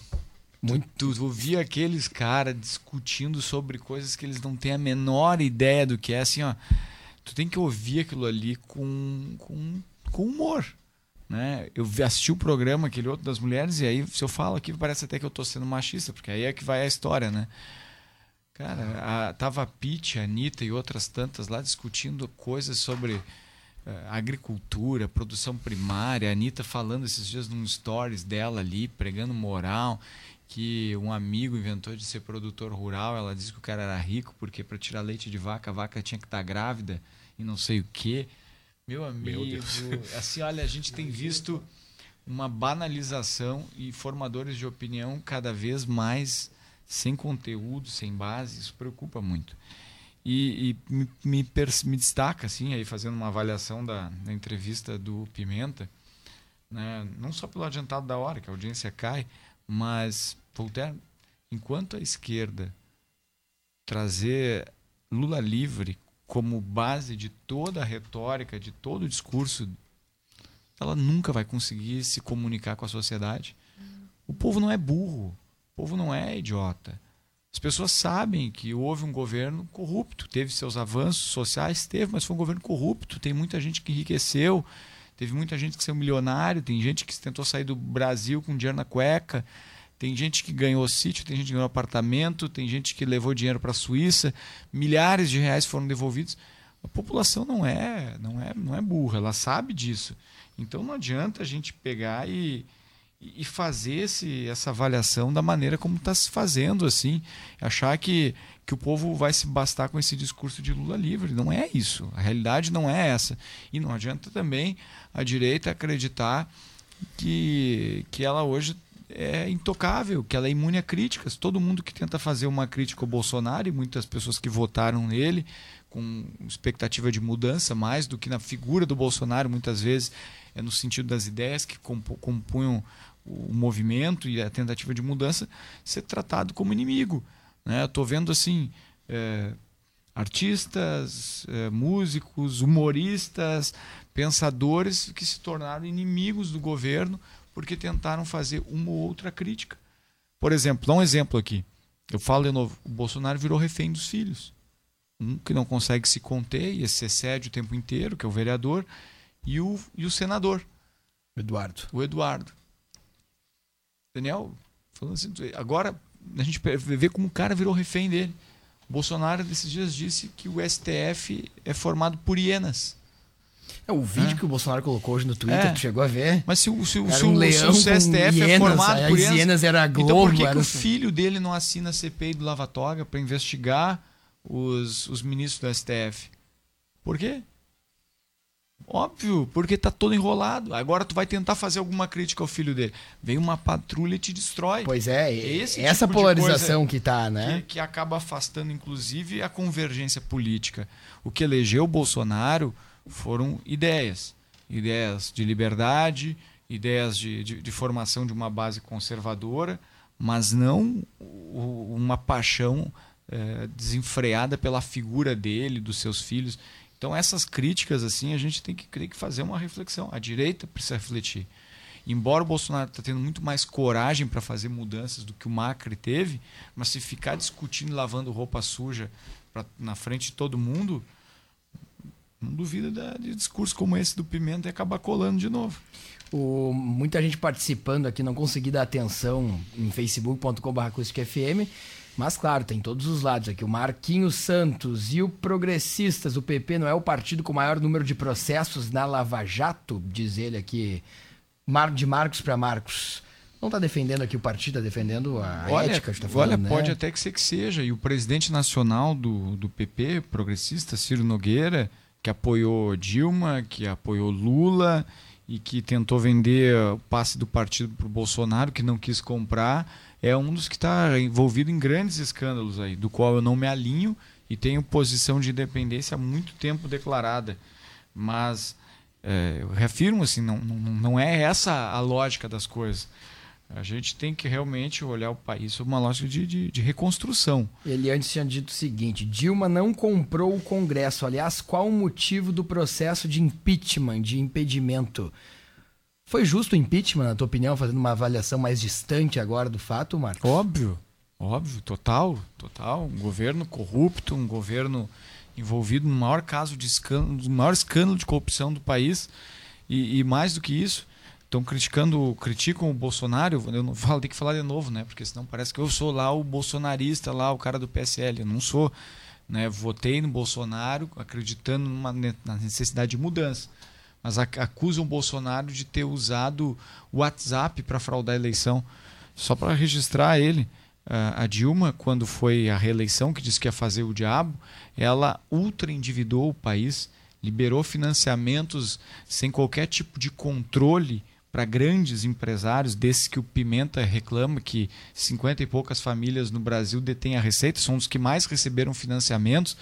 Muito. tu, tu ouvia aqueles caras discutindo sobre coisas que eles não têm a menor ideia do que é, assim, ó. Tu tem que ouvir aquilo ali com, com, com humor. Né? Eu assisti o programa, aquele outro das mulheres, e aí, se eu falo aqui, parece até que eu tô sendo machista, porque aí é que vai a história, né? Cara, a, tava a Pete, a Anitta e outras tantas lá discutindo coisas sobre eh, agricultura, produção primária. A Anitta falando esses dias num stories dela ali, pregando moral, que um amigo inventou de ser produtor rural. Ela disse que o cara era rico porque para tirar leite de vaca, a vaca tinha que estar grávida e não sei o quê. Meu amigo, Deus. *laughs* assim, olha, a gente tem visto uma banalização e formadores de opinião cada vez mais sem conteúdo, sem base, isso preocupa muito. E, e me, me, me destaca, assim, aí fazendo uma avaliação da, da entrevista do Pimenta, né, não só pelo adiantado da hora, que a audiência cai, mas, Voltaire, enquanto a esquerda trazer Lula livre como base de toda a retórica, de todo o discurso, ela nunca vai conseguir se comunicar com a sociedade. O povo não é burro, o povo não é idiota. As pessoas sabem que houve um governo corrupto, teve seus avanços sociais, teve, mas foi um governo corrupto. Tem muita gente que enriqueceu, teve muita gente que saiu milionário, tem gente que tentou sair do Brasil com dinheiro na cueca, tem gente que ganhou sítio, tem gente que ganhou apartamento, tem gente que levou dinheiro para a Suíça, milhares de reais foram devolvidos. A população não é, não é, não é burra, ela sabe disso. Então não adianta a gente pegar e, e fazer esse, essa avaliação da maneira como está se fazendo, assim, achar que, que o povo vai se bastar com esse discurso de Lula livre. Não é isso. A realidade não é essa. E não adianta também a direita acreditar que, que ela hoje é intocável, que ela é imune a críticas. Todo mundo que tenta fazer uma crítica ao Bolsonaro e muitas pessoas que votaram nele com expectativa de mudança, mais do que na figura do Bolsonaro, muitas vezes é no sentido das ideias que compu- compunham o movimento e a tentativa de mudança ser tratado como inimigo. Né? Estou vendo assim é, artistas, é, músicos, humoristas, pensadores que se tornaram inimigos do governo porque tentaram fazer uma ou outra crítica. Por exemplo, dá um exemplo aqui. Eu falo de novo, o Bolsonaro virou refém dos filhos. Um que não consegue se conter e se excede o tempo inteiro, que é o vereador, e o, e o senador. Eduardo. O Eduardo. Daniel, falando assim, agora a gente vê como o cara virou refém dele. O Bolsonaro, desses dias, disse que o STF é formado por hienas. É, o vídeo que o Bolsonaro colocou hoje no Twitter, É. tu chegou a ver? Mas se, o- se, o- se um leão se o STF é hienas, formado aí por as hienas era a então por Globo, que, que o assim. filho dele não assina a CPI do Lava Toga para investigar os, os ministros do STF? Por quê? Óbvio, porque tá todo enrolado. Agora tu vai tentar fazer alguma crítica ao filho dele. Vem uma patrulha e te destrói. Pois é, Esse essa tipo polarização que tá, né? que, que acaba afastando, inclusive, a convergência política. O que elegeu o Bolsonaro foram ideias. Ideias de liberdade, ideias de, de, de formação de uma base conservadora, mas não o- uma paixão eh, desenfreada pela figura dele, dos seus filhos. Então, essas críticas, assim, a gente tem que, tem que fazer uma reflexão. A direita precisa refletir. Embora o Bolsonaro está tendo muito mais coragem para fazer mudanças do que o Macri teve, mas se ficar discutindo lavando roupa suja pra, na frente de todo mundo, não duvida da- de discurso como esse do Pimenta e acabar colando de novo. O, muita gente participando aqui, não consegui dar atenção em facebook.com.br acústicafm, mas claro, tem todos os lados aqui. O Marquinhos Santos e o Progressistas, o PP não é o partido com o maior número de processos na Lava Jato, diz ele aqui, de Marcos para Marcos. Não está defendendo aqui o partido, está defendendo a olha, ética, tá olha falando, né? pode até que ser que seja. E o presidente nacional do, do PP, progressista, Ciro Nogueira, que apoiou Dilma, que apoiou Lula e que tentou vender o passe do partido para o Bolsonaro, que não quis comprar, é um dos que está envolvido em grandes escândalos aí, do qual eu não me alinho e tenho posição de independência há muito tempo declarada. Mas é, eu reafirmo assim, não, não, não é essa a lógica das coisas. A gente tem que realmente olhar o país sob uma lógica de, de, de reconstrução. Ele antes tinha dito o seguinte: Dilma não comprou o Congresso. Aliás, qual o motivo do processo de impeachment, de impedimento? Foi justo o impeachment, na tua opinião, fazendo uma avaliação mais distante agora do fato, Marcos? Óbvio, óbvio, total, total. Um governo corrupto, um governo envolvido no maior caso de escândalo, no maior escândalo de corrupção do país. E, e mais do que isso, estão criticando, criticam o Bolsonaro. Eu não falo, *laughs* tem que falar de novo, né? Porque senão parece que eu sou lá o bolsonarista, lá o cara do PSL. Eu não sou. Né? Votei no Bolsonaro acreditando numa, na necessidade de mudança. Mas ac- acusam o Bolsonaro de ter usado o WhatsApp para fraudar a eleição. Só para registrar ele, a a Dilma, quando foi a reeleição, que disse que ia fazer o diabo, ela ultra endividou o país, liberou financiamentos sem qualquer tipo de controle para grandes empresários, desses que o Pimenta reclama que 50 e poucas famílias no Brasil detêm a receita, são os que mais receberam financiamentos,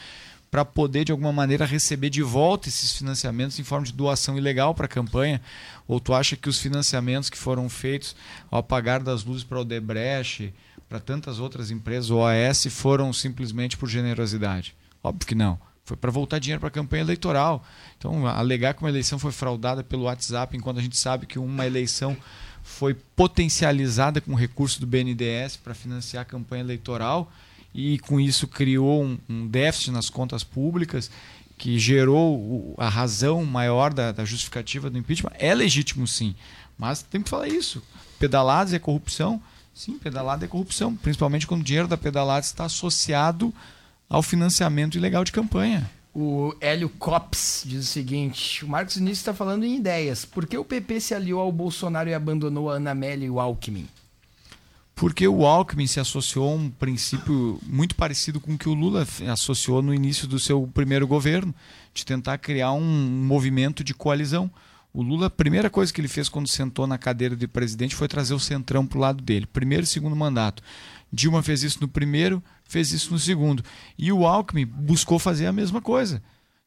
para poder de alguma maneira receber de volta esses financiamentos em forma de doação ilegal para a campanha? Ou tu acha que os financiamentos que foram feitos ao apagar das luzes para o Odebrecht, para tantas outras empresas, o OAS, foram simplesmente por generosidade? Óbvio que não. Foi para voltar dinheiro para a campanha eleitoral. Então, alegar que uma eleição foi fraudada pelo WhatsApp, enquanto a gente sabe que uma eleição foi potencializada com recurso do BNDES para financiar a campanha eleitoral e com isso criou um, um déficit nas contas públicas que gerou o- a razão maior da, da justificativa do impeachment. É legítimo, sim, mas tem que falar isso. Pedaladas é corrupção? Sim, pedalada é corrupção, principalmente quando o dinheiro da pedalada está associado ao financiamento ilegal de campanha. O Hélio Cops diz o seguinte: o Marcos Vinícius está falando em ideias. Por que o PP se aliou ao Bolsonaro e abandonou a Ana Amélia e o Alckmin? Porque o Alckmin se associou a um princípio muito parecido com o que o Lula associou no início do seu primeiro governo, de tentar criar um movimento de coalizão. O Lula, a primeira coisa que ele fez quando sentou na cadeira de presidente foi trazer o centrão para o lado dele, primeiro e segundo mandato. Dilma fez isso no primeiro, fez isso no segundo. E o Alckmin buscou fazer a mesma coisa,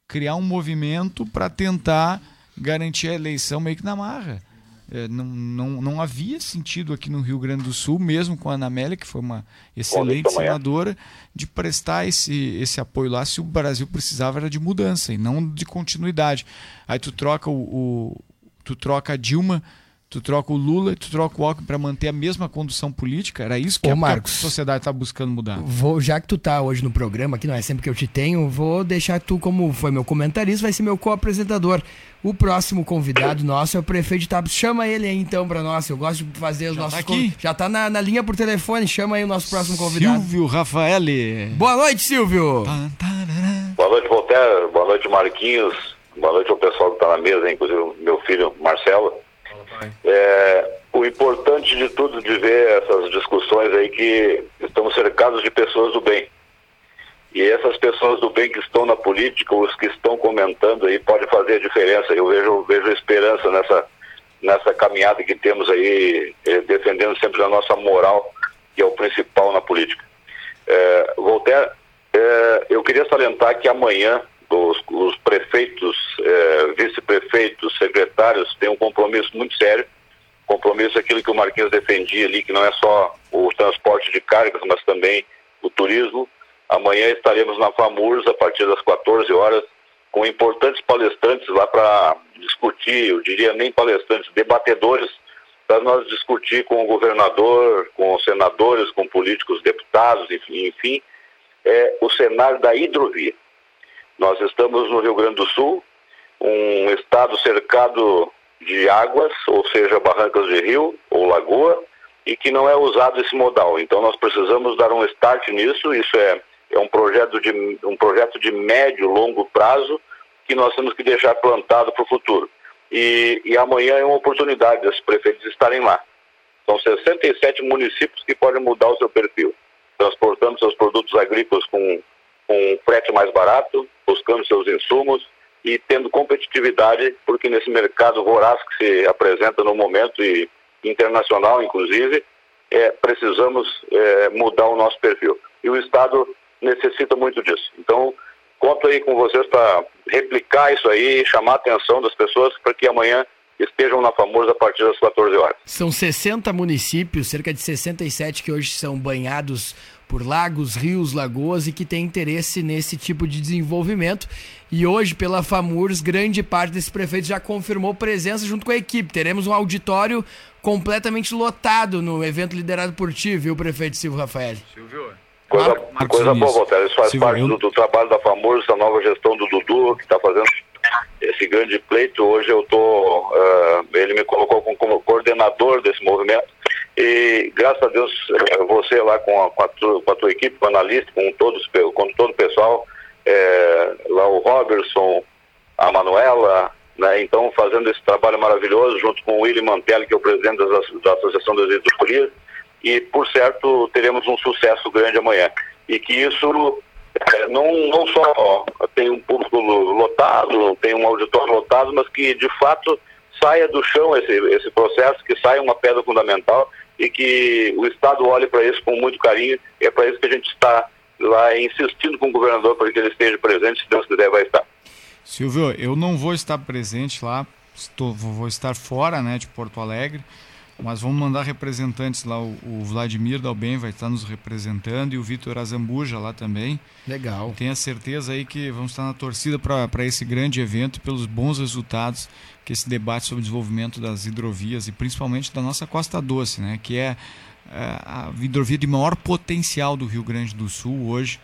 criar um movimento para tentar garantir a eleição meio que na marra. É, não, não, não havia sentido aqui no Rio Grande do Sul, mesmo com a Ana Amélia, que foi uma excelente senadora, de prestar esse, esse apoio lá se o Brasil precisava era de mudança e não de continuidade. Aí tu troca o, o tu troca a Dilma Tu troca o Lula e tu troca o Alckmin para manter a mesma condução política? Era isso que, Ô, a, Marcos, a sociedade está buscando mudar. Vou, já que tu tá hoje no programa, que não é sempre que eu te tenho, vou deixar tu como foi meu comentarista, vai ser meu co-apresentador. O próximo convidado nosso é o prefeito de Tabs. Chama ele aí então para nós. Eu gosto de fazer os Já nossos tá aqui? Já tá na, na linha por telefone. Chama aí o nosso próximo convidado. Silvio Rafaeli. Boa noite, Silvio. Boa noite, Voltaire. Boa noite, Marquinhos. Boa noite ao pessoal que está na mesa, inclusive o meu filho Marcelo. É, o importante de tudo de ver essas discussões aí que estamos cercados de pessoas do bem. E essas pessoas do bem que estão na política, os que estão comentando aí, pode fazer a diferença. Eu vejo, vejo esperança nessa, nessa caminhada que temos aí, eh, defendendo sempre a nossa moral, que é o principal na política. É, Voltaire, é, eu queria salientar que amanhã os, os prefeitos, é, vice-prefeitos, secretários têm um compromisso muito sério. Compromisso é aquilo que o Marquinhos defendia ali, que não é só o transporte de cargas, mas também o turismo. Amanhã estaremos na FAMURS a partir das 14 horas com importantes palestrantes lá para discutir, eu diria nem palestrantes, debatedores, para nós discutir com o governador, com senadores, com políticos, deputados, enfim, enfim é o cenário da hidrovia. Nós estamos no Rio Grande do Sul, um estado cercado de águas, ou seja, barrancas de rio ou lagoa, e que não é usado esse modal. Então nós precisamos dar um start nisso. Isso é, é um projeto de um projeto de médio longo prazo que nós temos que deixar plantado para o futuro. E, e amanhã é uma oportunidade desses prefeitos estarem lá. São 67 municípios que podem mudar o seu perfil, transportando seus produtos agrícolas com, com frete mais barato, buscando seus insumos e tendo competitividade, porque nesse mercado voraz que se apresenta no momento e internacional, inclusive, é, precisamos é, mudar o nosso perfil. E o Estado necessita muito disso. Então, conto aí com vocês para replicar isso aí, chamar a atenção das pessoas para que amanhã estejam na Famosa a partir das 14 horas. São 60 municípios, cerca de 67 que hoje são banhados por lagos, rios, lagoas e que têm interesse nesse tipo de desenvolvimento. E hoje, pela FAMURS, grande parte desses prefeitos já confirmou presença junto com a equipe. Teremos um auditório completamente lotado no evento liderado por ti, viu, prefeito Silvio Rafael? Coisa, Marcos coisa boa. Walter. Isso faz Silvio, parte eu- do, do trabalho da FAMURS, da nova gestão do Dudu, que está fazendo esse grande pleito. Hoje eu tô, ah, ele me colocou como, como coordenador desse movimento. E graças a Deus, eh, você lá com a, com a, tu- com a tua equipe, com o analista, com, todos, com todo o pessoal, eh, lá o Robertson, a Manuela, né, então fazendo esse trabalho maravilhoso junto com o William Mantelli, que é o presidente das, da Associação das Editoриas, e por certo teremos um sucesso grande amanhã. E que isso eh, não, não só tem um público lo- lotado, tem um auditório lotado, mas que de fato saia do chão esse, esse processo, que saia uma pedra fundamental e que o Estado olhe para isso com muito carinho. E é para isso que a gente está lá insistindo com o governador para que ele esteja presente, se Deus quiser vai estar. Silvio, eu não vou estar presente lá, estou, vou estar fora né, de Porto Alegre, mas vamos mandar representantes lá. O, o Vladimir Dalben vai estar nos representando e o Vitor Azambuja lá também. Legal. Tenha certeza aí que vamos estar na torcida para esse grande evento e pelos bons resultados que esse debate sobre o desenvolvimento das hidrovias e principalmente da nossa Costa Doce, né, que é, é, a hidrovia de maior potencial do Rio Grande do Sul hoje.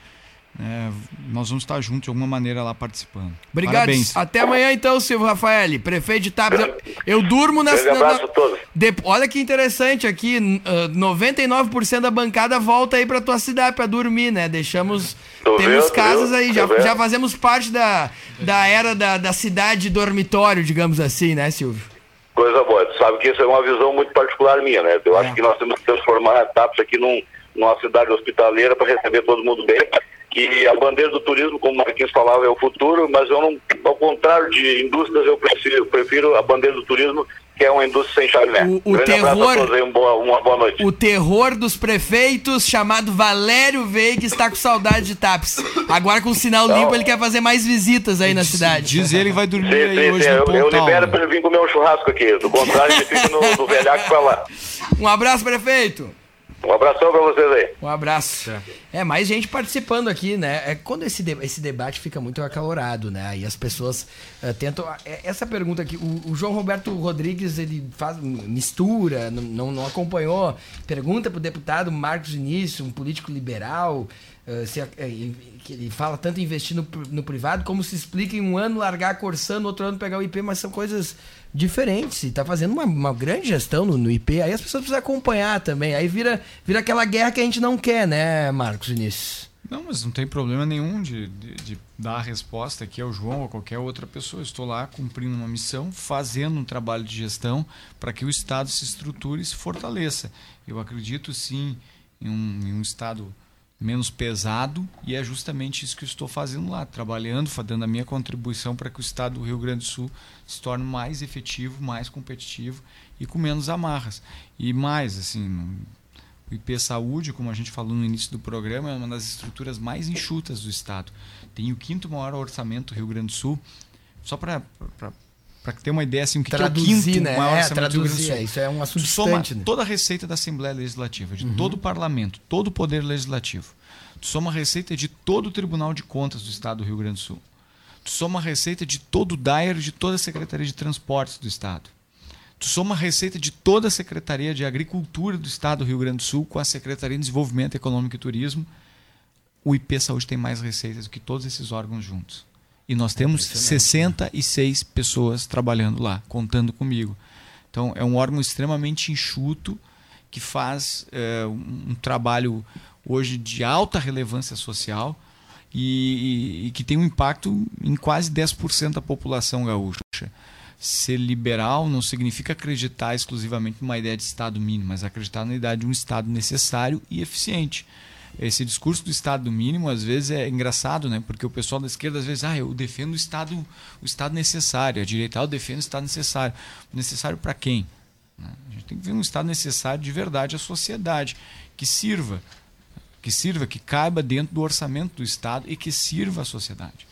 Né, nós vamos estar juntos de alguma maneira lá participando. Obrigado. Parabéns. Até amanhã então, Silvio Rafael, prefeito de Tabs. Eu, eu durmo nessa. Grande na- abraço a todos. de- olha que interessante aqui, n- ah, 99% da bancada volta aí pra tua cidade pra dormir, né? Deixamos. Tô temos vendo, casas viu? aí, já, já fazemos parte da, da era da, da cidade dormitório, digamos assim, né, Silvio? Coisa boa. Tu sabe que isso é uma visão muito particular minha, né? Eu acho que nós temos que transformar a TAPS aqui num, numa cidade hospitaleira para receber todo mundo bem. E a bandeira do turismo, como o Marquinhos falava, é o futuro, mas eu não, ao contrário de indústrias, eu prefiro, prefiro a bandeira do turismo que é uma indústria sem chaminé. O- o terror- a todos aí, um boa- uma boa noite. O terror dos prefeitos, chamado Valério Veiga, está com saudade de TAPS. Agora com o sinal Então- limpo, ele quer fazer mais visitas aí na cidade. Diz ele que vai dormir Sim, aí sim, hoje sim, no eu, eu libero para ele vir comer um churrasco aqui. Do contrário, ele fica no, no velhaco pra lá. *laughs* Um abraço, prefeito. Um abração pra vocês aí. Um abraço. É, mais gente participando aqui, né? É quando esse, de- esse debate fica muito acalorado, né? Aí as pessoas eh, tentam. é, Essa pergunta aqui, o, o João Roberto Rodrigues, ele faz mistura, não, não, acompanhou. Pergunta pro deputado Marcos Vinícius, um político liberal, eh, se, eh, que ele fala tanto em investir no, no privado, como se explica em um ano largar a Corsã, no outro ano pegar o IP, mas são coisas diferentes. E tá fazendo uma, uma grande gestão no, no IP, aí as pessoas precisam acompanhar também. Aí vira, vira aquela guerra que a gente não quer, né, Marcos Vinícius? Não, mas não tem problema nenhum de, de, de dar a resposta aqui ao João ou a qualquer outra pessoa. Estou lá cumprindo uma missão, fazendo um trabalho de gestão para que o Estado se estruture e se fortaleça. Eu acredito sim em um, em um Estado menos pesado e é justamente isso que eu estou fazendo lá, trabalhando, dando a minha contribuição para que o Estado do Rio Grande do Sul se torne mais efetivo, mais competitivo e com menos amarras. E mais, assim, o IP Saúde, como a gente falou no início do programa, é uma das estruturas mais enxutas do Estado. Tem o quinto maior orçamento do Rio Grande do Sul. Só para ter uma ideia, assim, o que, que é o Traduzir, quinto né? maior É, traduzir, é, isso é um assunto Tu soma né? toda a receita da Assembleia Legislativa, de Uhum. todo o Parlamento, todo o Poder Legislativo. Tu soma a receita de todo o Tribunal de Contas do Estado do Rio Grande do Sul. Tu soma a receita de todo o DAER de toda a Secretaria de Transportes do Estado. Tu soma a receita de toda a Secretaria de Agricultura do Estado do Rio Grande do Sul com a Secretaria de Desenvolvimento Econômico e Turismo. O IP Saúde tem mais receitas do que todos esses órgãos juntos. E nós temos 66 pessoas trabalhando lá, contando comigo. Então, é um órgão extremamente enxuto que faz é, um, um trabalho hoje de alta relevância social e, e- e que tem um impacto em quase 10% da população gaúcha. Ser liberal não significa acreditar exclusivamente numa ideia de Estado mínimo, mas acreditar na ideia de um Estado necessário e eficiente. Esse discurso do Estado mínimo, às vezes, é engraçado, né? Porque o pessoal da esquerda, às vezes, ah, eu defendo o Estado, o Estado necessário. A direita, ah, eu defendo o Estado necessário. Necessário para quem? né? A gente tem que ver um Estado necessário de verdade à sociedade, que sirva, que sirva, que caiba dentro do orçamento do Estado e que sirva à sociedade.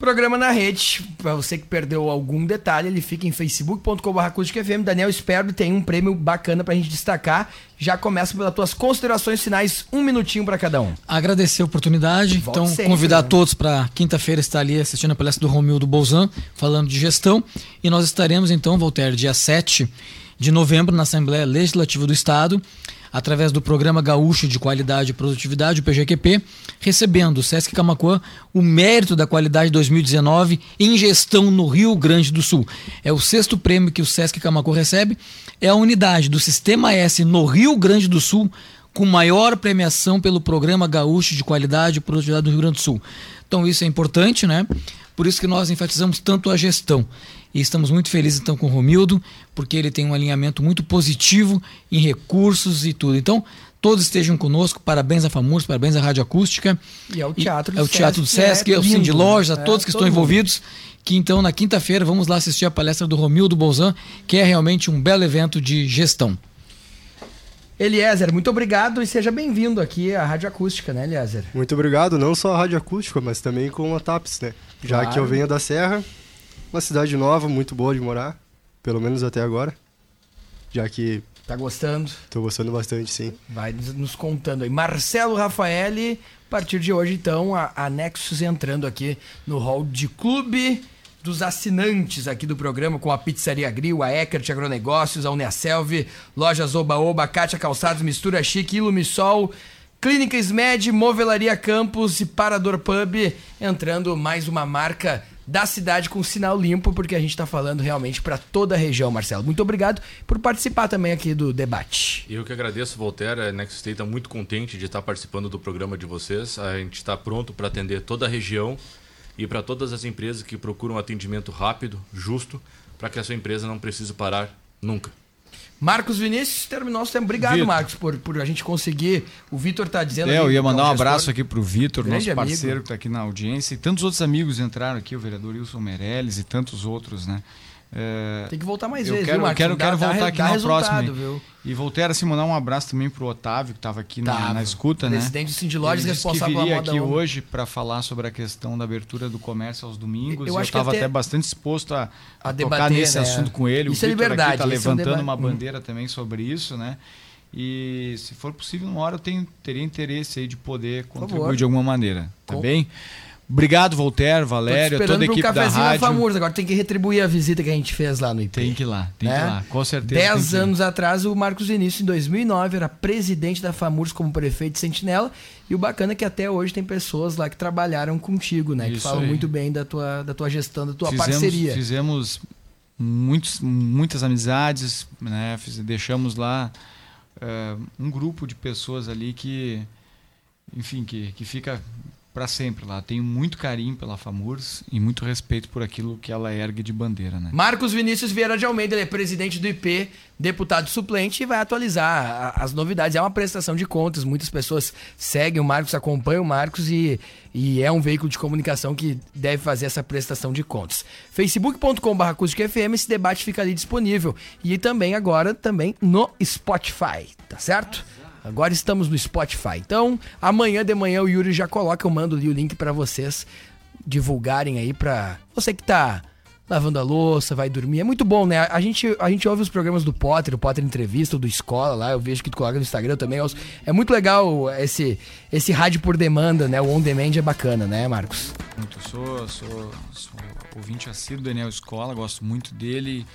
Programa na rede, pra você que perdeu algum detalhe, ele fica em facebook.com.br. Daniel Sperbi tem um prêmio bacana pra gente destacar. Já começa pelas tuas considerações finais, um minutinho pra cada um. Agradecer a oportunidade. Então, sempre, convidar né? todos para quinta-feira estar ali assistindo a palestra do Romildo Bolzan, falando de gestão. E nós estaremos, então, Voltaire, dia 7 de novembro, na Assembleia Legislativa do Estado, através do Programa Gaúcho de Qualidade e Produtividade, o PGQP, recebendo o Sesc Camacuã o mérito da qualidade 2019 em gestão no Rio Grande do Sul. É o sexto prêmio que o Sesc Camacuã recebe. É a unidade do Sistema S no Rio Grande do Sul com maior premiação pelo Programa Gaúcho de Qualidade e Produtividade do Rio Grande do Sul. Então isso é importante, né? Por isso que nós enfatizamos tanto a gestão. E estamos muito felizes então com o Romildo, porque ele tem um alinhamento muito positivo em recursos e tudo. Então, todos estejam conosco. Parabéns à FAMURS, parabéns à Rádio Acústica. E ao Teatro do É o Teatro do Sesc, Sesc, é é o Cindy lindo, Lojas, a né? todos que É, estão mundo. envolvidos. Que então, na quinta-feira, vamos lá assistir a palestra do Romildo Bolzan, que é realmente um belo evento de gestão. Eliezer, muito obrigado e seja bem-vindo aqui à Rádio Acústica, né, Eliezer? Muito obrigado, não só a Rádio Acústica, mas também com a TAPS, né? Já Claro. que eu venho da Serra, uma cidade nova, muito boa de morar, pelo menos até agora. Já que Tá gostando? tô gostando bastante, sim. Vai nos contando aí. Marcelo Rafaeli, a partir de hoje, então, a, a Nexus entrando aqui no hall de clube dos assinantes aqui do programa, com a Pizzaria Grill, a Eckert Agronegócios, a Uniaselv, Lojas Oba Oba, Kátia Calçados, Mistura Chique, Ilumisol, Clínica Smed, Movelaria Campos e Parador Pub, entrando mais uma marca da cidade com sinal limpo, porque a gente tá falando realmente para toda a região, Marcelo. Muito obrigado por participar também aqui do debate. Eu que agradeço, Voltaire. A Next State está muito contente de estar participando do programa de vocês. A gente está pronto para atender toda a região e para todas as empresas que procuram atendimento rápido, justo, para que a sua empresa não precise parar nunca. Marcos Vinícius terminou nosso tempo. Obrigado, Vitor. Marcos, por, por a gente conseguir. O Vitor tá dizendo. É, eu ia é mandar um gestor. abraço aqui pro Vitor, Grande nosso amigo. parceiro que está aqui na audiência, e tantos outros amigos entraram aqui, o vereador Wilson Meirelles e tantos outros, né? É, Tem que voltar mais eu vezes, quero, viu, Marcos? Quero, Dá- quero dá voltar re- aqui dá na próxima. viu? E voltar assim, mandar um abraço também pro Otávio, que estava aqui na, Tava. na escuta, né? Presidente do Cindy Lojas, responsável pela moda aqui onda. hoje para falar sobre a questão da abertura do comércio aos domingos. Eu estava até- até bastante disposto a, a a tocar debater, nesse né? assunto com ele. Isso é o Vitor liberdade, está esse é um levantando uma Hum. bandeira também sobre isso, né? E se for possível, uma hora eu tenho, teria interesse aí de poder contribuir favor. de alguma maneira. Tá Com- bem? Obrigado, te Valério, toda a um equipe da rádio. Famurs. Agora tem que retribuir a visita que a gente fez lá no IP. Tem que ir lá, tem que ir lá. Com certeza. Dez que anos atrás, o Marcos Vinícius, em 2009, era presidente da FAMURS como prefeito de Sentinela. E o bacana é que até hoje tem pessoas lá que trabalharam contigo, né? que Isso falam aí. muito bem da tua, da tua gestão, da tua fizemos, parceria. Fizemos muitos, muitas amizades, né? Deixamos lá eh, um grupo de pessoas ali que, enfim, que, que fica para sempre lá. Tenho muito carinho pela FAMURS e muito respeito por aquilo que ela ergue de bandeira, né? Marcos Vinícius Vieira de Almeida, ele é presidente do IP, deputado suplente e vai atualizar as novidades. É uma prestação de contas, muitas pessoas seguem o Marcos, acompanham o Marcos e, e é um veículo de comunicação que deve fazer essa prestação de contas. facebook.com.br acústicafm, esse debate fica ali disponível. E também agora também no Spotify, tá certo? Agora estamos no Spotify. Então, amanhã de manhã o Yuri já coloca, eu mando o link pra vocês divulgarem aí pra você que tá lavando a louça, vai dormir. É muito bom, né? A gente, a gente ouve os programas do Potter, o Potter Entrevista, do Escola lá, eu vejo que tu coloca no Instagram também. É muito legal esse, esse rádio por demanda, né? O on demand é bacana, né, Marcos? Muito. Sou, sou, sou ouvinte assíduo do Daniel Escola, gosto muito dele.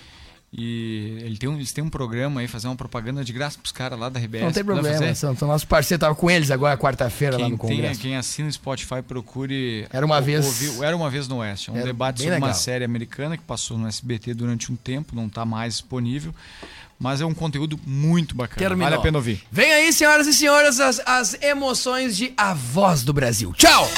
E ele tem um, eles têm um programa aí, fazer uma propaganda de graça pros caras lá da RBS. Não tem problema, são, são nossos parceiros. Tava com eles agora, quarta-feira, lá no tem- Congresso. quem assina o Spotify, procure. Era uma o- vez- ouvir- Era uma vez no Oeste. É um Era debate sobre uma legal. série americana que passou no SBT durante um tempo, não está mais disponível. Mas é um conteúdo muito bacana. Terminou. Vale a pena ouvir. Vem aí, senhoras e senhores, as, as emoções de A Voz do Brasil. Tchau!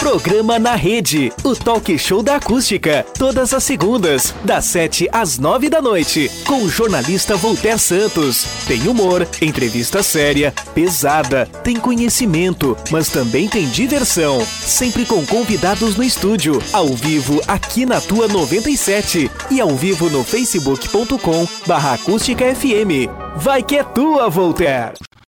Programa na Rede, o talk show da acústica, todas as segundas, das 7 às 9 da noite, com o jornalista Voltaire Santos. Tem humor, entrevista séria, pesada, tem conhecimento, mas também tem diversão. Sempre com convidados no estúdio, ao vivo aqui na tua 97 e ao vivo no facebook.com barra acústica FM. Vai que é tua, Voltaire!